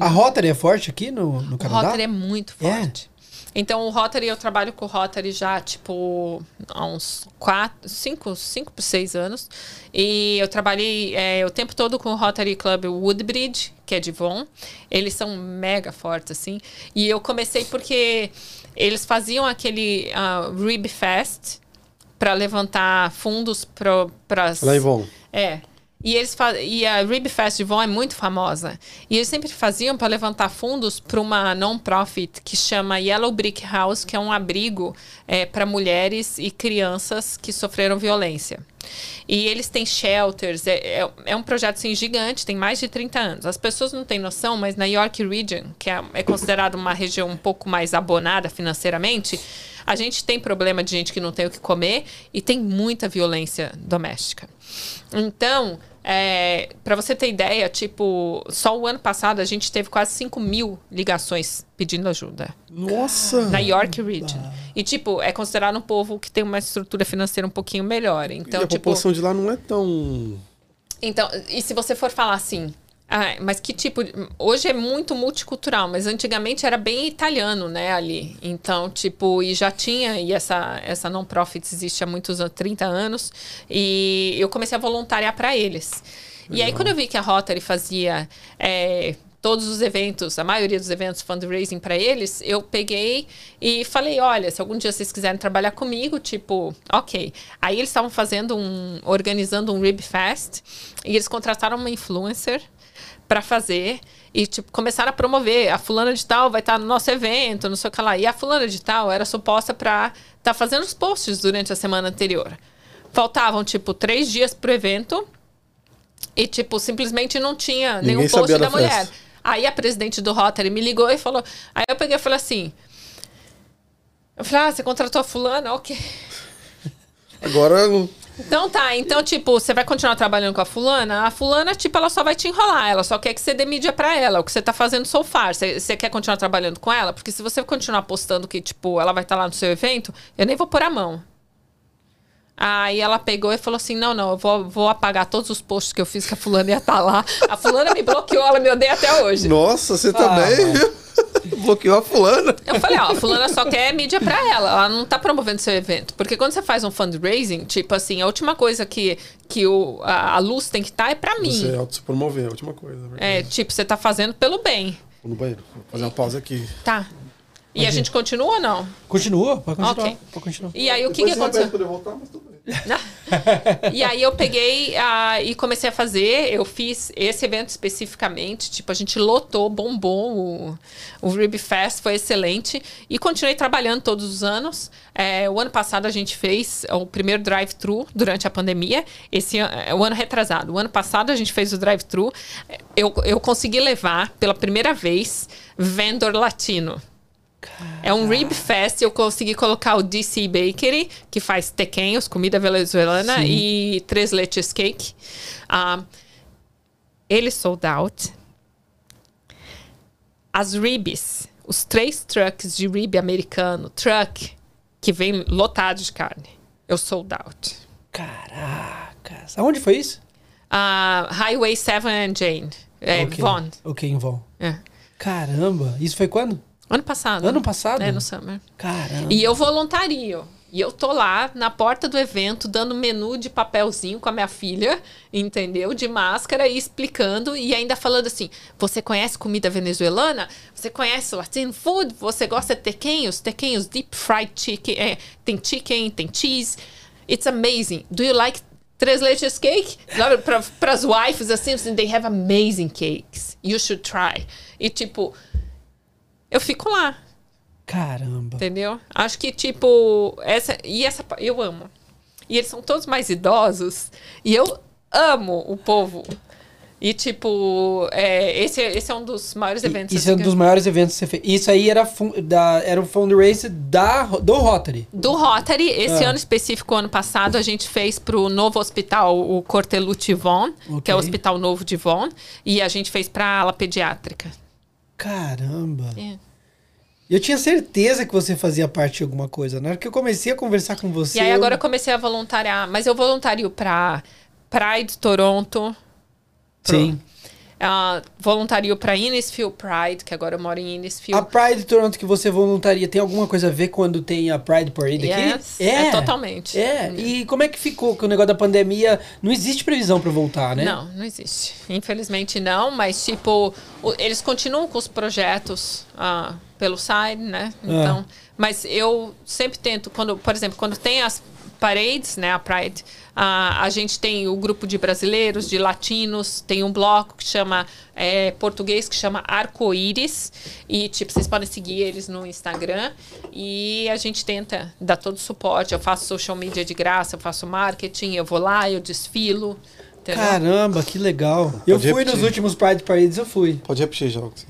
A Rotary é forte aqui no, no Canadá? Rotary é muito É? Então, o Rotary, eu trabalho com o Rotary já, tipo, há uns 4, 5, 5 por 6 anos. E eu trabalhei é, o tempo todo com o Rotary Club Woodbridge, que é de Von. Eles são mega fortes, assim. E eu comecei porque eles faziam aquele uh, Rib Fest para levantar fundos para... Lá em Von. É. E, eles e a Rib Fest de Von é muito famosa. E eles sempre faziam para levantar fundos para uma non-profit que chama Yellow Brick House, que é um abrigo para mulheres e crianças que sofreram violência. E eles têm shelters, é, é, é um projeto assim, gigante, tem mais de 30 anos. As pessoas não têm noção, mas na York Region, que é, é considerada uma região um pouco mais abonada financeiramente, a gente tem problema de gente que não tem o que comer e tem muita violência doméstica. Então, é, para você ter ideia, tipo, só o ano passado a gente teve quase 5 mil ligações pedindo ajuda Nossa! na York Region. E, tipo, é considerado um povo que tem uma estrutura financeira um pouquinho melhor. Então, e a tipo. população de lá não é tão. Então, e se você for falar assim, ah, mas que tipo. Hoje é muito multicultural, mas antigamente era bem italiano, né, ali. Então, tipo, e já tinha, e essa, essa non-profit existe há muitos anos, 30 anos, e eu comecei a voluntariar para eles. E aí, quando eu vi que a Rotary fazia. é, Todos os eventos, a maioria dos eventos fundraising para eles, eu peguei e falei: olha, se algum dia vocês quiserem trabalhar comigo, tipo, ok. Aí eles estavam fazendo um. organizando um Rib Fest e eles contrataram uma influencer para fazer e tipo começaram a promover a fulana de tal vai estar no nosso evento não sei o que lá e a fulana de tal era suposta para estar fazendo os posts durante a semana anterior faltavam tipo três dias pro evento e tipo simplesmente não tinha Ninguém nenhum post da da mulher festa. aí a presidente do Rotary me ligou e falou aí eu peguei e falei assim eu falei ah você contratou a fulana ok Agora. Então tá, então, tipo, você vai continuar trabalhando com a fulana? A fulana, tipo, ela só vai te enrolar, ela só quer que você dê mídia pra ela, o que você tá fazendo so far. Você, você quer continuar trabalhando com ela? Porque se você continuar postando que, tipo, ela vai estar lá no seu evento, eu nem vou pôr a mão. Aí ela pegou e falou assim: não, não, eu vou, vou apagar todos os posts que eu fiz que a fulana ia estar lá. A fulana me bloqueou, ela me odeia até hoje. Nossa, você Ah, também bloqueou a fulana. Eu falei, ó, a fulana só quer mídia pra ela. Ela não tá promovendo seu evento. Porque quando você faz um fundraising, tipo assim, a última coisa que, que o, a, a luz tem que estar é pra mim. Você auto se promover, a última coisa. É, tipo, você tá fazendo pelo bem. Vou no banheiro. Vou fazer uma pausa aqui. Tá. E a gente continua ou não? Continua? Pode continuar. Ok. Pode continuar. E aí, o que, que aconteceu? poder voltar, mas tudo bem. e aí eu peguei ah, e comecei a fazer. Eu fiz esse evento especificamente. Tipo, a gente lotou, bombou. O, o Rib Fest foi excelente. E continuei trabalhando todos os anos. É, o ano passado a gente fez o primeiro drive-thru durante a pandemia. Esse é, o ano retrasado. O ano passado a gente fez o drive-thru. Eu, eu consegui levar pela primeira vez vendor latino. É um rib fest, eu consegui colocar o DC Bakery, que faz tequenhos, comida venezuelana, e três leches cake. Ah, ele sold out. As ribs, os três trucks de rib americano, truck, que vem lotado de carne, eu sold out. Caracas. Aonde foi isso? Ah, Highway 7 and Jane, é, Ok. Vaughn. Ok, em Von. É. Caramba. Isso foi quando? Ano passado. Ano passado? É, no summer. Caramba. E eu voluntario. E eu tô lá na porta do evento dando menu de papelzinho com a minha filha, entendeu? De máscara e explicando e ainda falando assim: você conhece comida venezuelana? Você conhece Latin food? Você gosta de tequenhos? Tequenhos deep fried chicken, é, tem chicken, tem cheese. It's amazing. Do you like três leches cake? Para as wives assim, assim, they have amazing cakes. You should try. E tipo, eu fico lá. Caramba. Entendeu? Acho que, tipo, essa. E essa. Eu amo. E eles são todos mais idosos. E eu amo o povo. E, tipo, é, esse, esse é um dos maiores eventos. Isso é um assim, dos maiores eventos que você fez. Isso aí era, fun- da, era o fundraiser da, do Rotary. Do Rotary, esse Ah. ano específico, ano passado, a gente fez pro novo hospital, o Cortelucci Von, que é o hospital novo de Von. E a gente fez pra ala pediátrica. Caramba. É. Eu tinha certeza que você fazia parte de alguma coisa. Na hora que eu comecei a conversar com você. E aí eu- agora eu comecei a voluntariar. Mas eu voluntario pra Pride Toronto. Sim. Uh, voluntario para Innisfield Pride, que agora eu moro em Innisfield. A Pride de Toronto que você voluntaria tem alguma coisa a ver quando tem a Pride Parade Yes, aqui? é totalmente. É. E como é que ficou com o negócio da pandemia? Não existe previsão pra voltar, né? Não, não existe. Infelizmente não, mas tipo, o- eles continuam com os projetos ah, pelo site, né? Ah. Então, mas eu sempre tento, quando, por exemplo, quando tem as Parades, né? A Pride. Ah, a gente tem o grupo de brasileiros, de latinos, tem um bloco que chama é, português que chama Arco-Íris. E, tipo, vocês podem seguir eles no Instagram. E a gente tenta dar todo o suporte. Eu faço social media de graça, eu faço marketing, eu vou lá, eu desfilo. Entendeu? Caramba, que legal. Eu Pode fui repetir. nos últimos Pride Parades, eu fui. Pode repetir, João. que você-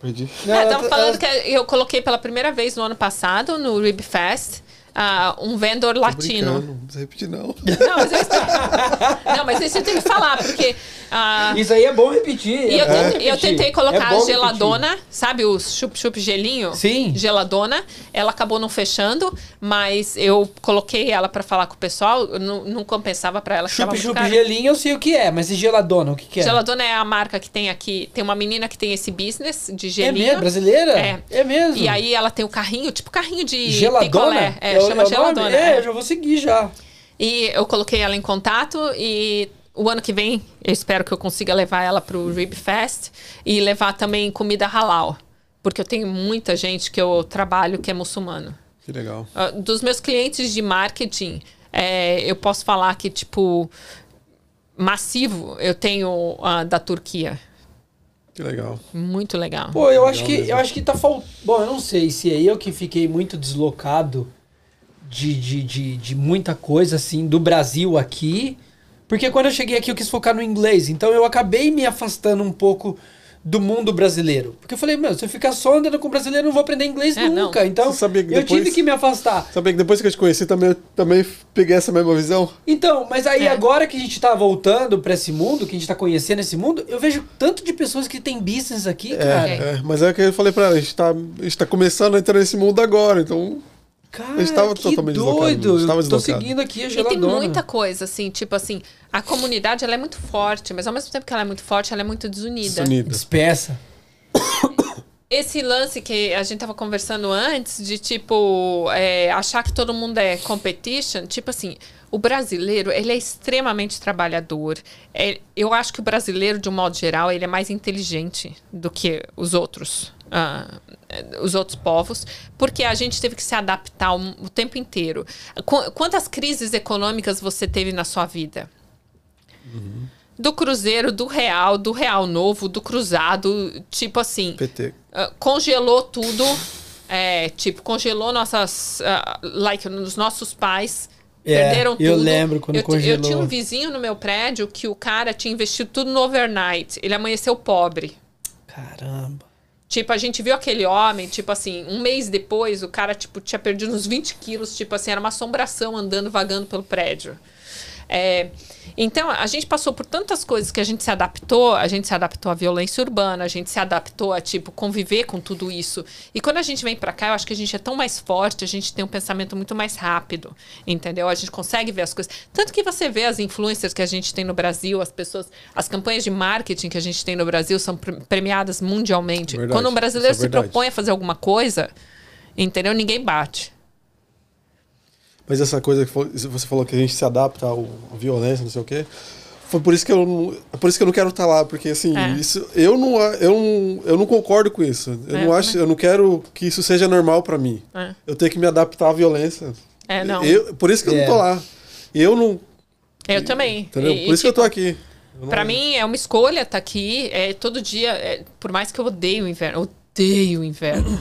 Perdi. Não, É, tava falando ela- que eu coloquei pela primeira vez no ano passado, no Rib Fest, ah, um vendedor latino. Não precisa repetir, não. Não, mas isso, não, mas isso eu tenho que falar, porque. Ah, Isso aí é bom repetir. e eu, é bom tentei- repetir. eu tentei É colocar bom a geladona, sabe o chup-chup gelinho? Sim. Geladona. Ela acabou não fechando, mas eu coloquei ela pra falar com o pessoal, eu não, não compensava pra ela. que tava Chup muito chup caro. gelinho eu sei o que é, mas e geladona, o que, que é? Geladona é a marca que tem aqui. Tem uma menina que tem esse business de É gelinho. mesmo? Brasileira? É. É mesmo. E aí ela tem o carrinho, tipo carrinho de Geladona? picolé. É, o- chama nome? geladona. É, é. eu já vou seguir já. E eu coloquei ela em contato e o ano que vem eu espero que eu consiga levar ela pro Rib Fest e levar também comida halal. Porque eu tenho muita gente que eu trabalho que é muçulmano. Que legal. Ah, dos meus clientes de marketing, é, eu posso falar que, tipo, massivo eu tenho ah, da Turquia. Que legal. Muito legal. Pô, eu acho Legal que mesmo. eu acho que tá faltando. Bom, eu não sei se é eu que fiquei muito deslocado de, de, de, de muita coisa assim do Brasil aqui. Porque quando eu cheguei aqui eu quis focar no inglês. Então eu acabei me afastando um pouco do mundo brasileiro. Porque eu falei, meu, se eu ficar só andando com brasileiro, eu não vou aprender inglês É, não. nunca. Então sabia que eu depois- tive que me afastar. Sabia que depois que eu te conheci, também, eu também peguei essa mesma visão? Então, mas aí É. agora que a gente tá voltando pra esse mundo, que a gente tá conhecendo esse mundo, eu vejo tanto de pessoas que tem business aqui, cara. É, é, mas é o que eu falei pra ela, a gente, tá, a gente tá começando a entrar nesse mundo agora, então. Cara, A gente tava que totalmente deslocado, doido. a gente tava eu tô deslocado. seguindo aqui a E geladona. tem muita coisa, assim, tipo assim, a comunidade ela é muito forte, mas ao mesmo tempo que ela é muito forte, ela é muito desunida. Unida. Despeça. Esse lance que a gente tava conversando antes, de tipo, é, achar que todo mundo é competition, tipo assim, o brasileiro, ele é extremamente trabalhador. É, eu acho que o brasileiro, de um modo geral, ele é mais inteligente do que os outros. ah, os outros povos, porque a gente teve que se adaptar o, tempo inteiro. Qu- Quantas crises econômicas você teve na sua vida? Do Cruzeiro, do Real, do Real Novo, do Cruzado, tipo assim. PT. Uh, congelou tudo. É, tipo, congelou nossas. uh, like, os nossos pais. É, perderam eu tudo. lembro quando eu, ti- Eu congelou. tinha um vizinho no meu prédio que o cara tinha investido tudo no overnight. Ele amanheceu pobre. Caramba. Tipo, a gente viu aquele homem, tipo assim, um mês depois, o cara, tipo, tinha perdido uns 20 quilos, tipo assim, era uma assombração andando, vagando pelo prédio. É, então, a gente passou por tantas coisas que a gente se adaptou, a gente se adaptou à violência urbana, a gente se adaptou a, tipo, conviver com tudo isso. E quando a gente vem pra cá, eu acho que a gente é tão mais forte, a gente tem um pensamento muito mais rápido, entendeu? A gente consegue ver as coisas. Tanto que você vê as influencers que a gente tem no Brasil, as pessoas, as campanhas de marketing que a gente tem no Brasil são pre- premiadas mundialmente. Verdade, Quando um brasileiro isso é se propõe a fazer alguma coisa, entendeu? Ninguém bate. Mas essa coisa que você falou que a gente se adapta ao- à violência, não sei o quê. Foi por isso que eu não, é por isso que eu não quero estar lá, porque assim, É. isso, eu, não, eu, não, eu não concordo com isso. Eu É, não acho, eu não quero que isso seja normal pra mim. É. Eu tenho que me adaptar à violência. É, não. Eu, por isso que eu É. não tô lá. E eu não, Eu também. entendeu? E- por e, isso que eu tô tipo, aqui. Eu não- Pra mim é uma escolha estar aqui. É, todo dia, é, por mais que eu odeie o inverno, odeio o inverno.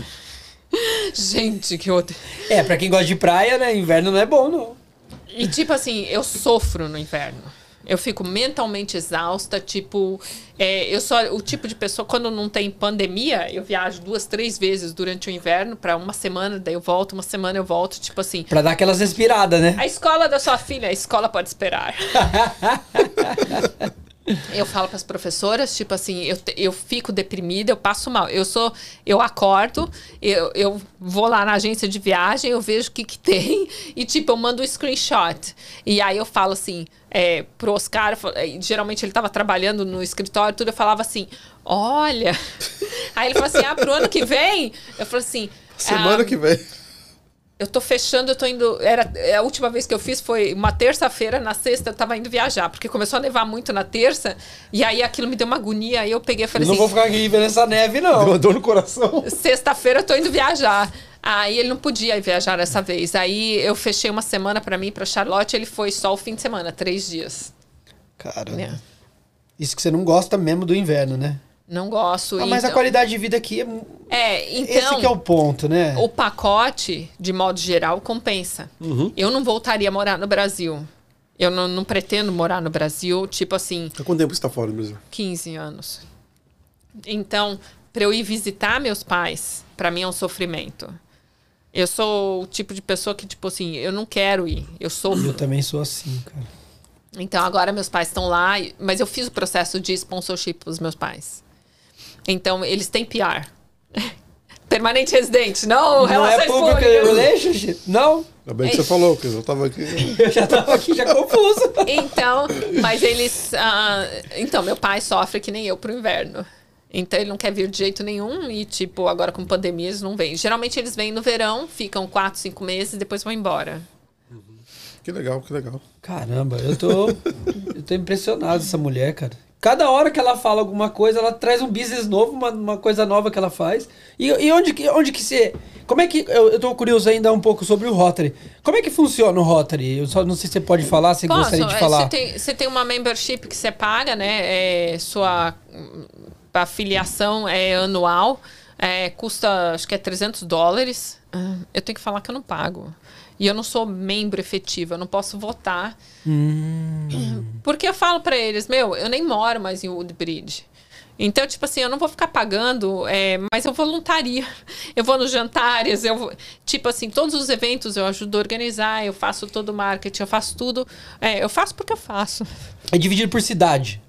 Gente, que odeio. É, pra quem gosta de praia, né? Inverno não é bom, não. E tipo assim, eu sofro no inverno. Eu fico mentalmente exausta, tipo, é, eu sou o tipo de pessoa, quando não tem pandemia, eu viajo duas, três vezes durante o inverno pra uma semana, daí eu volto, uma semana eu volto, tipo assim. Pra dar aquelas respiradas, né? A escola da sua filha, a escola pode esperar. Eu falo para as professoras, tipo assim, eu, eu fico deprimida, eu passo mal. Eu sou, eu acordo, eu, eu vou lá na agência de viagem, eu vejo o que, que tem e, tipo, eu mando um screenshot. E aí eu falo assim, é, pro Oscar, eh, geralmente ele estava trabalhando no escritório, tudo, eu falava assim, olha. Aí ele falou assim, ah, pro ano que vem? Eu falo assim. Semana ah, que vem. Eu tô fechando, eu tô indo. Era, é, a última vez que eu fiz foi uma terça-feira, na sexta eu tava indo viajar, porque começou a nevar muito na terça, e aí aquilo me deu uma agonia, aí eu peguei e falei não assim: vou ficar aqui vendo essa neve, não. Deu uma dor no coração. sexta-feira eu tô indo viajar. Aí ele não podia ir viajar dessa vez. Aí eu fechei uma semana pra mim, pra Charlotte, ele foi só o fim de semana, três dias. Caramba. né? Isso que você não gosta mesmo do inverno, né? Não gosto. Ah, mas a então- qualidade de vida aqui é. É, então. Esse que é o ponto, né? O pacote, de modo geral, compensa. Eu não voltaria a morar no Brasil. Eu não, não pretendo morar no Brasil, tipo assim, Há quanto tempo você tá fora do Brasil? 15 anos. Então, para eu ir visitar meus pais, para mim é um sofrimento. Eu sou o tipo de pessoa que, tipo assim, eu não quero ir. Eu Eu sofro. também sou assim, cara. Então, agora meus pais estão lá, mas eu fiz o processo de sponsorship para os meus pais. Então, eles têm PR. Permanente residente, não, Não é públicas. relationship? Não. Ainda bem que você falou, porque eu tava aqui. Eu já tava aqui já confuso. Então, mas eles. ah, então, meu pai sofre que nem eu pro inverno. Então ele não quer vir de jeito nenhum e, tipo, agora com pandemia eles não vêm. Geralmente eles vêm no verão, ficam quatro, cinco meses e depois vão embora. Que legal, que legal. Caramba, eu tô. eu tô impressionado essa mulher, cara. Cada hora que ela fala alguma coisa, ela traz um business novo, uma, uma coisa nova que ela faz. E, e onde, que, onde que você. Como é que. Eu, eu tô curioso ainda um pouco sobre o Rotary. Como é que funciona o Rotary? Eu só não sei se você pode falar, se gostaria de é, falar. Você tem, você tem uma membership que você paga, né? É, sua afiliação é anual. É, custa, acho que é 300 dólares. Ah, Eu tenho que falar que eu não pago. E eu não sou membro efetivo, eu não posso votar. Porque eu falo pra eles, meu, eu nem moro mais em Woodbridge. Então, tipo assim, eu não vou ficar pagando, é, mas eu voluntaria. Eu vou nos jantares, eu vou, tipo assim, todos os eventos eu ajudo a organizar, eu faço todo o marketing, eu faço tudo. É, eu faço porque eu faço. É dividido por cidade.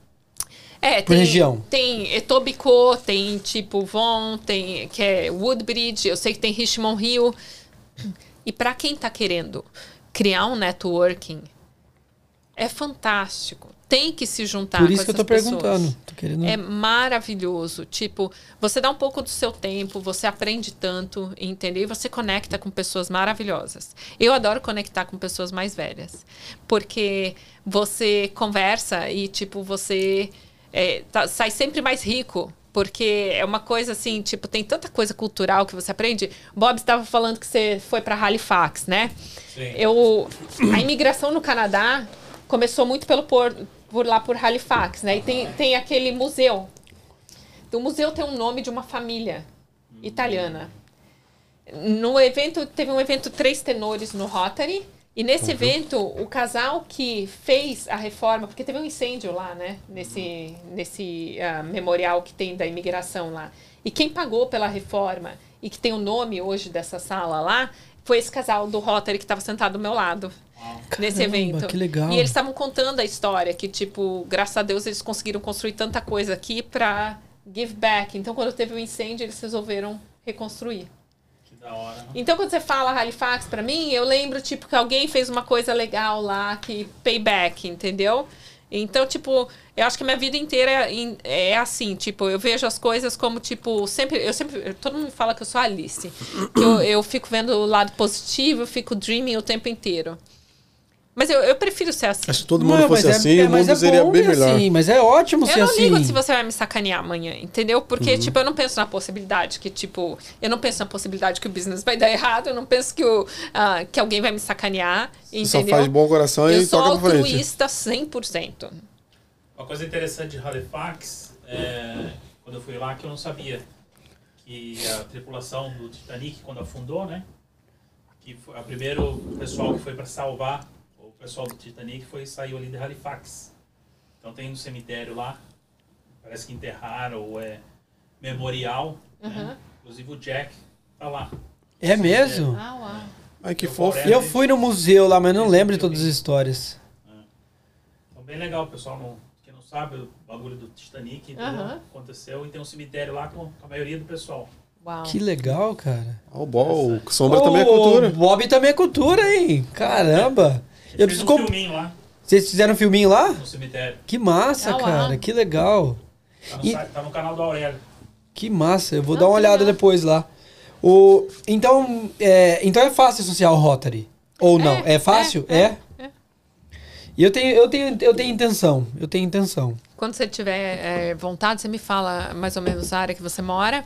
É, Por tem, região. Tem Etobicoke, tem tipo Von, tem que é Woodbridge, eu sei que tem Richmond Hill. E para quem tá querendo criar um networking, é fantástico. Tem que se juntar por com isso que eu pessoas. perguntando. Tô querendo. É maravilhoso. Tipo, você dá um pouco do seu tempo, você aprende tanto, entendeu? E você conecta com pessoas maravilhosas. Eu adoro conectar com pessoas mais velhas. Porque você conversa e, tipo, você é, tá- sai sempre mais rico. Porque é uma coisa assim, tipo, tem tanta coisa cultural que você aprende. Bob estava falando que você foi para Halifax, né? Sim. Eu, a imigração no Canadá começou muito pelo por, por lá por Halifax, né? E tem, tem aquele museu. O museu tem um nome de uma família italiana. No evento, teve um evento Três Tenores no Rotary. E nesse evento, o casal que fez a reforma, porque teve um incêndio lá, né? Nesse, nesse ah, memorial que tem da imigração lá. E quem pagou pela reforma e que tem o nome hoje dessa sala lá, foi esse casal do Rotary que estava sentado do meu lado. Nesse Caramba, evento. que legal. E eles estavam contando a história, que, tipo, graças a Deus eles conseguiram construir tanta coisa aqui pra give back. Então, quando teve o incêndio, eles resolveram reconstruir. Que da hora. né? Então, quando você fala Halifax pra mim, eu lembro, tipo, que alguém fez uma coisa legal lá, que payback, entendeu? Então, tipo, eu acho que minha vida inteira é, é assim, tipo, eu vejo as coisas como, tipo, sempre, eu sempre, todo mundo fala que eu sou Alice, que eu, eu fico vendo o lado positivo, eu fico dreaming o tempo inteiro. Mas eu, eu prefiro ser assim. Que todo mundo Não, fosse mas é- assim, é- o mas mundo é seria bom bem melhor. Assim, mas é ótimo ser Eu não assim. ligo se você vai me sacanear amanhã, entendeu? Porque, tipo, eu não penso na possibilidade que, tipo, eu não penso na possibilidade que o business vai dar errado, eu não penso que, o, ah, que alguém vai me sacanear, Você só faz de bom coração eu e sou toca pra frente. altruísta 100%. Uma coisa interessante de Halifax, é, quando eu fui lá, que eu não sabia que a tripulação do Titanic, quando afundou, né? Que foi, a primeiro pessoal que foi para salvar o pessoal do Titanic foi saiu ali de Halifax. Então tem um cemitério lá, parece que enterraram ou é memorial. Né? Inclusive o Jack tá lá. É mesmo? Ah, uau. Ai, que Eu fofo. é. Eu fui no museu lá, mas não lembro de todas as histórias. Então bem legal, pessoal. Não, quem não sabe, o bagulho do Titanic? Aham. aconteceu e tem um cemitério lá com a maioria do pessoal. Uau. Que legal, cara. Ah, o bom, o sombra Ô, também é cultura. Bob também é cultura, hein? Caramba. Eu preciso um comp... filminho lá Vocês fizeram um filminho lá? no cemitério. Que massa, Ah, cara. Que legal. Tá no, E- tá no canal do Aurélio. Que massa. Eu vou Não, dar uma olhada legal. depois lá. O, então, é, então é fácil associar o Rotary? Ou não? É, É, fácil? É? é, é. E eu tenho, eu, tenho, eu tenho intenção. Eu tenho intenção. Quando você tiver é, vontade, você me fala mais ou menos a área que você mora.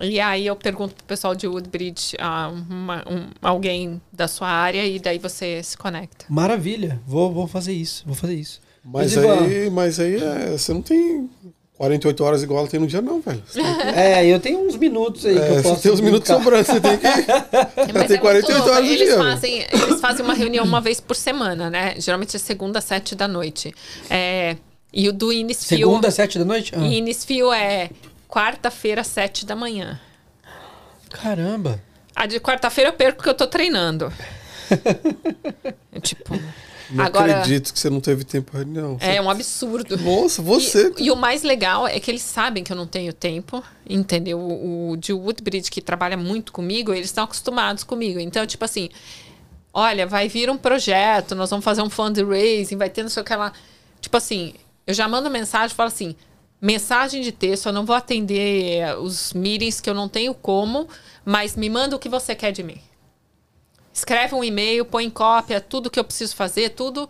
E aí eu pergunto pro pessoal de Woodbridge, ah, uma- um- alguém da sua área, e daí você se conecta. Maravilha. Vou, vou fazer isso. Vou fazer isso. Mas Ivan, aí, mas aí é, você não tem 48 horas igual ela tem no dia, não, velho. É, eu tenho uns minutos aí que eu é, posso. você tem uns minutos sobrando, você tem que. Mas tem é 48 muito louco. horas no eles dia, Fazem, eles fazem uma reunião uma vez por semana, né? Geralmente é segunda, sete da noite. É, e o do Innisfil... Segunda, sete da noite? Ah, Innisfil é quarta-feira, sete da manhã. Caramba. A de quarta-feira eu perco porque eu tô treinando. Tipo... Não agora, acredito que você não teve tempo reunião. é um absurdo. Nossa, você. E, e o mais legal é que eles sabem que eu não tenho tempo, entendeu? O, o de Woodbridge, que trabalha muito comigo, eles estão acostumados comigo. Então, tipo assim, olha, vai vir um projeto, nós vamos fazer um fundraising, vai ter não sei o que lá. Tipo assim, eu já mando mensagem falo assim, mensagem de texto, eu não vou atender eh, os meetings que eu não tenho como, mas me manda o que você quer de mim. Escreve um e-mail, põe em cópia, tudo que eu preciso fazer, tudo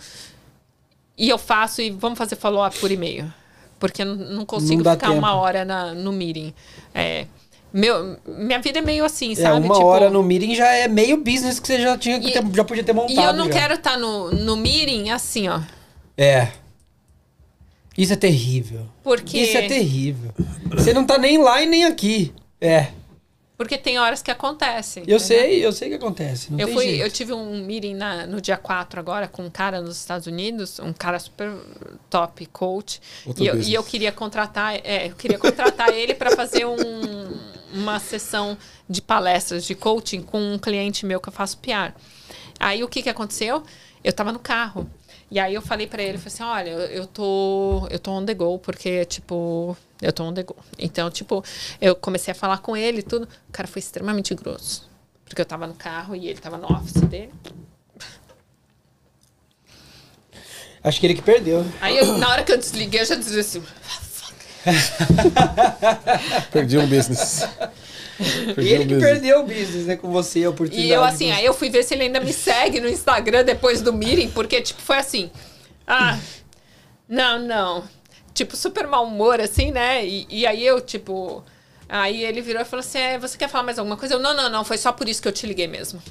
e eu faço e vamos fazer follow-up por e-mail. Porque eu não- não consigo Não ficar tempo. uma hora na, no meeting. É, meu, minha vida é meio assim, É, sabe? uma Tipo, hora no meeting já é meio business que você já, tinha E- ter- já podia ter montado. E eu não já. quero estar no, no meeting assim, ó. É. Isso é terrível. Porque, Isso é terrível. Você não tá nem lá e nem aqui. É. porque tem horas que acontece. Eu entendeu? sei, eu sei que acontece. Não Eu, tem fui, jeito. eu tive um meeting na- no dia 4 agora com um cara nos Estados Unidos, um cara super top coach. Outro E eu, e eu queria contratar, é, eu queria contratar ele para fazer um- uma sessão de palestras de coaching com um cliente meu que eu faço PR. Aí o que, que aconteceu? Eu tava no carro. E aí eu falei para ele, falei assim, olha, eu, tô, eu tô on the go, porque, tipo, eu tô on the go. Então, tipo, eu comecei a falar com ele e tudo. O cara foi extremamente grosso. Porque eu tava no carro e ele tava no office dele. Acho que ele que perdeu. Aí, eu- na hora que eu desliguei, eu já desliguei assim. Perdi um business. Perdi ele que perdeu o business, né? Com você, a oportunidade. E eu, assim, de- aí eu fui ver se ele ainda me segue no Instagram depois do meeting, porque, tipo, foi assim. Ah, não, não. Tipo, super mau humor, assim, né? E, e aí eu, tipo. Aí ele virou e falou assim: é, você quer falar mais alguma coisa? Eu, não, não, não, foi só por isso que eu te liguei mesmo.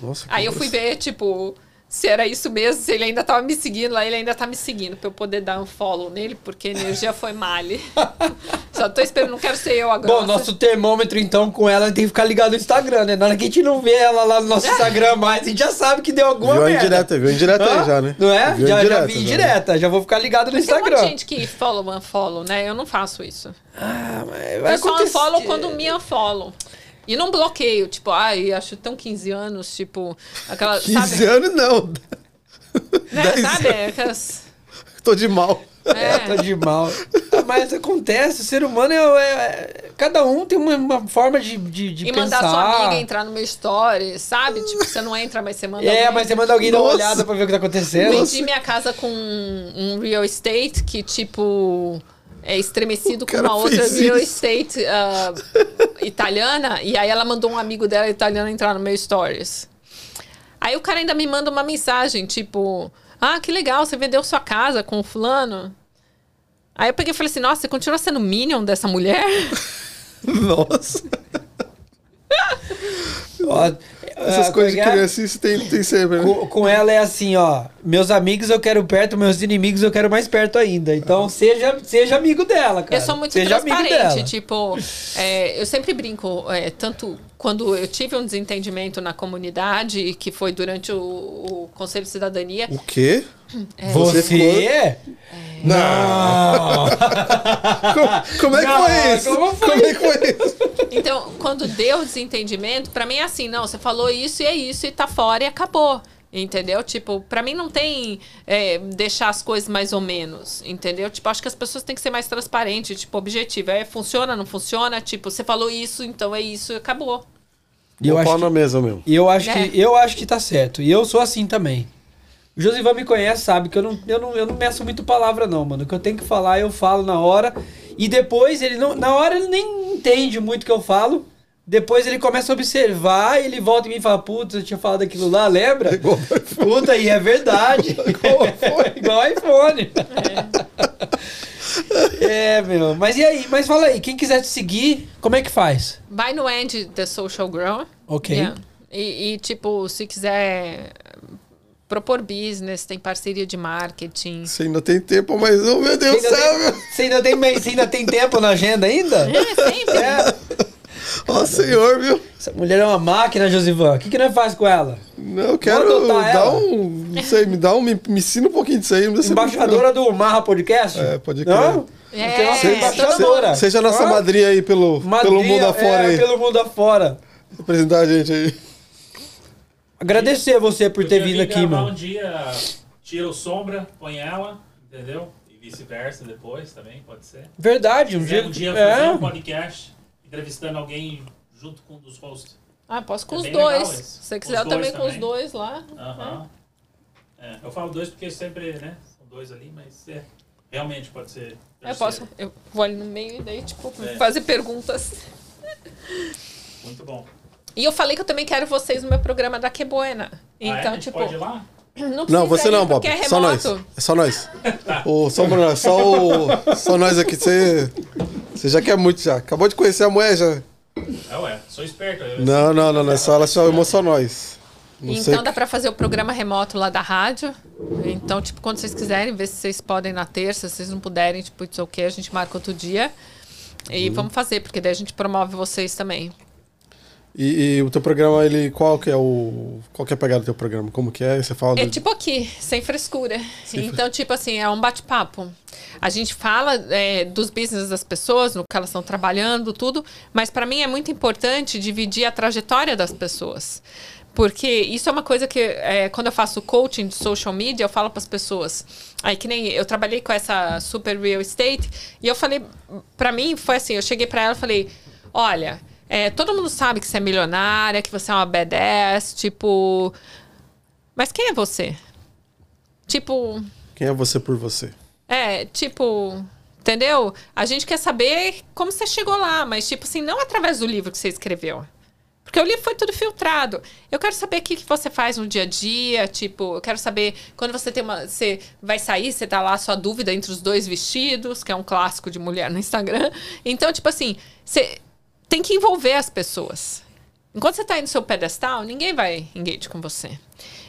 Nossa, que Aí eu fui ver, tipo, se era isso mesmo, se ele ainda tava me seguindo, lá ele ainda tá me seguindo, pra eu poder dar um follow nele, porque a energia foi male. Só tô esperando, não quero ser eu agora. Bom, nosso termômetro, então, com ela tem que ficar ligado no Instagram, né? Na hora que a gente não vê ela lá no nosso Instagram mais, a gente já sabe que deu alguma Viu merda. indireta, viu indireta Hã? aí já, né? Não é? Viu Já, já indireta, vi já. indireta, já vou ficar ligado no Tem Instagram. de gente que follow, unfollow, né? Eu não faço isso. Ah, mas vai Eu só acontecer. unfollow quando me unfollow. E não bloqueio, tipo, ai, acho tão 15 anos, tipo, aquela, 15 sabe? anos não. Né, 10 sabe? Aquelas, Tô de mal. é, Tá de mal. Ah, Mas acontece, o ser humano é. é- cada um tem uma, uma forma de, de, de e pensar. mandar sua amiga entrar no meu story, sabe? Tipo, você não entra, mas você manda É, alguém. mas você manda alguém dar uma Nossa. olhada pra ver o que tá acontecendo. Vendi minha casa com um real estate que, tipo, é estremecido com uma outra real estate ah, italiana. E aí ela mandou um amigo dela italiano entrar no meu stories. Aí o cara ainda me manda uma mensagem, tipo... Ah, que legal, você vendeu sua casa com o fulano. Aí eu peguei e falei assim, nossa, você continua sendo minion dessa mulher? Nossa. Ó, Essas ah, coisas de que é? criancice tem, tem sempre, né? Com, com ela é assim, ó. Meus amigos eu quero perto, meus inimigos eu quero mais perto ainda. Então seja, seja amigo dela, cara. Eu sou muito seja amigo transparente, dela. tipo, é, eu sempre brinco, é, tanto quando eu tive um desentendimento na comunidade, que foi durante o, o Conselho de Cidadania, O quê? Você? Você Não! Como, como é que Não, foi isso? como foi? Como é que foi isso? então, quando deu o desentendimento, pra mim é assim, não, você falou isso e é isso, e tá fora e acabou. Entendeu? Tipo, pra mim não tem é, deixar as coisas mais ou menos, entendeu? Tipo, acho que as pessoas têm que ser mais transparentes, tipo, objetivo. É, funciona, não funciona? Tipo, você falou isso, então é isso e acabou. E eu Vou acho que- na mesa mesmo. E eu acho, É. que, eu acho que tá certo. E eu sou assim também. O Josivan me conhece, sabe que eu não, eu, não, eu não meço muito palavra, não, mano. O que eu tenho que falar, eu falo na hora. E depois, ele não, na hora ele nem entende muito o que eu falo. Depois ele começa a observar e ele volta em mim e fala: Putz, eu tinha falado aquilo lá, lembra? Puta, e é verdade. Igual iPhone. É, meu. Mas e aí? Mas fala aí, quem quiser te seguir, como é que faz? Vai no End The Social Grower. Ok. Yeah. E, e, tipo, se quiser propor business, tem parceria de marketing. Você ainda tem tempo, mas, oh, meu Deus do céu, tem, você, ainda tem, você ainda tem tempo na agenda ainda? É, sempre. É. Ó, senhor, viu? Essa mulher é uma máquina, Josivan. O que, que nós faz com ela? Não, eu quero dar ela. um. Não sei, me dá um. Me, me ensina um pouquinho disso aí. Embaixadora do Marra Podcast? É, pode crer. Não? É, não. Seja a nossa Hã? madrinha aí pelo, pelo mundo afora é, aí. pelo mundo afora. Representar a gente aí. Agradecer a você por ter vindo aqui, mano. um dia, tira o sombra, põe ela, entendeu? E vice-versa depois também, pode ser. Verdade, um dia. um dia fazer é. um podcast, entrevistando alguém junto com um dos hosts. Ah, posso com É os dois. Se você Os quiser, eu também com os também. dois lá. Aham. É, eu falo dois porque sempre, né? São dois ali, mas é, realmente pode ser. Eu posso. Eu vou ali no meio e daí, tipo, É. fazer perguntas. Muito bom. E eu falei que eu também quero vocês no meu programa da Que Buena. ah, é? Então, gente tipo. pode ir lá? Não, Não, você ir, não, Bob. é só nós. É só nós. o, só, só, o, só nós aqui. Você, você já quer muito já. Acabou de conhecer a mulher já. É, ué, sou esperto. Não, não, não, não. É só ela só nós. Não sei. Então dá pra fazer o programa remoto lá da rádio. Então, tipo, quando vocês quiserem, ver se vocês podem na terça. Se vocês não puderem, tipo, it's ok, a gente marca outro dia. E vamos fazer, porque daí a gente promove vocês também. E, e o teu programa, ele. Qual que é o. Qual que é a pegada do teu programa? Como que é? Você fala É do- tipo aqui, sem frescura. então, tipo assim, é um bate-papo. A gente fala é, dos business das pessoas, no que elas estão trabalhando, tudo. Mas para mim é muito importante dividir a trajetória das pessoas. Porque isso é uma coisa que, é, quando eu faço coaching de social media, eu falo para as pessoas. Aí, que nem eu trabalhei com essa super real estate, e eu falei, para mim, foi assim: eu cheguei para ela e falei, olha, é, todo mundo sabe que você é milionária, que você é uma badass, tipo. Mas quem é você? Tipo, Quem é você por você? é, tipo, entendeu? A gente quer saber como você chegou lá, mas tipo assim, não através do livro que você escreveu. Porque o livro foi tudo filtrado. Eu quero saber o que, que você faz no dia a dia, tipo, eu quero saber quando você tem uma. Você vai sair, você tá lá sua dúvida entre os dois vestidos, que é um clássico de mulher no Instagram. Então, tipo assim, você tem que envolver as pessoas. Enquanto você tá aí no seu pedestal, ninguém vai engage com você.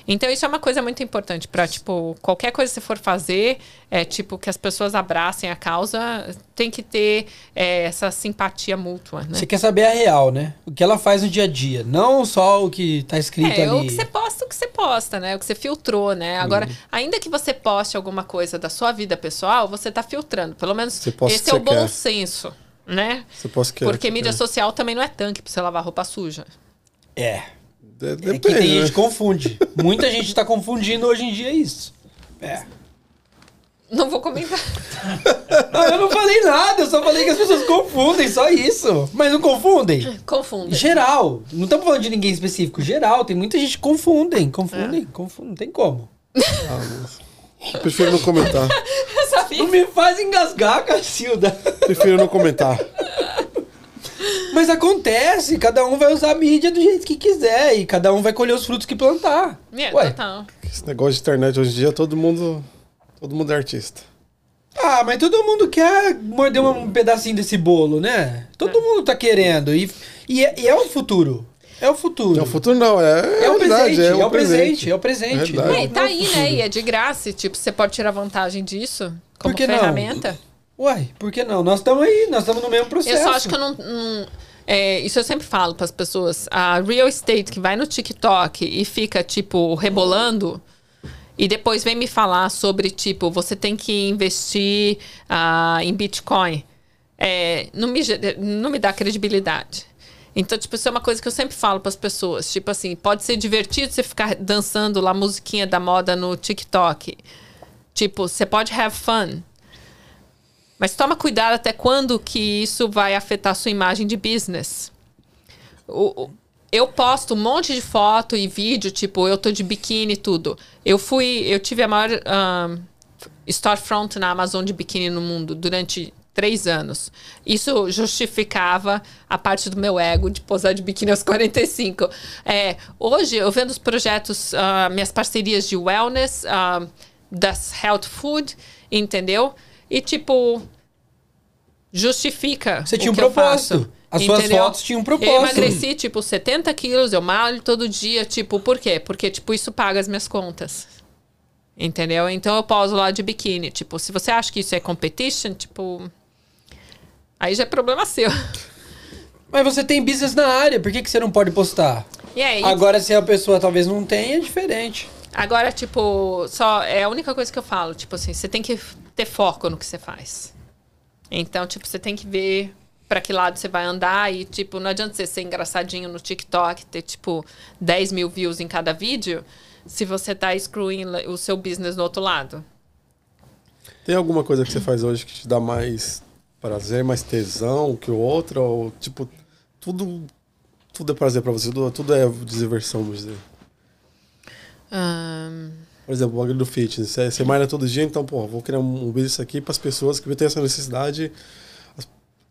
Então, isso é uma coisa muito importante para tipo, qualquer coisa que você for fazer, é tipo, que as pessoas abracem a causa, tem que ter é, essa simpatia mútua, né? Você quer saber a real, né? O que ela faz no dia a dia, não só o que tá escrito É, ali. o que você posta, o que você posta, né? O que você filtrou, né? Agora, Uhum. ainda que você poste alguma coisa da sua vida pessoal, você tá filtrando. Pelo menos esse é o bom quer. senso, né? Posta que Porque que mídia quer. social também não é tanque pra você lavar roupa suja. É. De- É Depende, que tem né? gente que confunde. Muita gente tá confundindo hoje em dia isso. É. Não vou comentar. Não, eu não falei nada, eu só falei que as pessoas confundem, só isso. Mas não confundem? Confunda. Geral. Não estamos falando de ninguém específico. Geral, tem muita gente que confundem. Confundem, confundem. Não tem como. Eu prefiro não comentar. Não me faz engasgar, Cacilda. Prefiro não comentar. Mas acontece, cada um vai usar a mídia do jeito que quiser e cada um vai colher os frutos que plantar. É, Ué, total. Esse negócio de internet hoje em dia, todo mundo. Todo mundo é artista. Ah, mas todo mundo quer morder um pedacinho desse bolo, né? Todo mundo tá querendo. E, e, é, e é o futuro. É o futuro. É o futuro não, é, É o presente, é, um o presente, é o presente. Verdade. É, e tá Não aí, né? E é de graça. e, Tipo, você pode tirar vantagem disso como Por que não? ferramenta. Uai, por que não? Nós estamos aí, nós estamos no mesmo processo. Eu só acho que eu não. não- é, isso eu sempre falo para as pessoas. A real estate que vai no TikTok e fica, tipo, rebolando. E depois vem me falar sobre, tipo, você tem que investir ah, em Bitcoin. É, não, me, não me dá credibilidade. Então, tipo, isso é uma coisa que eu sempre falo para as pessoas. Tipo assim, pode ser divertido você ficar dançando lá musiquinha da moda no TikTok. Tipo, você pode have fun. Mas toma cuidado até quando que isso vai afetar a sua imagem de business. O- o- eu posto um monte de foto e vídeo, tipo, eu tô de biquíni e tudo. Eu fui, eu tive a maior ahn, storefront na Amazon de biquíni no mundo durante três anos. Isso justificava a parte do meu ego de posar de biquíni aos 45. É, hoje, eu vendo os projetos, ah, minhas parcerias de wellness, ah, das health food, entendeu? E, tipo, justifica Você tinha um eu propósito. As suas entendeu? fotos tinham um Eu propósito. emagreci, tipo, 70 quilos, eu malho todo dia, tipo, por quê? Porque, tipo, isso paga as minhas contas. Entendeu? Então eu poso lá de biquíni. Tipo, se você acha que isso é competition, tipo. Aí já é problema seu. Mas você tem business na área, por que, que você não pode postar? E aí? Agora, se a pessoa talvez não tenha, é diferente. Agora, tipo, só é a única coisa que eu falo, tipo assim, você tem que ter foco no que você faz. Então, tipo, você tem que ver pra que lado você vai andar e, tipo, não adianta você ser engraçadinho no TikTok, ter, tipo, 10 mil views em cada vídeo, se você tá screwing o seu business do outro lado. Tem alguma coisa que você faz hoje que te dá mais prazer, mais tesão que o outro? Ou, tipo, tudo, tudo é prazer pra você? Tudo, tudo é diversão, vamos dizer. Ahn, Por exemplo, o bagulho do fitness. Você, você malha todo dia, então, pô, vou criar um, um business aqui para as pessoas que têm essa necessidade.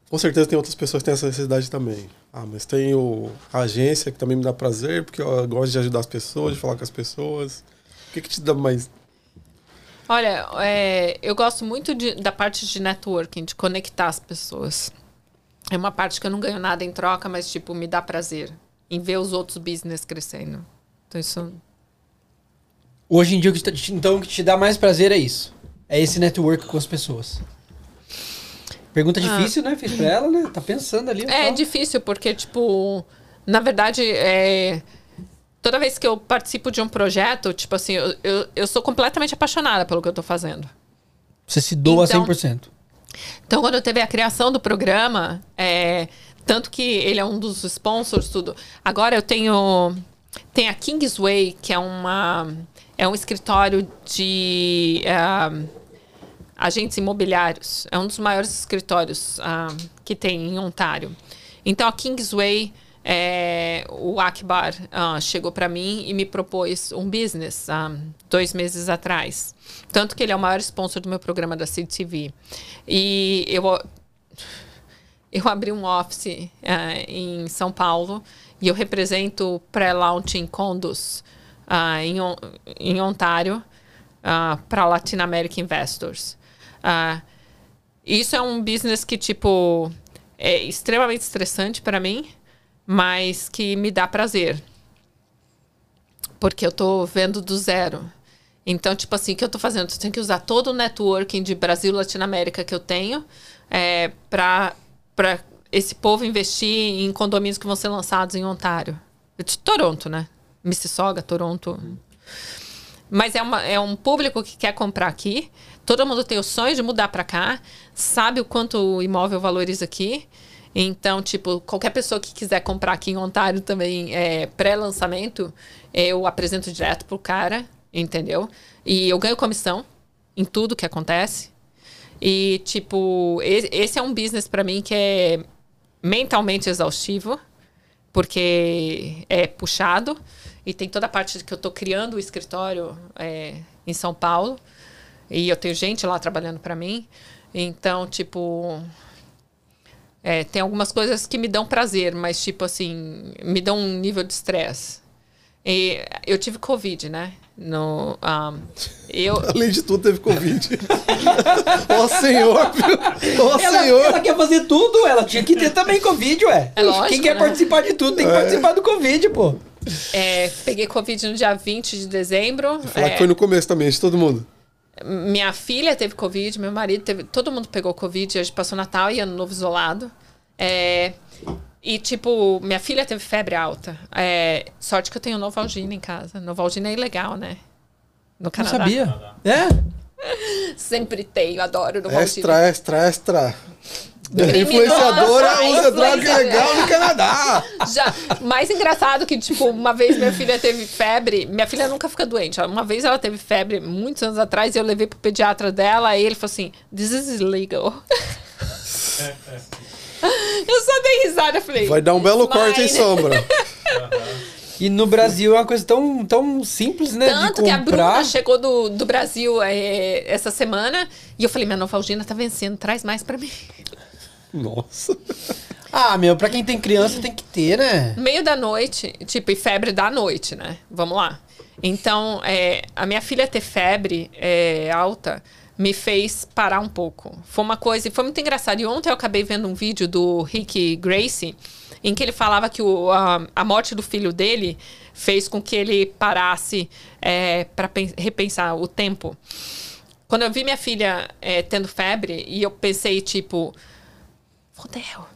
Com certeza tem outras pessoas que têm essa necessidade também. Ah, mas tem o, a agência que também me dá prazer, porque eu gosto de ajudar as pessoas, de falar com as pessoas. O que, que te dá mais. Olha, é, eu gosto muito de- da parte de networking, de conectar as pessoas. É uma parte que eu não ganho nada em troca, mas, tipo, me dá prazer em ver os outros business crescendo. Então, isso. Hoje em dia, o que te- então, o que te dá mais prazer é isso. É esse network com as pessoas. Pergunta difícil, né? Fiz pra ela, né? Tá pensando ali. É difícil, porque, tipo, na verdade, é, toda vez que eu participo de um projeto, tipo assim, eu, eu, eu sou completamente apaixonada pelo que eu tô fazendo. Você se doa Então- 100%. Então, quando teve a criação do programa, é, tanto que ele é um dos sponsors, tudo. Agora eu tenho. Tem a Kingsway, que é uma. É um escritório de ah, agentes imobiliários. É um dos maiores escritórios ah, que tem em Ontário. Então, a Kingsway, é, o Akbar ah, chegou para mim e me propôs um business ah, dois meses atrás. Tanto que ele é o maior sponsor do meu programa da CTV. E eu, eu abri um office ah, em São Paulo e eu represento pré-launching condos ah, em, em Ontário para Latin American Investors. Ah, isso é um business que, tipo, é extremamente estressante para mim, mas que me dá prazer. Porque eu tô vendo do zero. Então, tipo assim, o que eu tô fazendo? Eu tenho que usar todo o networking de Brasil e Latinoamérica que eu tenho é, para esse povo investir em condomínios que vão ser lançados em Ontário. De Toronto, né? Mississauga, Toronto. Mas é, uma, é um público que quer comprar aqui. Todo mundo tem o sonho de mudar para cá, sabe o quanto o imóvel valoriza aqui. Então, tipo, qualquer pessoa que quiser comprar aqui em Ontário também, é, pré-lançamento, eu apresento direto pro cara, entendeu? E eu ganho comissão em tudo que acontece. E, tipo, esse é um business para mim que é mentalmente exaustivo, porque é puxado. E tem toda a parte que eu tô criando o escritório é, em São Paulo. E eu tenho gente lá trabalhando para mim. Então, tipo. É, tem algumas coisas que me dão prazer, mas, tipo assim, me dão um nível de estresse. E eu tive Covid, né? No, um, eu, Além de tudo, teve Covid. Ó senhor! Ó Ela, senhor! ela quer fazer tudo, ela tinha que ter também Covid, ué. É lógico, Quem quer né? participar de tudo tem que participar do Covid, pô. é, peguei Covid no dia 20 de dezembro. Falar É, que foi no começo também, de todo mundo. Minha filha teve Covid, meu marido teve. Todo mundo pegou Covid. A gente passou Natal e Ano Novo isolado. É, e, tipo, minha filha teve febre alta. É, sorte que eu tenho Novalgina em casa. Novalgina é ilegal, né? No Não Canadá. sabia. É? Sempre tenho, adoro Novalgina. Extra, extra, extra. Criminosa, Influenciadora usa droga ilegal no Canadá. Já, mais engraçado que, tipo, uma vez minha filha teve febre. Minha filha nunca fica doente. Uma vez ela teve febre, muitos anos atrás, e eu levei pro pediatra dela, e ele falou assim: This is illegal. eu só dei risada, eu falei. Vai dar um belo "It's corte em mine." sombra. E no Brasil é uma coisa tão, tão simples, né? Tanto de que a comprar. Bruna chegou do, do Brasil é, essa semana e eu falei, minha Novalgina tá vencendo, traz mais pra mim. Nossa. Ah, meu, pra quem tem criança tem que ter, né? Meio da noite, tipo, e febre da noite, né? Vamos lá. Então, é, a minha filha ter febre é, alta me fez parar um pouco. Foi uma coisa, e foi muito engraçado. E ontem eu acabei vendo um vídeo do Rick Gracie, em que ele falava que o, a, a morte do filho dele fez com que ele parasse é, para repensar o tempo. Quando eu vi minha filha é, tendo febre, e eu pensei, tipo, fodeu.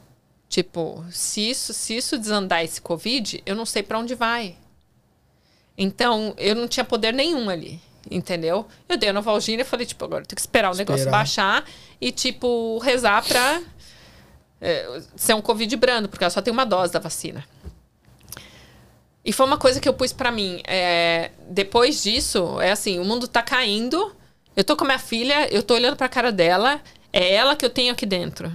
Tipo, se isso, se isso desandar esse Covid, eu não sei para onde vai. Então, eu não tinha poder nenhum ali, entendeu? Eu dei a Novalgina e falei, tipo, agora eu tenho que esperar o negócio Esperar. baixar e, tipo, rezar pra é, ser um Covid brando, porque ela só tem uma dose da vacina. E foi uma coisa que eu pus pra mim. é, depois disso, é assim, o mundo tá caindo, eu tô com a minha filha, eu tô olhando pra cara dela, é ela que eu tenho aqui dentro.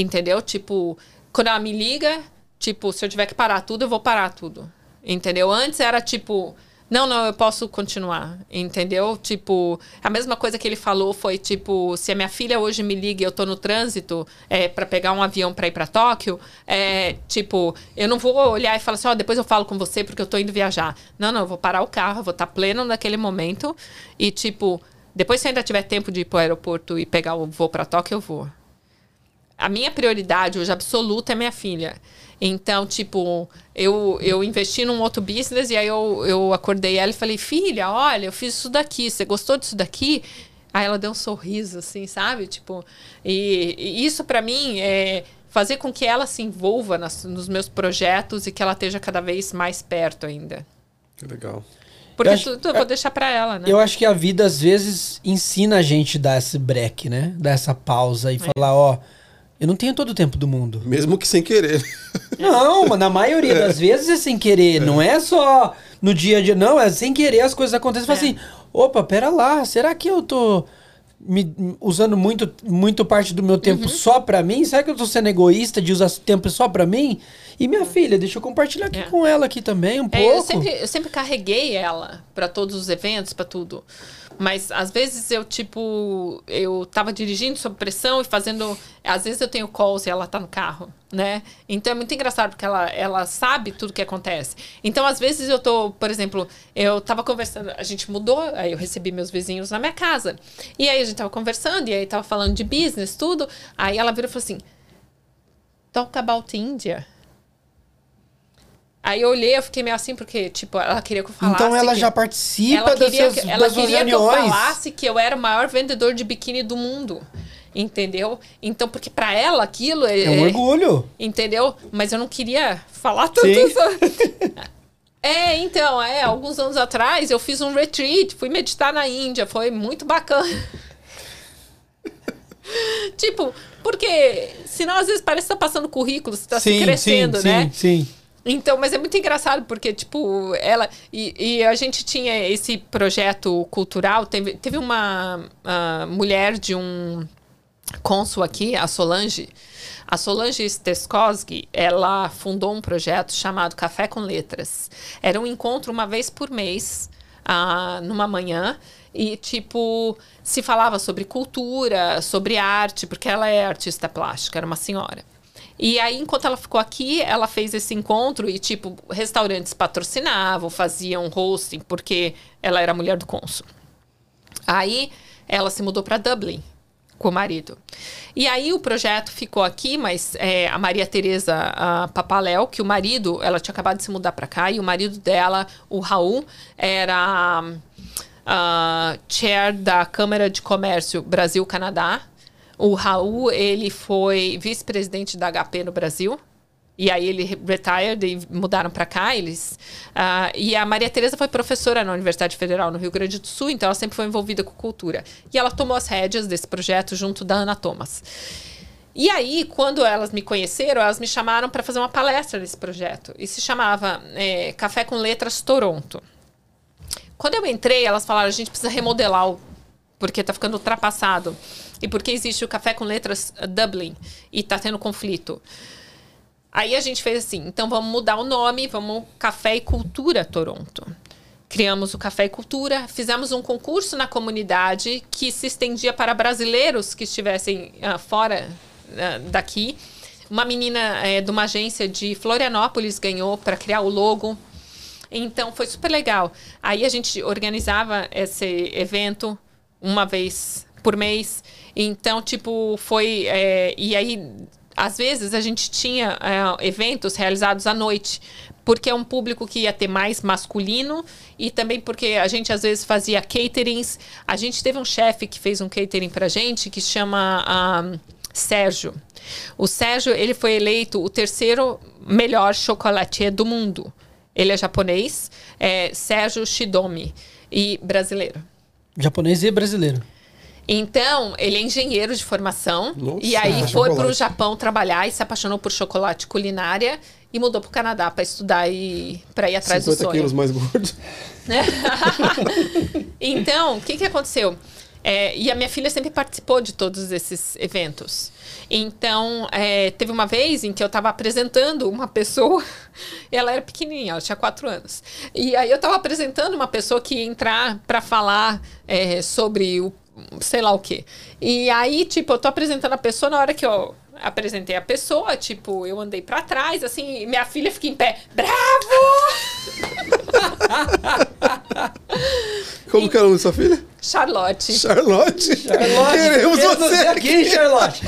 Entendeu? Tipo, quando ela me liga, tipo, se eu tiver que parar tudo, eu vou parar tudo. Entendeu? Antes era tipo, não, não, eu posso continuar. Entendeu? Tipo, a mesma coisa que ele falou foi tipo, se a minha filha hoje me liga e eu tô no trânsito é, para pegar um avião para ir para Tóquio, é tipo, eu não vou olhar e falar assim, ó, depois eu falo com você porque eu tô indo viajar. Não, não, eu vou parar o carro, eu vou estar pleno naquele momento e tipo, depois se ainda tiver tempo de ir pro aeroporto e pegar o voo para Tóquio, eu vou a minha prioridade hoje absoluta é minha filha. Então, tipo, eu, eu investi num outro business e aí eu, eu acordei ela e falei, filha, olha, eu fiz isso daqui, você gostou disso daqui? Aí ela deu um sorriso, assim, sabe? Tipo, e, e isso para mim é fazer com que ela se envolva nas, nos meus projetos e que ela esteja cada vez mais perto ainda. Que legal. Porque Eu acho- tudo eu vou deixar para ela, né? Eu acho que a vida, às vezes, ensina a gente a dar esse break, né? Dar essa pausa e falar, ó, eu não tenho todo o tempo do mundo. Mesmo que sem querer. Não, mas na maioria das vezes é sem querer. Não é só no dia a dia, não. É sem querer as coisas acontecem. Você fala É. assim, opa, pera lá, será que eu tô me, usando muito, muito parte do meu tempo Uhum. só pra mim? Será que eu tô sendo egoísta de usar tempo só pra mim? E minha filha, deixa eu compartilhar aqui É. com ela aqui também um É, pouco. eu, sempre, eu sempre carreguei ela pra todos os eventos, pra tudo. Mas às vezes eu, tipo, eu tava dirigindo sob pressão e fazendo. Às vezes eu tenho calls e ela tá no carro, né? Então é muito engraçado porque ela, ela sabe tudo que acontece. Então, às vezes eu tô, por exemplo, eu tava conversando, a gente mudou, aí eu recebi meus vizinhos na minha casa. E aí a gente tava conversando, e aí tava falando de business, tudo. Aí ela virou e falou assim: Talk about India. Aí eu olhei, eu fiquei meio assim, porque, tipo, ela queria que eu falasse. Então ela já participa ela das queria, suas, ela das suas queria que eu falasse que eu era o maior vendedor de biquíni do mundo. Entendeu? Então, porque pra ela aquilo é. É um orgulho. Entendeu? Mas eu não queria falar tanto. Sim. sobre- É, então, é, alguns anos atrás eu fiz um retreat, fui meditar na Índia, foi muito bacana. tipo, porque senão às vezes parece que tá passando currículo, você tá se crescendo, sim, né? Sim, sim. Então, mas é muito engraçado, porque, tipo, ela. E, e a gente tinha esse projeto cultural. Teve, teve uma ah, mulher de um cônsul aqui, a Solange. A Solange Steskoski, ela fundou um projeto chamado Café com Letras. Era um encontro uma vez por mês, ah, numa manhã, e, tipo, se falava sobre cultura, sobre arte, porque ela é artista plástica, era uma senhora. E aí, enquanto ela ficou aqui, ela fez esse encontro e, tipo, restaurantes patrocinavam, faziam hosting, porque ela era mulher do cônsul. Aí, ela se mudou para Dublin com o marido. E aí, o projeto ficou aqui, mas é, a Maria Tereza Papaléu, que o marido, ela tinha acabado de se mudar para cá, e o marido dela, o Raul, era ah, chair da Câmara de Comércio Brasil-Canadá. O Raul, ele foi vice-presidente da HP no Brasil. E aí ele retired e mudaram para cá. Eles, ah, e a Maria Tereza foi professora na Universidade Federal no Rio Grande do Sul, então ela sempre foi envolvida com cultura. E ela tomou as rédeas desse projeto junto da Ana Thomas. E aí, quando elas me conheceram, elas me chamaram para fazer uma palestra nesse projeto. E se chamava é, Café com Letras Toronto. Quando eu entrei, elas falaram: a gente precisa remodelar o. Porque tá ficando ultrapassado. E porque existe o Café com Letras uh, Dublin e tá tendo conflito. Aí a gente fez assim, então vamos mudar o nome, vamos Café e Cultura Toronto. Criamos o Café e Cultura, fizemos um concurso na comunidade que se estendia para brasileiros que estivessem uh, fora uh, daqui. Uma menina uh, de uma agência de Florianópolis ganhou para criar o logo. Então foi super legal. Aí a gente organizava esse evento uma vez por mês. Então, tipo, foi. É, e aí às vezes a gente tinha é, eventos realizados à noite, porque é um público que ia ter mais masculino e também porque a gente às vezes fazia caterings. A gente teve um chefe que fez um catering pra gente que chama um, Sérgio. O Sérgio, ele foi eleito o terceiro melhor chocolatier do mundo. Ele é japonês, é Sérgio Shidomi e brasileiro. Japonês e brasileiro. Então, ele é engenheiro de formação. Nossa, e aí chocolate. foi para o Japão trabalhar e se apaixonou por chocolate culinária e mudou para o Canadá para estudar e para ir atrás do 50 sonho. quilos mais gordo. então, o que, que aconteceu? É, e a minha filha sempre participou de todos esses eventos. Então, é, teve uma vez em que eu estava apresentando uma pessoa, ela era pequenininha, ela tinha quatro anos. E aí eu estava apresentando uma pessoa que ia entrar para falar é, sobre o sei lá o quê. E aí, tipo, eu tô apresentando a pessoa na hora que eu apresentei a pessoa, tipo, eu andei para trás, assim, e minha filha fica em pé, bravo! Como que é o nome da sua filha? Charlotte. Charlotte. Charlotte, Queremos queremos você aqui, Charlotte.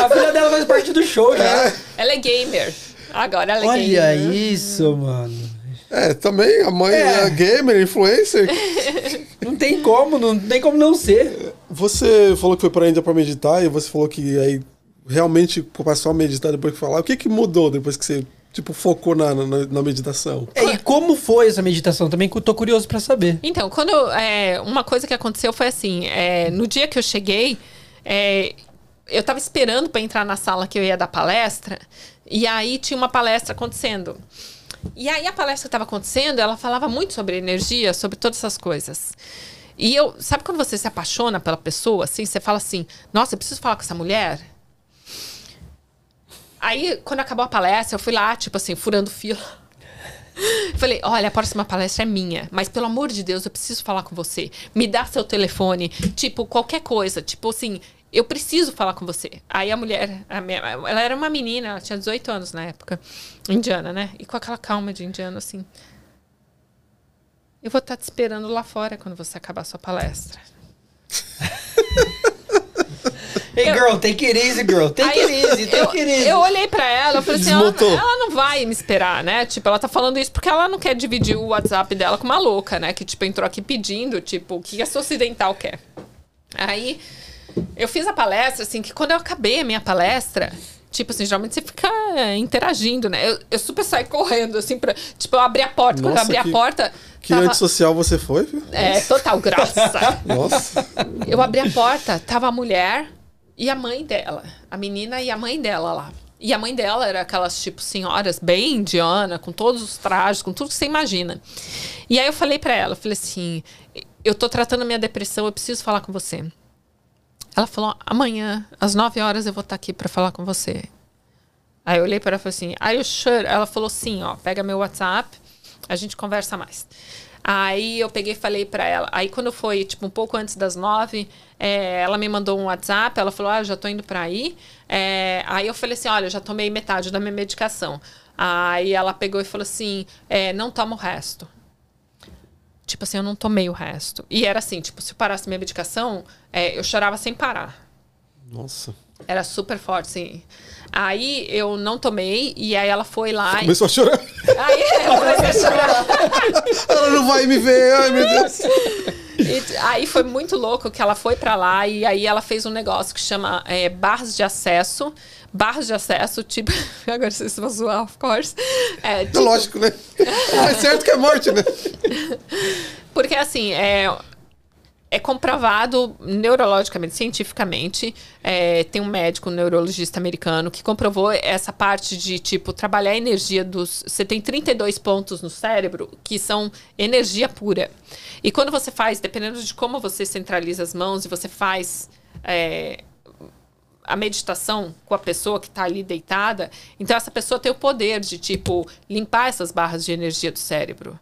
A filha dela faz parte do show já. Ela é gamer. Agora ela é Olha gamer. isso, mano. É, também a mãe É. é, gamer, influencer. Não tem como, não tem como não ser. Você falou que foi pra Índia pra meditar e você falou que aí realmente passou a meditar depois que falar. O que que mudou depois que você, tipo, focou na, na, na meditação? É, e como foi essa meditação? Também que eu tô curioso pra saber. Então, quando é, uma coisa que aconteceu foi assim, é, no dia que eu cheguei, é, eu tava esperando para entrar na sala que eu ia dar palestra, e aí tinha uma palestra acontecendo. E aí a palestra que estava acontecendo, ela falava muito sobre energia, sobre todas essas coisas. E eu, sabe quando você se apaixona pela pessoa, assim, você fala assim, nossa, eu preciso falar com essa mulher? Aí, quando acabou a palestra, eu fui lá, tipo assim, furando fila. Falei, olha, a próxima palestra é minha, mas pelo amor de Deus, eu preciso falar com você. Me dá seu telefone, tipo, qualquer coisa. Tipo assim, eu preciso falar com você. Aí a mulher, a minha- ela era uma menina, ela tinha 18 anos na época, indiana, né? E com aquela calma de indiano, assim. Eu vou estar te esperando lá fora quando você acabar a sua palestra. Hey, girl, take it easy, girl. Take it easy, eu, take it easy. eu olhei pra ela, eu falei assim, ela, ela não vai me esperar, né? Tipo, ela tá falando isso porque ela não quer dividir o WhatsApp dela com uma louca, né? Que, tipo, entrou aqui pedindo, tipo, o que essa ocidental quer. Aí, eu fiz a palestra, assim, que quando eu acabei a minha palestra... Tipo assim, geralmente você fica é, interagindo, né? Eu, eu super saí correndo, assim, pra... Tipo, eu abri a porta. quando eu Nossa, abri que- a porta... Que tava- antissocial você foi, viu? É, total, graça. Nossa. Eu abri a porta, tava a mulher e a mãe dela. A menina e a mãe dela lá. E a mãe dela era aquelas, tipo, senhoras bem indiana, com todos os trajes, com tudo que você imagina. E aí eu falei pra ela, eu falei assim, eu tô tratando a minha depressão, eu preciso falar com você. Ela falou, amanhã, às 9 horas, eu vou estar aqui pra falar com você. Aí eu olhei para ela e falei assim, are you sure? Ela falou sim, ó, pega meu WhatsApp, a gente conversa mais. Aí eu peguei e falei para ela. Aí quando foi, tipo, um pouco antes das nove, é, ela me mandou um WhatsApp, ela falou, ah, já tô indo para aí. É, aí eu falei assim, olha, já tomei metade da minha medicação. Aí ela pegou e falou assim, é, não toma o resto. Tipo assim, eu não tomei o resto. E era assim, tipo, se eu parasse minha medicação, é, eu chorava sem parar. Nossa. Era super forte, sim. Aí eu não tomei, e aí ela foi lá. e- Começou a chorar. Aí eu comecei a chorar. Ela não vai me ver, ai meu Deus. E aí foi muito louco que ela foi pra lá e aí ela fez um negócio que chama é, barras de acesso. Barras de acesso, tipo. Agora vocês vão zoar, of course. É, É tipo, lógico, né? É certo que é morte, né? Porque assim, é, é comprovado neurologicamente, cientificamente. é, tem um médico um neurologista americano que comprovou essa parte de, tipo, trabalhar a energia dos. Você tem 32 pontos no cérebro que são energia pura. E quando você faz, dependendo de como você centraliza as mãos e você faz. é, a meditação com a pessoa que está ali deitada, então essa pessoa tem o poder de, tipo, limpar essas barras de energia do cérebro.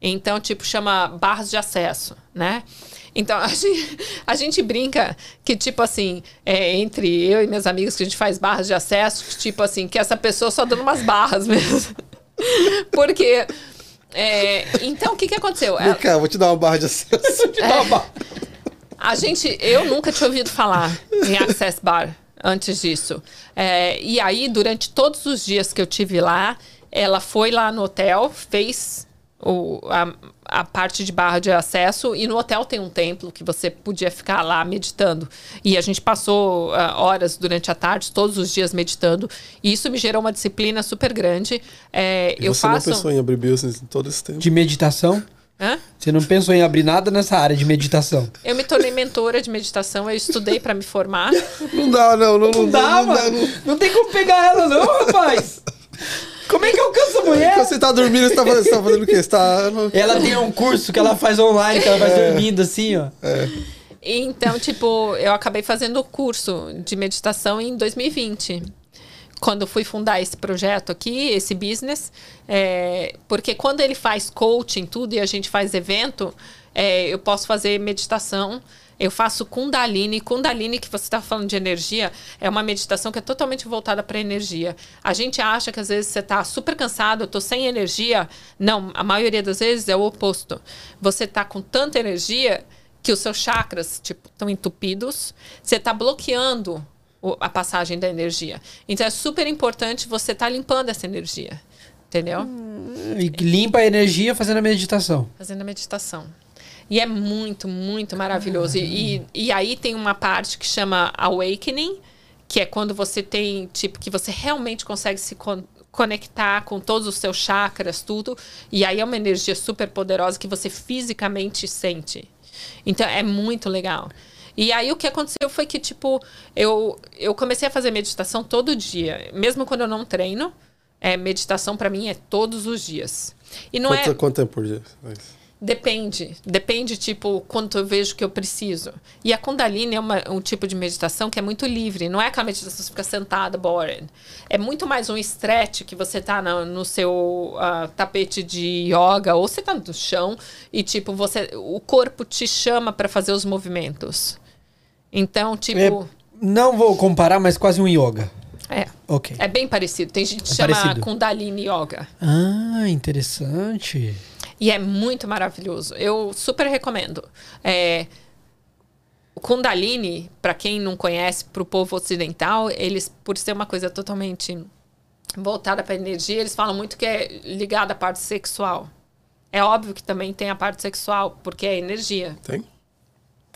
Então, tipo, chama barras de acesso, né? Então, a gente, a gente brinca que, tipo assim, é, entre eu e meus amigos que a gente faz barras de acesso, que, tipo assim, que essa pessoa só dando umas barras mesmo. Porque. é, então, o que, que aconteceu? Ela- Cara, vou te dar uma barra de acesso. Te dar uma barra. A gente, eu nunca tinha ouvido falar em Access Bar antes disso. É, e aí, durante todos os dias que eu tive lá, ela foi lá no hotel, fez o, a, a parte de barra de acesso e no hotel tem um templo que você podia ficar lá meditando. E a gente passou ah, horas durante a tarde, todos os dias meditando. E isso me gerou uma disciplina super grande. É, E eu você faço. não pensou em abrir business todo esse tempo? De meditação? Hã? Você não pensou em abrir nada nessa área de meditação? Eu me tornei mentora de meditação, eu estudei para me formar. Não dá, não. Não, não, Não dá, não, mano. não. Não tem como pegar ela, não, rapaz. Como é que alcança a mulher? Quando você tá dormindo, você tá fazendo, você tá fazendo o quê? Você tá... Ela tem um curso que ela faz online, que ela faz dormindo assim, ó. Então, tipo, eu acabei fazendo o curso de meditação em 2020. Quando fui fundar esse projeto aqui, esse business, é, porque quando ele faz coaching, tudo, e a gente faz evento, é, eu posso fazer meditação. Eu faço Kundalini. Kundalini, que você está falando de energia, é uma meditação que é totalmente voltada para energia. A gente acha que às vezes você está super cansado, eu estou sem energia. Não, a maioria das vezes é o oposto. Você está com tanta energia que os seus chakras tipo estão entupidos, você está bloqueando a passagem da energia. Então é super importante você estar limpando essa energia, entendeu? E limpa a energia fazendo a meditação. Fazendo a meditação. E é muito, muito maravilhoso. E, e, e aí tem uma parte que chama awakening, que é quando você tem, tipo, que você realmente consegue se con- conectar com todos os seus chakras, tudo. E aí é uma energia super poderosa que você fisicamente sente. Então é muito legal. E aí o que aconteceu foi que, tipo, eu, eu comecei a fazer meditação todo dia. Mesmo quando eu não treino, é, meditação para mim é todos os dias. E não Quanto, é. quanto tempo por dia? Depende. Depende, tipo, quanto eu vejo que eu preciso. E a Kundalini é uma- um tipo de meditação que é muito livre. Não é aquela meditação que você fica sentada, boring. É muito mais um stretch que você tá no, no seu ah, tapete de yoga ou você tá no chão e, tipo, você, o corpo te chama para fazer os movimentos. Então, tipo, É, não vou comparar, mas quase um yoga. é. Ok. É bem parecido. Tem gente que É chama parecido. Kundalini Yoga. Ah, interessante. E é muito maravilhoso. Eu super recomendo. É, o Kundalini, para quem não conhece, para o povo ocidental, eles, por ser uma coisa totalmente voltada para energia, eles falam muito que é ligada à parte sexual. É óbvio que também tem a parte sexual, porque é energia. Tem?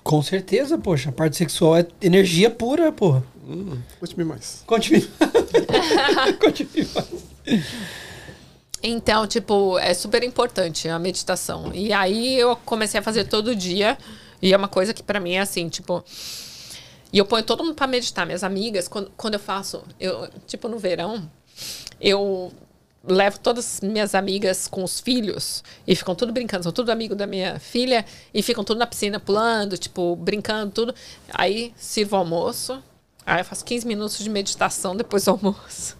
Com certeza, poxa. A parte sexual é energia pura, porra. Hum, Conte-me mais. Continue. Continue. Então, tipo, é super importante a meditação. E aí eu comecei a fazer todo dia. E é uma coisa que pra mim é assim, tipo. E eu ponho todo mundo pra meditar. Minhas amigas, quando, quando eu faço, eu, tipo, no verão, eu levo todas as minhas amigas com os filhos e ficam tudo brincando, são tudo amigo da minha filha e ficam tudo na piscina pulando, tipo, brincando, tudo. Aí sirvo o almoço. Aí eu faço 15 minutos de meditação depois do almoço.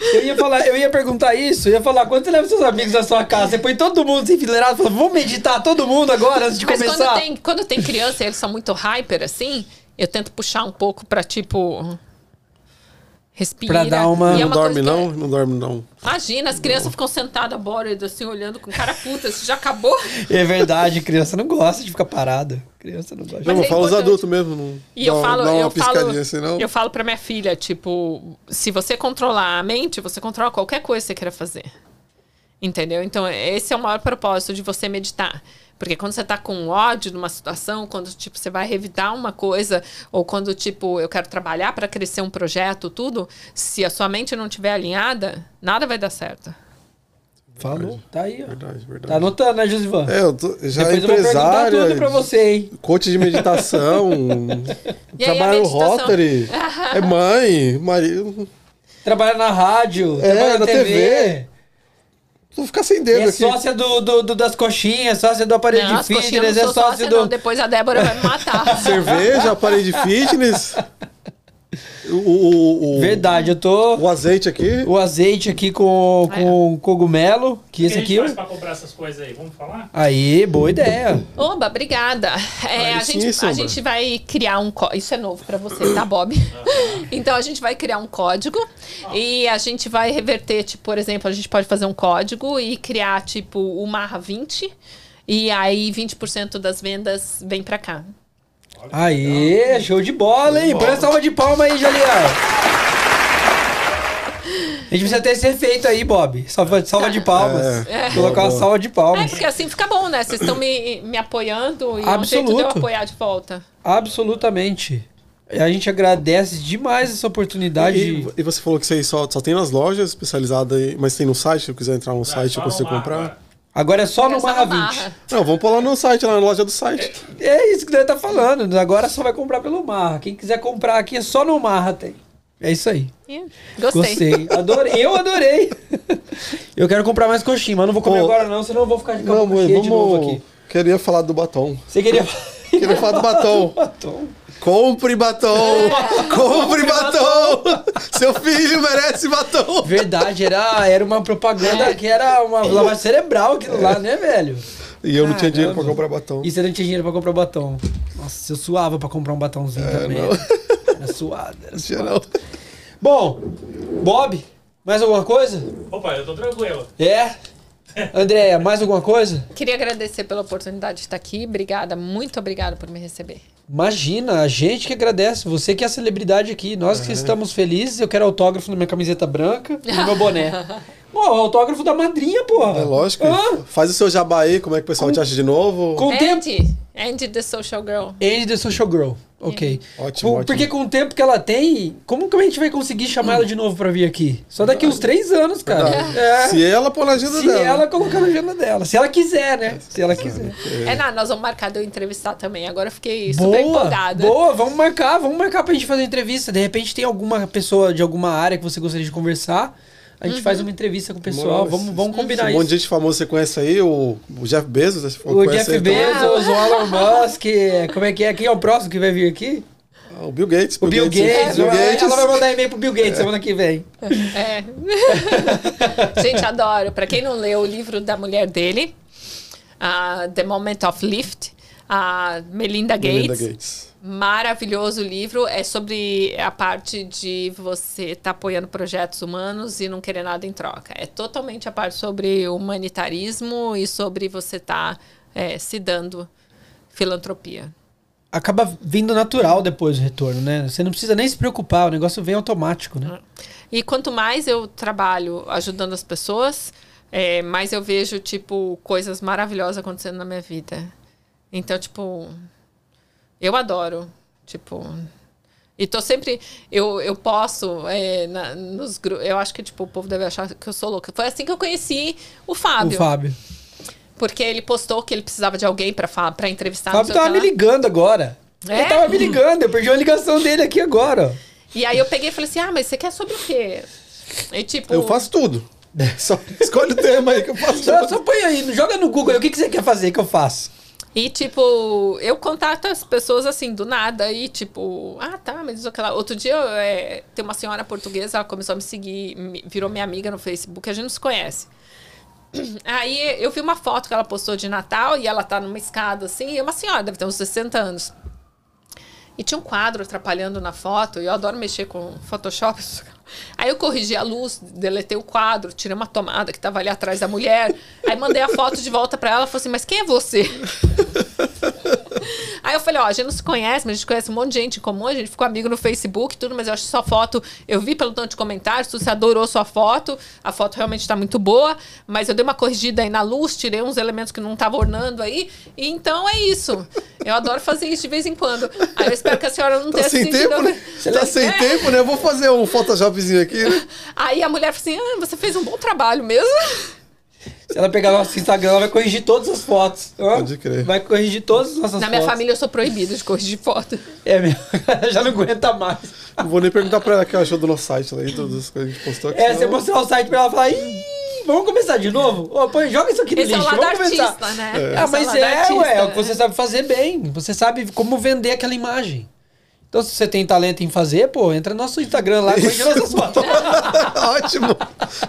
Eu ia falar, eu ia perguntar isso, eu ia falar, quando você leva seus amigos à sua casa, você põe todo mundo se enfileirado e fala, vamos meditar todo mundo agora antes de Mas começar. quando tem, quando tem criança e eles são muito hyper, assim, eu tento puxar um pouco pra, tipo. Respira. Pra dar uma- E é Não dorme coisa que- não? Não dorme não. Imagina, as crianças ficam sentadas bored, assim, olhando com cara puta, isso já acabou. É verdade, criança não gosta de ficar parada. Criança não gosta. Mas não, é fala os adultos mesmo. Não, E eu dá- falo, dá uma eu falo, assim, não. eu falo pra minha filha, tipo, se você controlar a mente, você controla qualquer coisa que você queira fazer. Entendeu? Então, esse é o maior propósito de você meditar. Porque quando você tá com ódio numa situação, quando, tipo, você vai revidar uma coisa, ou quando, tipo, eu quero trabalhar para crescer um projeto, tudo, se a sua mente não estiver alinhada, nada vai dar certo. Falou, tá aí, ó. Verdade, verdade. Tá anotando, né, Josivan? É, eu tô, já Depois eu vou tudo pra você, hein? coach de meditação, E meditação? Rotary, é mãe, marido. Trabalha na rádio, É, trabalha na na TV. TV. Vou ficar sem E dedo é aqui. sócia do, do, do- das coxinhas, sócia do aparelho Não, de fitness, é sócia sócia, do. não. Depois a Débora vai me matar. Cerveja, aparelho de fitness. O, o, o- Verdade, eu tô. O azeite aqui. O azeite aqui com, com cogumelo, que esse que a aqui. gente faz pra comprar essas coisas aí? Vamos falar? Aí, boa ideia. Oba, obrigada. É, a, sim, gente, a gente vai criar um código. Isso é novo pra você, tá, Bob? então a gente vai criar um código e a gente vai reverter, tipo, por exemplo, a gente pode fazer um código e criar, tipo, o Marra 20. E aí 20% das vendas vem pra cá. Aí, show de bola, hein? Põe a salva de palma aí, Jaliar. A gente precisa ter esse efeito aí, Bob. Salva, salva de palmas. É. Colocar uma salva de É, palmas. porque assim fica bom, né? Vocês estão me, me apoiando e é um jeito de eu Absoluto. apoiar de volta. Absolutamente. A gente agradece demais essa oportunidade. E, e você falou que você só, só tem nas lojas especializadas, aí, mas tem no site, se eu quiser entrar no site só eu consigo no Marra comprar. agora. Agora é só no É no 20. Marra. Não, vamos pôr lá no site, lá na loja do site. É isso que ele tá falando. Agora só vai comprar pelo Marra. Quem quiser comprar aqui é só no Marra, tem. É isso aí. Gostei. Gostei. Adorei. Eu adorei. Eu quero comprar mais coxinha, mas não vou comer Pô. agora não, senão eu vou ficar de Não, cheia de novo vamos. aqui. Queria falar do batom. Você queria... Queria falar do batom. Batom. Compre batom! Compre batom! Seu filho merece batom! Verdade, era, era uma propaganda que era uma lavagem cerebral aquilo lá, né, velho? E eu não tinha dinheiro pra comprar batom. E você não tinha dinheiro pra comprar batom. Nossa, eu suava pra comprar um batomzinho também. não. Era suado, era suado. não. Bom, Bob, mais alguma coisa? Opa, eu tô tranquilo. É? Andréia, mais alguma coisa? Queria agradecer pela oportunidade de estar aqui. Obrigada, muito obrigada por me receber. Imagina, a gente que agradece. Você que é a celebridade aqui. Nós que estamos felizes. Eu quero autógrafo na minha camiseta branca e no meu boné. Pô, autógrafo da madrinha, porra. É lógico. Ah, Faz o seu jabá aí, como é que o pessoal te acha de novo? com. Andy, Andy the Social Girl. Andy the Social Girl. Ok. Ótimo, Com- ótimo. Porque com o tempo que ela tem, como que a gente vai conseguir chamar ela de novo pra vir aqui? Só daqui uns três anos, cara. É. Se ela pôr na agenda Se dela. ela colocar na agenda dela. Se ela quiser, né? Se ela quiser. É, nada, nós vamos marcar de eu entrevistar também. Agora eu fiquei super Boa, empolgada. boa, vamos marcar, vamos marcar pra gente fazer entrevista. De repente tem alguma pessoa de alguma área que você gostaria de conversar. A gente faz uma entrevista com o pessoal. Demorou. Vamos, vamos combinar Um monte isso. de gente famosa você conhece aí, o, o Jeff Bezos, O Jeff também. Bezos, o Elon Musk, como é que é? Quem é o próximo que vai vir aqui? Ah, O Bill Gates. O Bill Gates. Bill ela- Gates. Ela vai mandar e-mail pro Bill Gates semana que vem. É. Gente, adoro. Pra quem não leu o livro da mulher dele, ah, The Moment of Lift, a Melinda Gates. Melinda Gates. Maravilhoso livro. É sobre a parte de você estar apoiando projetos humanos e não querer nada em troca. É totalmente a parte sobre humanitarismo e sobre você estar se dando filantropia. Acaba vindo natural depois o retorno, né? Você não precisa nem se preocupar, o negócio vem automático, né? E quanto mais eu trabalho ajudando as pessoas, é, mais eu vejo, tipo, coisas maravilhosas acontecendo na minha vida. Então, tipo, eu adoro. Tipo. E tô sempre. Eu, eu posso. é, na- nos grupos. Eu acho que, tipo, o povo deve achar que eu sou louca. Foi assim que eu conheci o Fábio. O Fábio. Porque ele postou que ele precisava de alguém pra, pra entrevistar. O Fábio tava me lá. ligando agora. É? Ele tava me ligando, eu perdi uma ligação dele aqui agora. E aí eu peguei e falei assim: ah, mas você quer sobre o quê? E tipo. Eu faço tudo. Só escolhe o tema aí que eu faço Só, tudo. só põe aí, joga no Google aí, o que, que você quer fazer que eu faço. E, tipo, eu contato as pessoas assim, do nada, e, tipo, ah, tá, mas aquela. Outro dia, é, tem uma senhora portuguesa, ela começou a me seguir, me- virou minha amiga no Facebook, a gente não se conhece. Aí eu vi uma foto que ela postou de Natal e ela tá numa escada assim, e é uma senhora, deve ter uns 60 anos. E tinha um quadro atrapalhando na foto, e eu adoro mexer com Photoshop. Aí eu corrigi a luz, deletei o quadro, tirei uma tomada que tava ali atrás da mulher. Aí mandei a foto de volta pra ela, falei assim: "Mas quem é você?" Aí eu falei, ó, a gente não se conhece, mas a gente conhece um monte de gente em comum, a gente ficou amigo no Facebook e tudo, mas eu acho sua foto, eu vi pelo tanto de comentários, tu se adorou sua foto, a foto realmente tá muito boa, mas eu dei uma corrigida aí na luz, tirei uns elementos que não tava ornando aí, e então é isso. Eu adoro fazer isso de vez em quando. Aí eu espero que a senhora não Tá tenha sem sentido... tempo, né? Tá sem É. tempo, né? Eu vou fazer um Photoshopzinho aqui, né? Aí a mulher falou assim, ah, você fez um bom trabalho mesmo. Se ela pegar nosso Instagram, ela vai corrigir todas as fotos. Pode crer. Vai corrigir todas as nossas Na fotos. minha família eu sou proibida de corrigir foto. É mesmo. Já não aguenta mais. Não vou nem perguntar pra ela o que ela achou do nosso site lá, e todas as coisas que a gente postou aqui. É, você mostrar o site pra ela e falar, Ih, vamos começar de novo? Ô, põe, joga isso aqui no Esse é o lixo, lado vamos começar. artista, né? Esse Ah, mas é, artista, ué, é o que né? você sabe fazer bem. Você sabe como vender aquela imagem. Então, se você tem talento em fazer, pô, entra no nosso Instagram lá, corrige nossas fotos. Ótimo.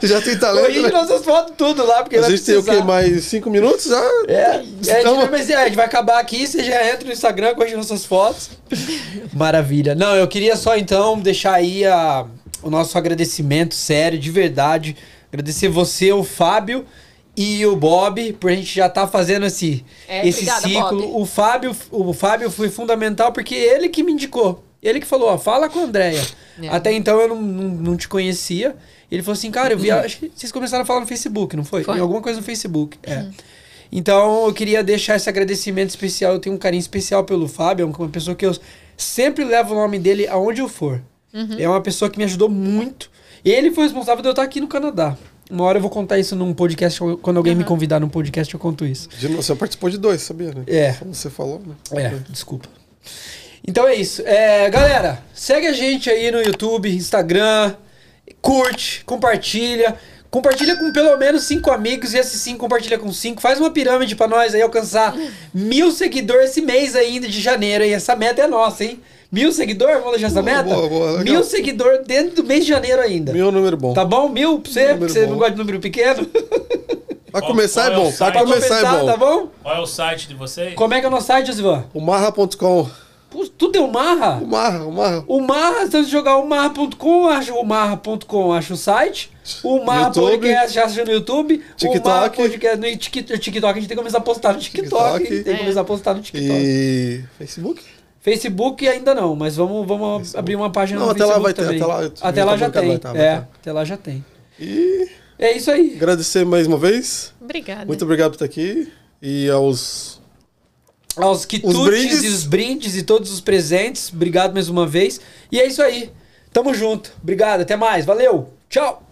Já tem talento, corrige né? nossas fotos tudo lá, porque A vai gente tem o quê? Mais cinco minutos já? É, é, a, gente, Então- mas é, a gente vai acabar aqui, você já entra no Instagram, corrige nossas fotos. Maravilha. Não, eu queria só então deixar aí a, o nosso agradecimento sério, de verdade. Agradecer você, o Fábio e o Bob, por a gente já estar fazendo esse, É, esse obrigada, ciclo. Bob. O Fábio, o Fábio foi fundamental porque ele que me indicou. Ele que falou, ó, fala com a Andréia. É. Até então eu não, não, não te conhecia. Ele falou assim, cara, eu vi, acho que vocês começaram a falar no Facebook, não foi? Foi. Em alguma coisa no Facebook. É. Então eu queria deixar esse agradecimento especial. Eu tenho um carinho especial pelo Fábio, é uma pessoa que eu sempre levo o nome dele aonde eu for. É uma pessoa que me ajudou muito. Ele foi responsável de eu estar aqui no Canadá. Uma hora eu vou contar isso num podcast, quando alguém me convidar num podcast eu conto isso. De novo, você participou de dois, sabia, né? É. Como você falou, né? É, desculpa. Então é isso. É, galera, segue a gente aí no YouTube, Instagram, curte, compartilha. Compartilha com pelo menos cinco amigos e esses cinco compartilha com cinco. Faz uma pirâmide pra nós aí alcançar mil seguidores esse mês ainda de janeiro. E essa meta é nossa, hein? Mil seguidores? Vamos deixar essa Boa, meta? boa, boa, legal. mil seguidores dentro do mês de janeiro ainda. Meu número bom. Tá bom? Mil pra você? Porque você bom. não gosta de número pequeno? Pra Qual- começar é é o bom. Pra começar é começar, bom. tá bom? Qual é o site de vocês? Como é que é o nosso site, Josivan? O marra.com. Pô, Tudo é o Marra? O marra, o marra. O Marra, se você jogar o marra.com, acha o marra.com, acha o site. O Marra YouTube. Podcast acha no YouTube. O TikTok. Marra Podcast no Tik- TikTok. A gente tem que começar a postar no TikTok. TikTok. Tem que começar a postar no TikTok. E. Facebook? Facebook ainda não, mas vamos, vamos abrir uma página Não, no até lá Facebook vai ter, também. até lá- Até lá já tem. vai tá, vai é, tá. até lá já tem. E É isso aí. agradecer mais uma vez. Obrigada. Muito obrigado por estar aqui. E aos. Aos quitutes brindes. e os brindes e todos os presentes. Obrigado mais uma vez. E é isso aí. Tamo junto. Obrigado. Até mais. Valeu. Tchau.